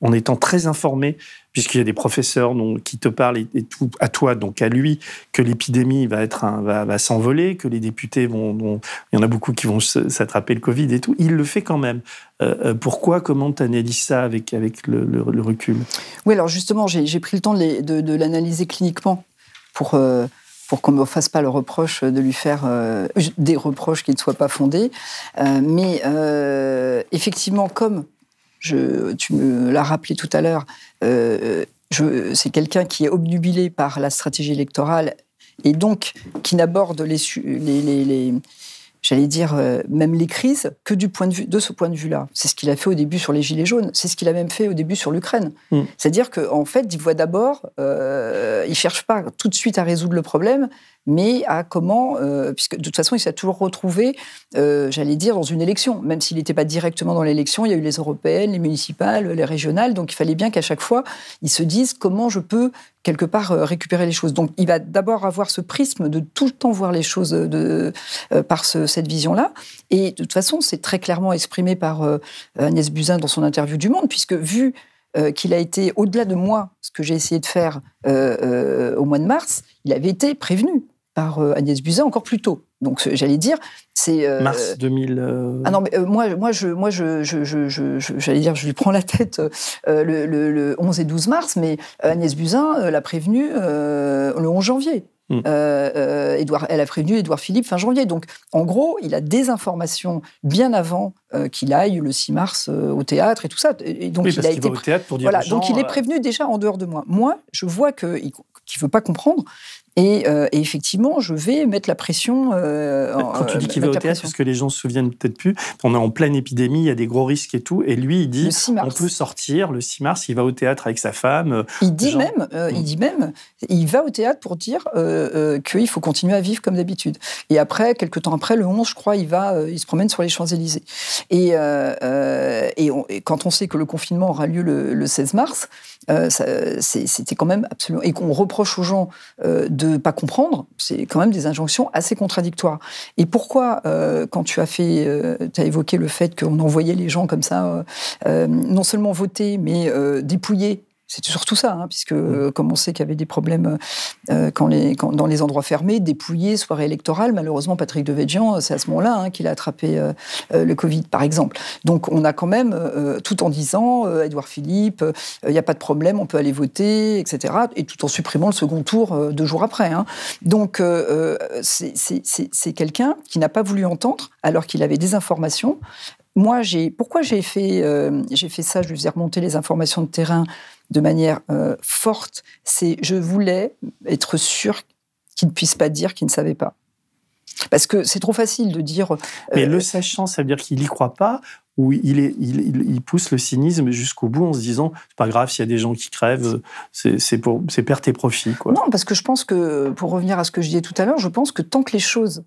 en étant très informé, puisqu'il y a des professeurs qui te parlent et, tout à toi, donc à lui, que l'épidémie va être va, va s'envoler, que les députés vont, il y en a beaucoup qui vont s'attraper le Covid et tout, il le fait quand même. Euh, pourquoi Comment tu analyses ça avec, avec le, recul? Oui, alors justement, j'ai pris le temps de, l'analyser cliniquement pour pour qu'on ne me fasse pas le reproche de lui faire euh, des reproches qui ne soient pas fondés. Euh, mais euh, effectivement, comme je, tu me l'as rappelé tout à l'heure, c'est quelqu'un qui est obnubilé par la stratégie électorale et donc qui n'aborde les, les, les j'allais dire, euh, même les crises, que du point de vue, de ce point de vue-là. C'est ce qu'il a fait au début sur les Gilets jaunes, c'est ce qu'il a même fait au début sur l'Ukraine. Mm. C'est-à-dire qu'en en fait, il voit d'abord, euh, il ne cherche pas tout de suite à résoudre le problème, mais à comment, euh, puisque de toute façon, il s'est toujours retrouvé, euh, j'allais dire, dans une élection. Même s'il n'était pas directement dans l'élection, il y a eu les européennes, les municipales, les régionales, donc il fallait bien qu'à chaque fois, il se dise comment je peux quelque part euh, récupérer les choses. Donc il va d'abord avoir ce prisme de tout le temps voir les choses par cette vision-là. Et de toute façon, c'est très clairement exprimé par Agnès Buzyn dans son interview du Monde, puisque vu qu'il a été au-delà de moi, ce que j'ai essayé de faire au mois de mars, il avait été prévenu par euh, Agnès Buzyn encore plus tôt. Donc j'allais dire, c'est euh, mars 2000. Euh, ah non, mais moi, moi, je, moi, je, j'allais dire, je lui prends la tête le, 11 et 12 mars, mais Agnès Buzyn l'a prévenu le 11 janvier. Hmm. Edouard, elle a prévenu Édouard Philippe fin janvier. Donc, en gros, il a des informations bien avant qu'il aille le 6 mars au théâtre et tout ça. Et donc, il a été au théâtre pour dire voilà, donc il est prévenu déjà en dehors de moi. Moi, je vois que qu'il veut pas comprendre. Euh, et, effectivement, je vais mettre la pression. Euh, Quand tu dis qu'il va au théâtre, parce que les gens se souviennent peut-être plus, on est en pleine épidémie, il y a des gros risques et tout. Et lui, il dit on peut sortir le 6 mars, il va au théâtre avec sa femme. Il dit, même, euh, il mm. dit même, il va au théâtre pour dire qu'il faut continuer à vivre comme d'habitude. Et après, quelques temps après, le 11, je crois, il va, il se promène sur les Champs-Élysées. Et, et, quand on sait que le confinement aura lieu le, 16 mars, c'était quand même absolument. Et qu'on reproche aux gens de de pas comprendre, c'est quand même des injonctions assez contradictoires. Et pourquoi, euh, quand tu as fait, euh, tu as évoqué le fait qu'on envoyait les gens comme ça, euh, non seulement voter, mais dépouiller c'est surtout ça, hein, puisque mm. comme on sait qu'il y avait des problèmes quand les, dans les endroits fermés, dépouillés, soirée électorale, malheureusement Patrick Devedjian, c'est à ce moment-là hein, qu'il a attrapé le Covid, par exemple. Donc on a quand même, tout en disant, Edouard Philippe, il n'y a pas de problème, on peut aller voter, etc., et tout en supprimant le second tour deux jours après. Hein. Donc c'est quelqu'un qui n'a pas voulu entendre, alors qu'il avait des informations, moi, j'ai pourquoi j'ai fait j'ai fait ça? Je lui faisais remonter les informations de terrain de manière euh, forte, c'est je voulais être sûr qu'il ne puisse pas dire qu'il ne savait pas. Parce que c'est trop facile de dire. Euh, Mais le sachant, ça veut dire qu'il n'y croit pas ou il, est, il, pousse le cynisme jusqu'au bout en se disant c'est pas grave s'il y a des gens qui crèvent, c'est pour c'est perte et profit quoi. Non, parce que je pense que pour revenir à ce que je disais tout à l'heure, je pense que tant que les choses,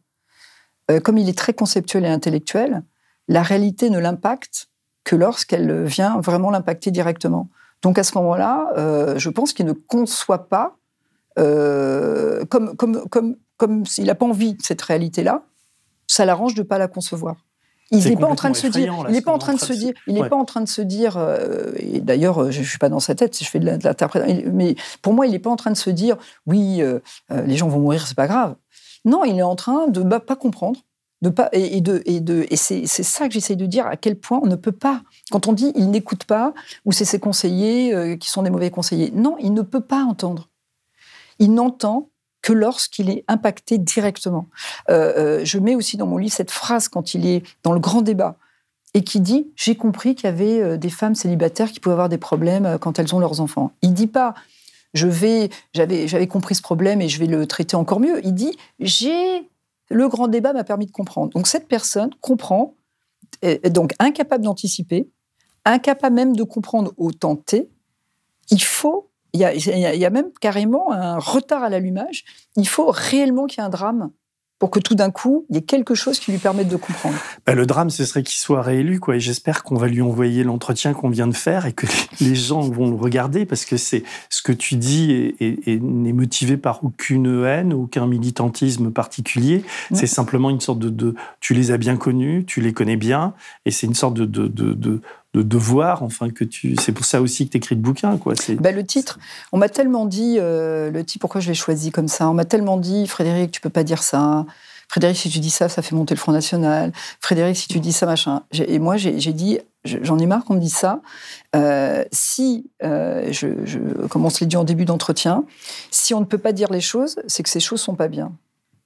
euh, comme il est très conceptuel et intellectuel, la réalité ne l'impacte que lorsqu'elle vient vraiment l'impacter directement. Donc à ce moment-là, euh, je pense qu'il ne conçoit pas, euh, comme, comme, comme, comme s'il n'a pas envie de cette réalité-là, ça l'arrange de ne pas la concevoir. Il n'est pas en train de se dire, il n'est pas en train de se dire, il n'est pas en train de se dire, et d'ailleurs, je, ne suis pas dans sa tête, si je fais de l'interprétation, mais pour moi, il n'est pas en train de se dire, oui, euh, les gens vont mourir, c'est pas grave. Non, il est en train de ne pas comprendre, et, de, c'est, ça que j'essaye de dire, à quel point on ne peut pas. Quand on dit il n'écoute pas, ou c'est ses conseillers euh, qui sont des mauvais conseillers, non, il ne peut pas entendre. Il n'entend que lorsqu'il est impacté directement. Euh, euh, je mets aussi dans mon livre cette phrase quand il est dans le grand débat et qui dit J'ai compris qu'il y avait des femmes célibataires qui pouvaient avoir des problèmes quand elles ont leurs enfants. Il dit pas je vais, j'avais compris ce problème et je vais le traiter encore mieux. Il dit j'ai le grand débat m'a permis de comprendre. Donc cette personne comprend donc incapable d'anticiper, incapable même de comprendre au temps T, il faut, il y a même carrément un retard à l'allumage, il faut réellement qu'il y ait un drame pour que tout d'un coup, il y ait quelque chose qui lui permette de comprendre. Bah, le drame, ce serait qu'il soit réélu, quoi. Et j'espère qu'on va lui envoyer l'entretien qu'on vient de faire et que les gens vont le regarder parce que c'est ce que tu dis et, n'est motivé par aucune haine, aucun militantisme particulier. C'est simplement une sorte de, de, tu les as bien connus, tu les connais bien, et c'est une sorte de, de, de de devoir, enfin que tu. C'est pour ça aussi que tu écris le bouquin, quoi. Bah, le titre, on m'a tellement dit euh, le titre. Pourquoi je l'ai choisi comme ça On m'a tellement dit, Frédéric, tu peux pas dire ça. Frédéric, si tu dis ça, ça fait monter le Front National. Frédéric, si tu dis ça, machin. Et moi, j'ai dit, j'en ai marre qu'on me dise ça. Euh, si, euh, je, je, comme on se l'est dit en début d'entretien, si on ne peut pas dire les choses, c'est que ces choses sont pas bien.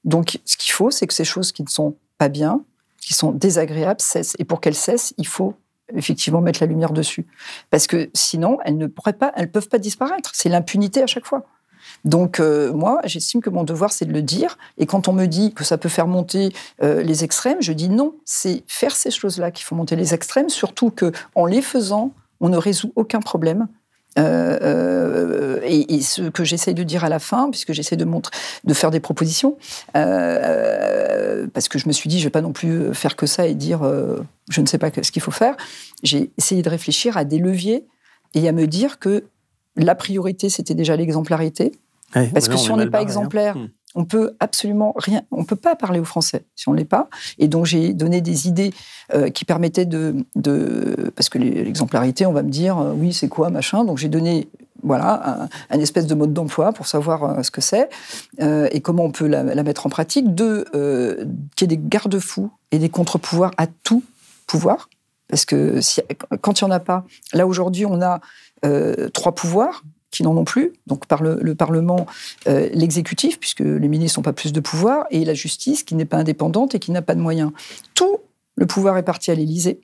Donc, ce qu'il faut, c'est que ces choses qui ne sont pas bien, qui sont désagréables, cessent. Et pour qu'elles cessent, il faut effectivement mettre la lumière dessus. Parce que sinon, elles ne pourraient pas, elles peuvent pas disparaître. C'est l'impunité à chaque fois. Donc euh, moi, j'estime que mon devoir, c'est de le dire. Et quand on me dit que ça peut faire monter euh, les extrêmes, je dis non. C'est faire ces choses-là qui font monter les extrêmes, surtout que en les faisant, on ne résout aucun problème. Euh, euh, et, ce que j'essaye de dire à la fin, puisque j'essaie de montrer, de faire des propositions, euh, parce que je me suis dit, je vais pas non plus faire que ça et dire, je ne sais pas ce qu'il faut faire. J'ai essayé de réfléchir à des leviers et à me dire que la priorité, c'était déjà l'exemplarité, parce que si on n'est pas hein. exemplaire, hmm on peut absolument rien, on peut pas parler au français si on l'est pas. Et donc j'ai donné des idées euh, qui permettaient de, parce que l'exemplarité, on va me dire euh, oui c'est quoi machin. Donc j'ai donné voilà un, espèce de mode d'emploi pour savoir euh, ce que c'est et comment on peut la, mettre en pratique. Deux, qu'il y ait des garde-fous et des contre-pouvoirs à tout pouvoir. Parce que quand il n'y en a pas, là aujourd'hui on a trois pouvoirs, qui n'en ont plus, donc par le, Parlement, euh, l'exécutif, puisque les ministres n'ont pas plus de pouvoir, et la justice, qui n'est pas indépendante et qui n'a pas de moyens. Tout le pouvoir est parti à l'Élysée.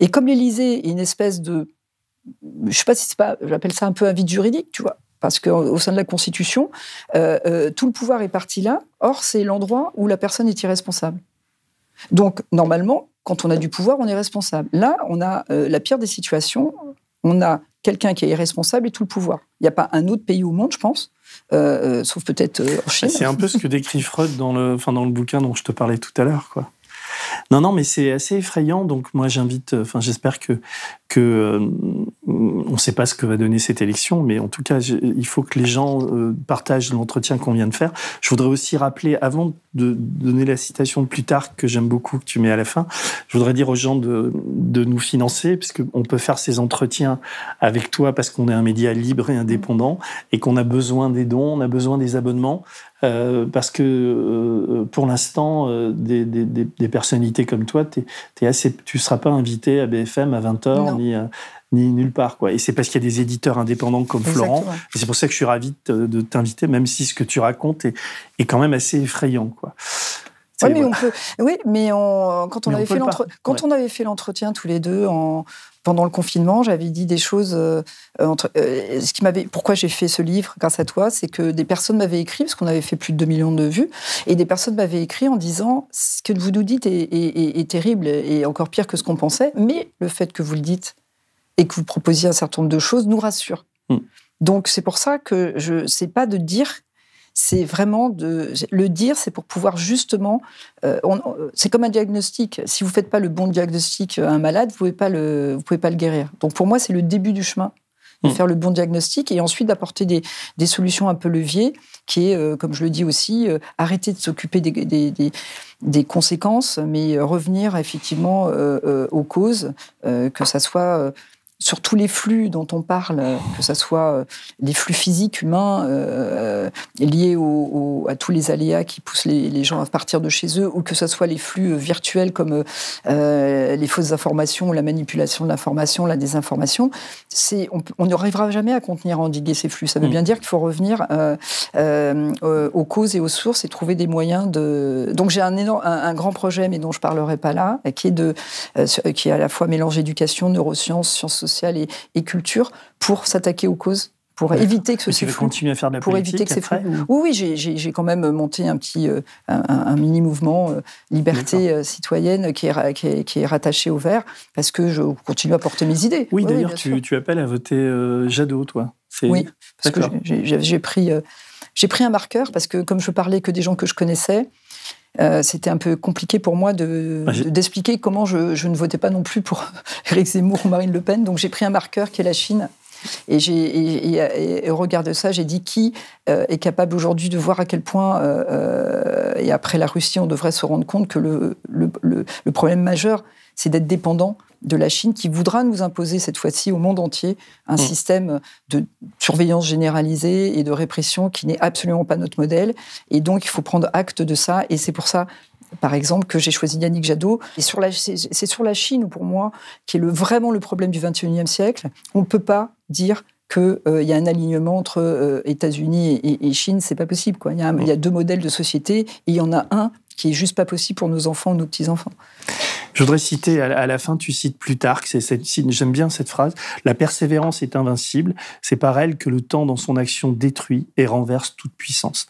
Et comme l'Élysée est une espèce de... Je ne sais pas si c'est pas... J'appelle ça un peu un vide juridique, tu vois parce qu'au sein de la Constitution, euh, euh, tout le pouvoir est parti là. Or, c'est l'endroit où la personne est irresponsable. Donc, normalement, quand on a du pouvoir, on est responsable. Là, on a la pire des situations. On a quelqu'un qui est irresponsable et tout le pouvoir. Il n'y a pas un autre pays au monde, je pense, euh, euh, sauf peut-être euh, en Chine. C'est un peu ce que décrit Freud dans le, dans le bouquin dont je te parlais tout à l'heure. quoi. Non, non, mais c'est assez effrayant. Donc moi, j'invite. Enfin, j'espère que que euh, on ne sait pas ce que va donner cette élection, mais en tout cas, il faut que les gens euh, partagent l'entretien qu'on vient de faire. Je voudrais aussi rappeler, avant de donner la citation de plus tard que j'aime beaucoup que tu mets à la fin, je voudrais dire aux gens de, de nous financer, puisqu'on peut faire ces entretiens avec toi parce qu'on est un média libre et indépendant et qu'on a besoin des dons, on a besoin des abonnements. Euh, parce que euh, pour l'instant, euh, des, des, des, personnalités comme toi, tu ne assez, tu seras pas invité à BFM à 20h ni, ni nulle part. Quoi. Et c'est parce qu'il y a des éditeurs indépendants comme Florent. Et c'est pour ça que je suis ravi de, t'inviter, même si ce que tu racontes est, est quand même assez effrayant. Quoi. Oui, mais, on peut... oui, mais quand, on, avait fait quand on avait fait l'entretien tous les deux en, pendant le confinement, j'avais dit des choses. Euh, entre, euh, ce qui m'avait, pourquoi j'ai fait ce livre grâce à toi, c'est que des personnes m'avaient écrit parce qu'on avait fait plus de 2 millions de vues, et des personnes m'avaient écrit en disant ce que vous nous dites est, terrible et encore pire que ce qu'on pensait, mais le fait que vous le dites et que vous proposiez un certain nombre de choses nous rassure. Hmm. Donc c'est pour ça que je sais pas de dire c'est vraiment de le dire, c'est pour pouvoir justement. Euh, c'est comme un diagnostic. Si vous faites pas le bon diagnostic à un malade, vous pouvez pas le, vous pouvez pas le guérir. Donc pour moi, c'est le début du chemin de hmm. faire le bon diagnostic et ensuite d'apporter des, des, solutions un peu levier, qui est, euh, comme je le dis aussi, euh, arrêter de s'occuper des, des, des, conséquences, mais revenir effectivement aux causes, que ça soit sur tous les flux dont on parle, euh, que ce soit euh, les flux physiques humains euh, liés à tous les aléas qui poussent les, gens à partir de chez eux, ou que ce soit les flux virtuels comme les fausses informations, la manipulation de l'information, la désinformation, on n'arrivera jamais à contenir, à endiguer ces flux. Ça veut mm. bien dire qu'il faut revenir aux causes et aux sources et trouver des moyens de. Donc j'ai un, un, grand projet, mais dont je parlerai pas là, qui est de, qui est à la fois mélange éducation, neurosciences, sciences sociales et, culture pour s'attaquer aux causes pour éviter que ce tu vas continuer à faire de la pour politique éviter que c'est ou- Oui, oui, j'ai- j'ai j'ai quand même monté un petit, euh, un, un mini mouvement euh, liberté euh, citoyenne qui est, qui, est, qui est rattaché au vert parce que je continue à porter mes idées. Oui, d'ailleurs, tu, tu appelles à voter euh, Jadot, toi. Oui, parce que j'ai- pris, euh, j'ai pris un marqueur parce que comme je parlais que des gens que je connaissais, euh, c'était un peu compliqué pour moi de- j'ai- de- d'expliquer comment je, je ne votais pas non plus pour Éric Zemmour ou Marine Le Pen. Donc j'ai pris un marqueur qui est la Chine. Et, et, et- et au regard de ça, j'ai dit qui euh, est capable aujourd'hui de voir à quel point, euh, euh, et après la Russie, on devrait se rendre compte que le, le, le- le problème majeur, c'est d'être dépendant de la Chine qui voudra nous imposer cette fois-ci au monde entier un Mm. système de surveillance généralisée et de répression qui n'est absolument pas notre modèle. Et donc, il faut prendre acte de ça. Et c'est pour ça, par exemple, que j'ai choisi Yannick Jadot. Et sur la, c'est, sur la Chine, pour moi, qui est le, vraiment le problème du 21e siècle. On ne peut pas dire qu'il y a un alignement entre euh, États-Unis et, et Chine. C'est pas possible. Quoi. Il, y a un- il y a deux modèles de société et il y en a un qui est juste pas possible pour nos enfants ou nos petits-enfants. Je voudrais citer, à la- fin, tu cites Plutarque, j'aime bien cette phrase, la persévérance est invincible, c'est par elle que le temps dans son action détruit et renverse toute puissance.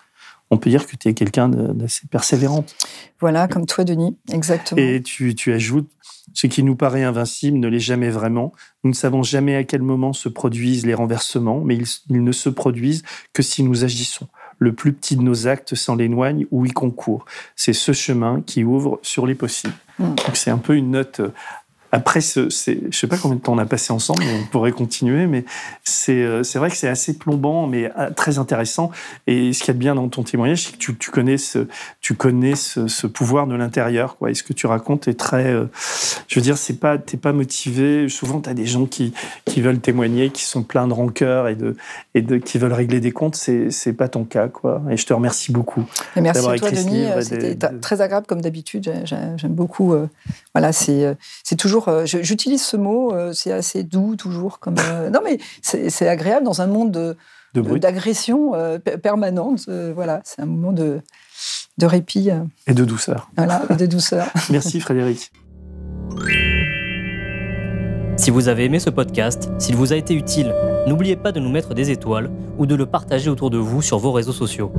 On peut dire que tu es quelqu'un d'assez persévérante. Voilà, comme toi, Denis, exactement. Et tu, tu ajoutes, ce qui nous paraît invincible ne l'est jamais vraiment. Nous ne savons jamais à quel moment se produisent les renversements, mais ils, ils ne se produisent que si nous agissons. Le plus petit de nos actes s'en éloigne ou y concourt. C'est ce chemin qui ouvre sur les possibles. Mm. Donc c'est un peu une note. Après, ce, je sais pas combien de temps on a passé ensemble, on pourrait continuer, mais c'est euh, vrai que c'est assez plombant, mais euh, très intéressant. Et ce qu'il y a de bien dans ton témoignage, c'est que tu, tu connais ce, tu connais ce, ce pouvoir de l'intérieur. Et ce que tu racontes est très, euh, je veux dire, c'est pas, t'es pas motivé. Souvent, tu as des gens qui, qui veulent témoigner, qui sont pleins de rancœur et de, et de, qui veulent régler des comptes. C'est, c'est pas ton cas, quoi. Et je te remercie beaucoup. Et merci à toi, ce Denis. C'était de- très agréable comme d'habitude. J'ai- j'ai- J'aime beaucoup. euh, voilà, c'est c'est toujours. euh, J'utilise ce mot. euh, c'est assez doux toujours. Comme euh, non, mais c'est agréable dans un monde d'agression euh, per- permanente. euh, voilà, c'est un moment de de répit. euh, et de douceur. voilà, et de douceur. Merci, Frédéric. Si vous avez aimé ce podcast, s'il vous a été utile, n'oubliez pas de nous mettre des étoiles ou de le partager autour de vous sur vos réseaux sociaux.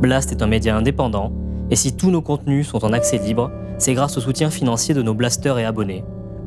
Blast est un média indépendant, et si tous nos contenus sont en accès libre, c'est grâce au soutien financier de nos blasters et abonnés.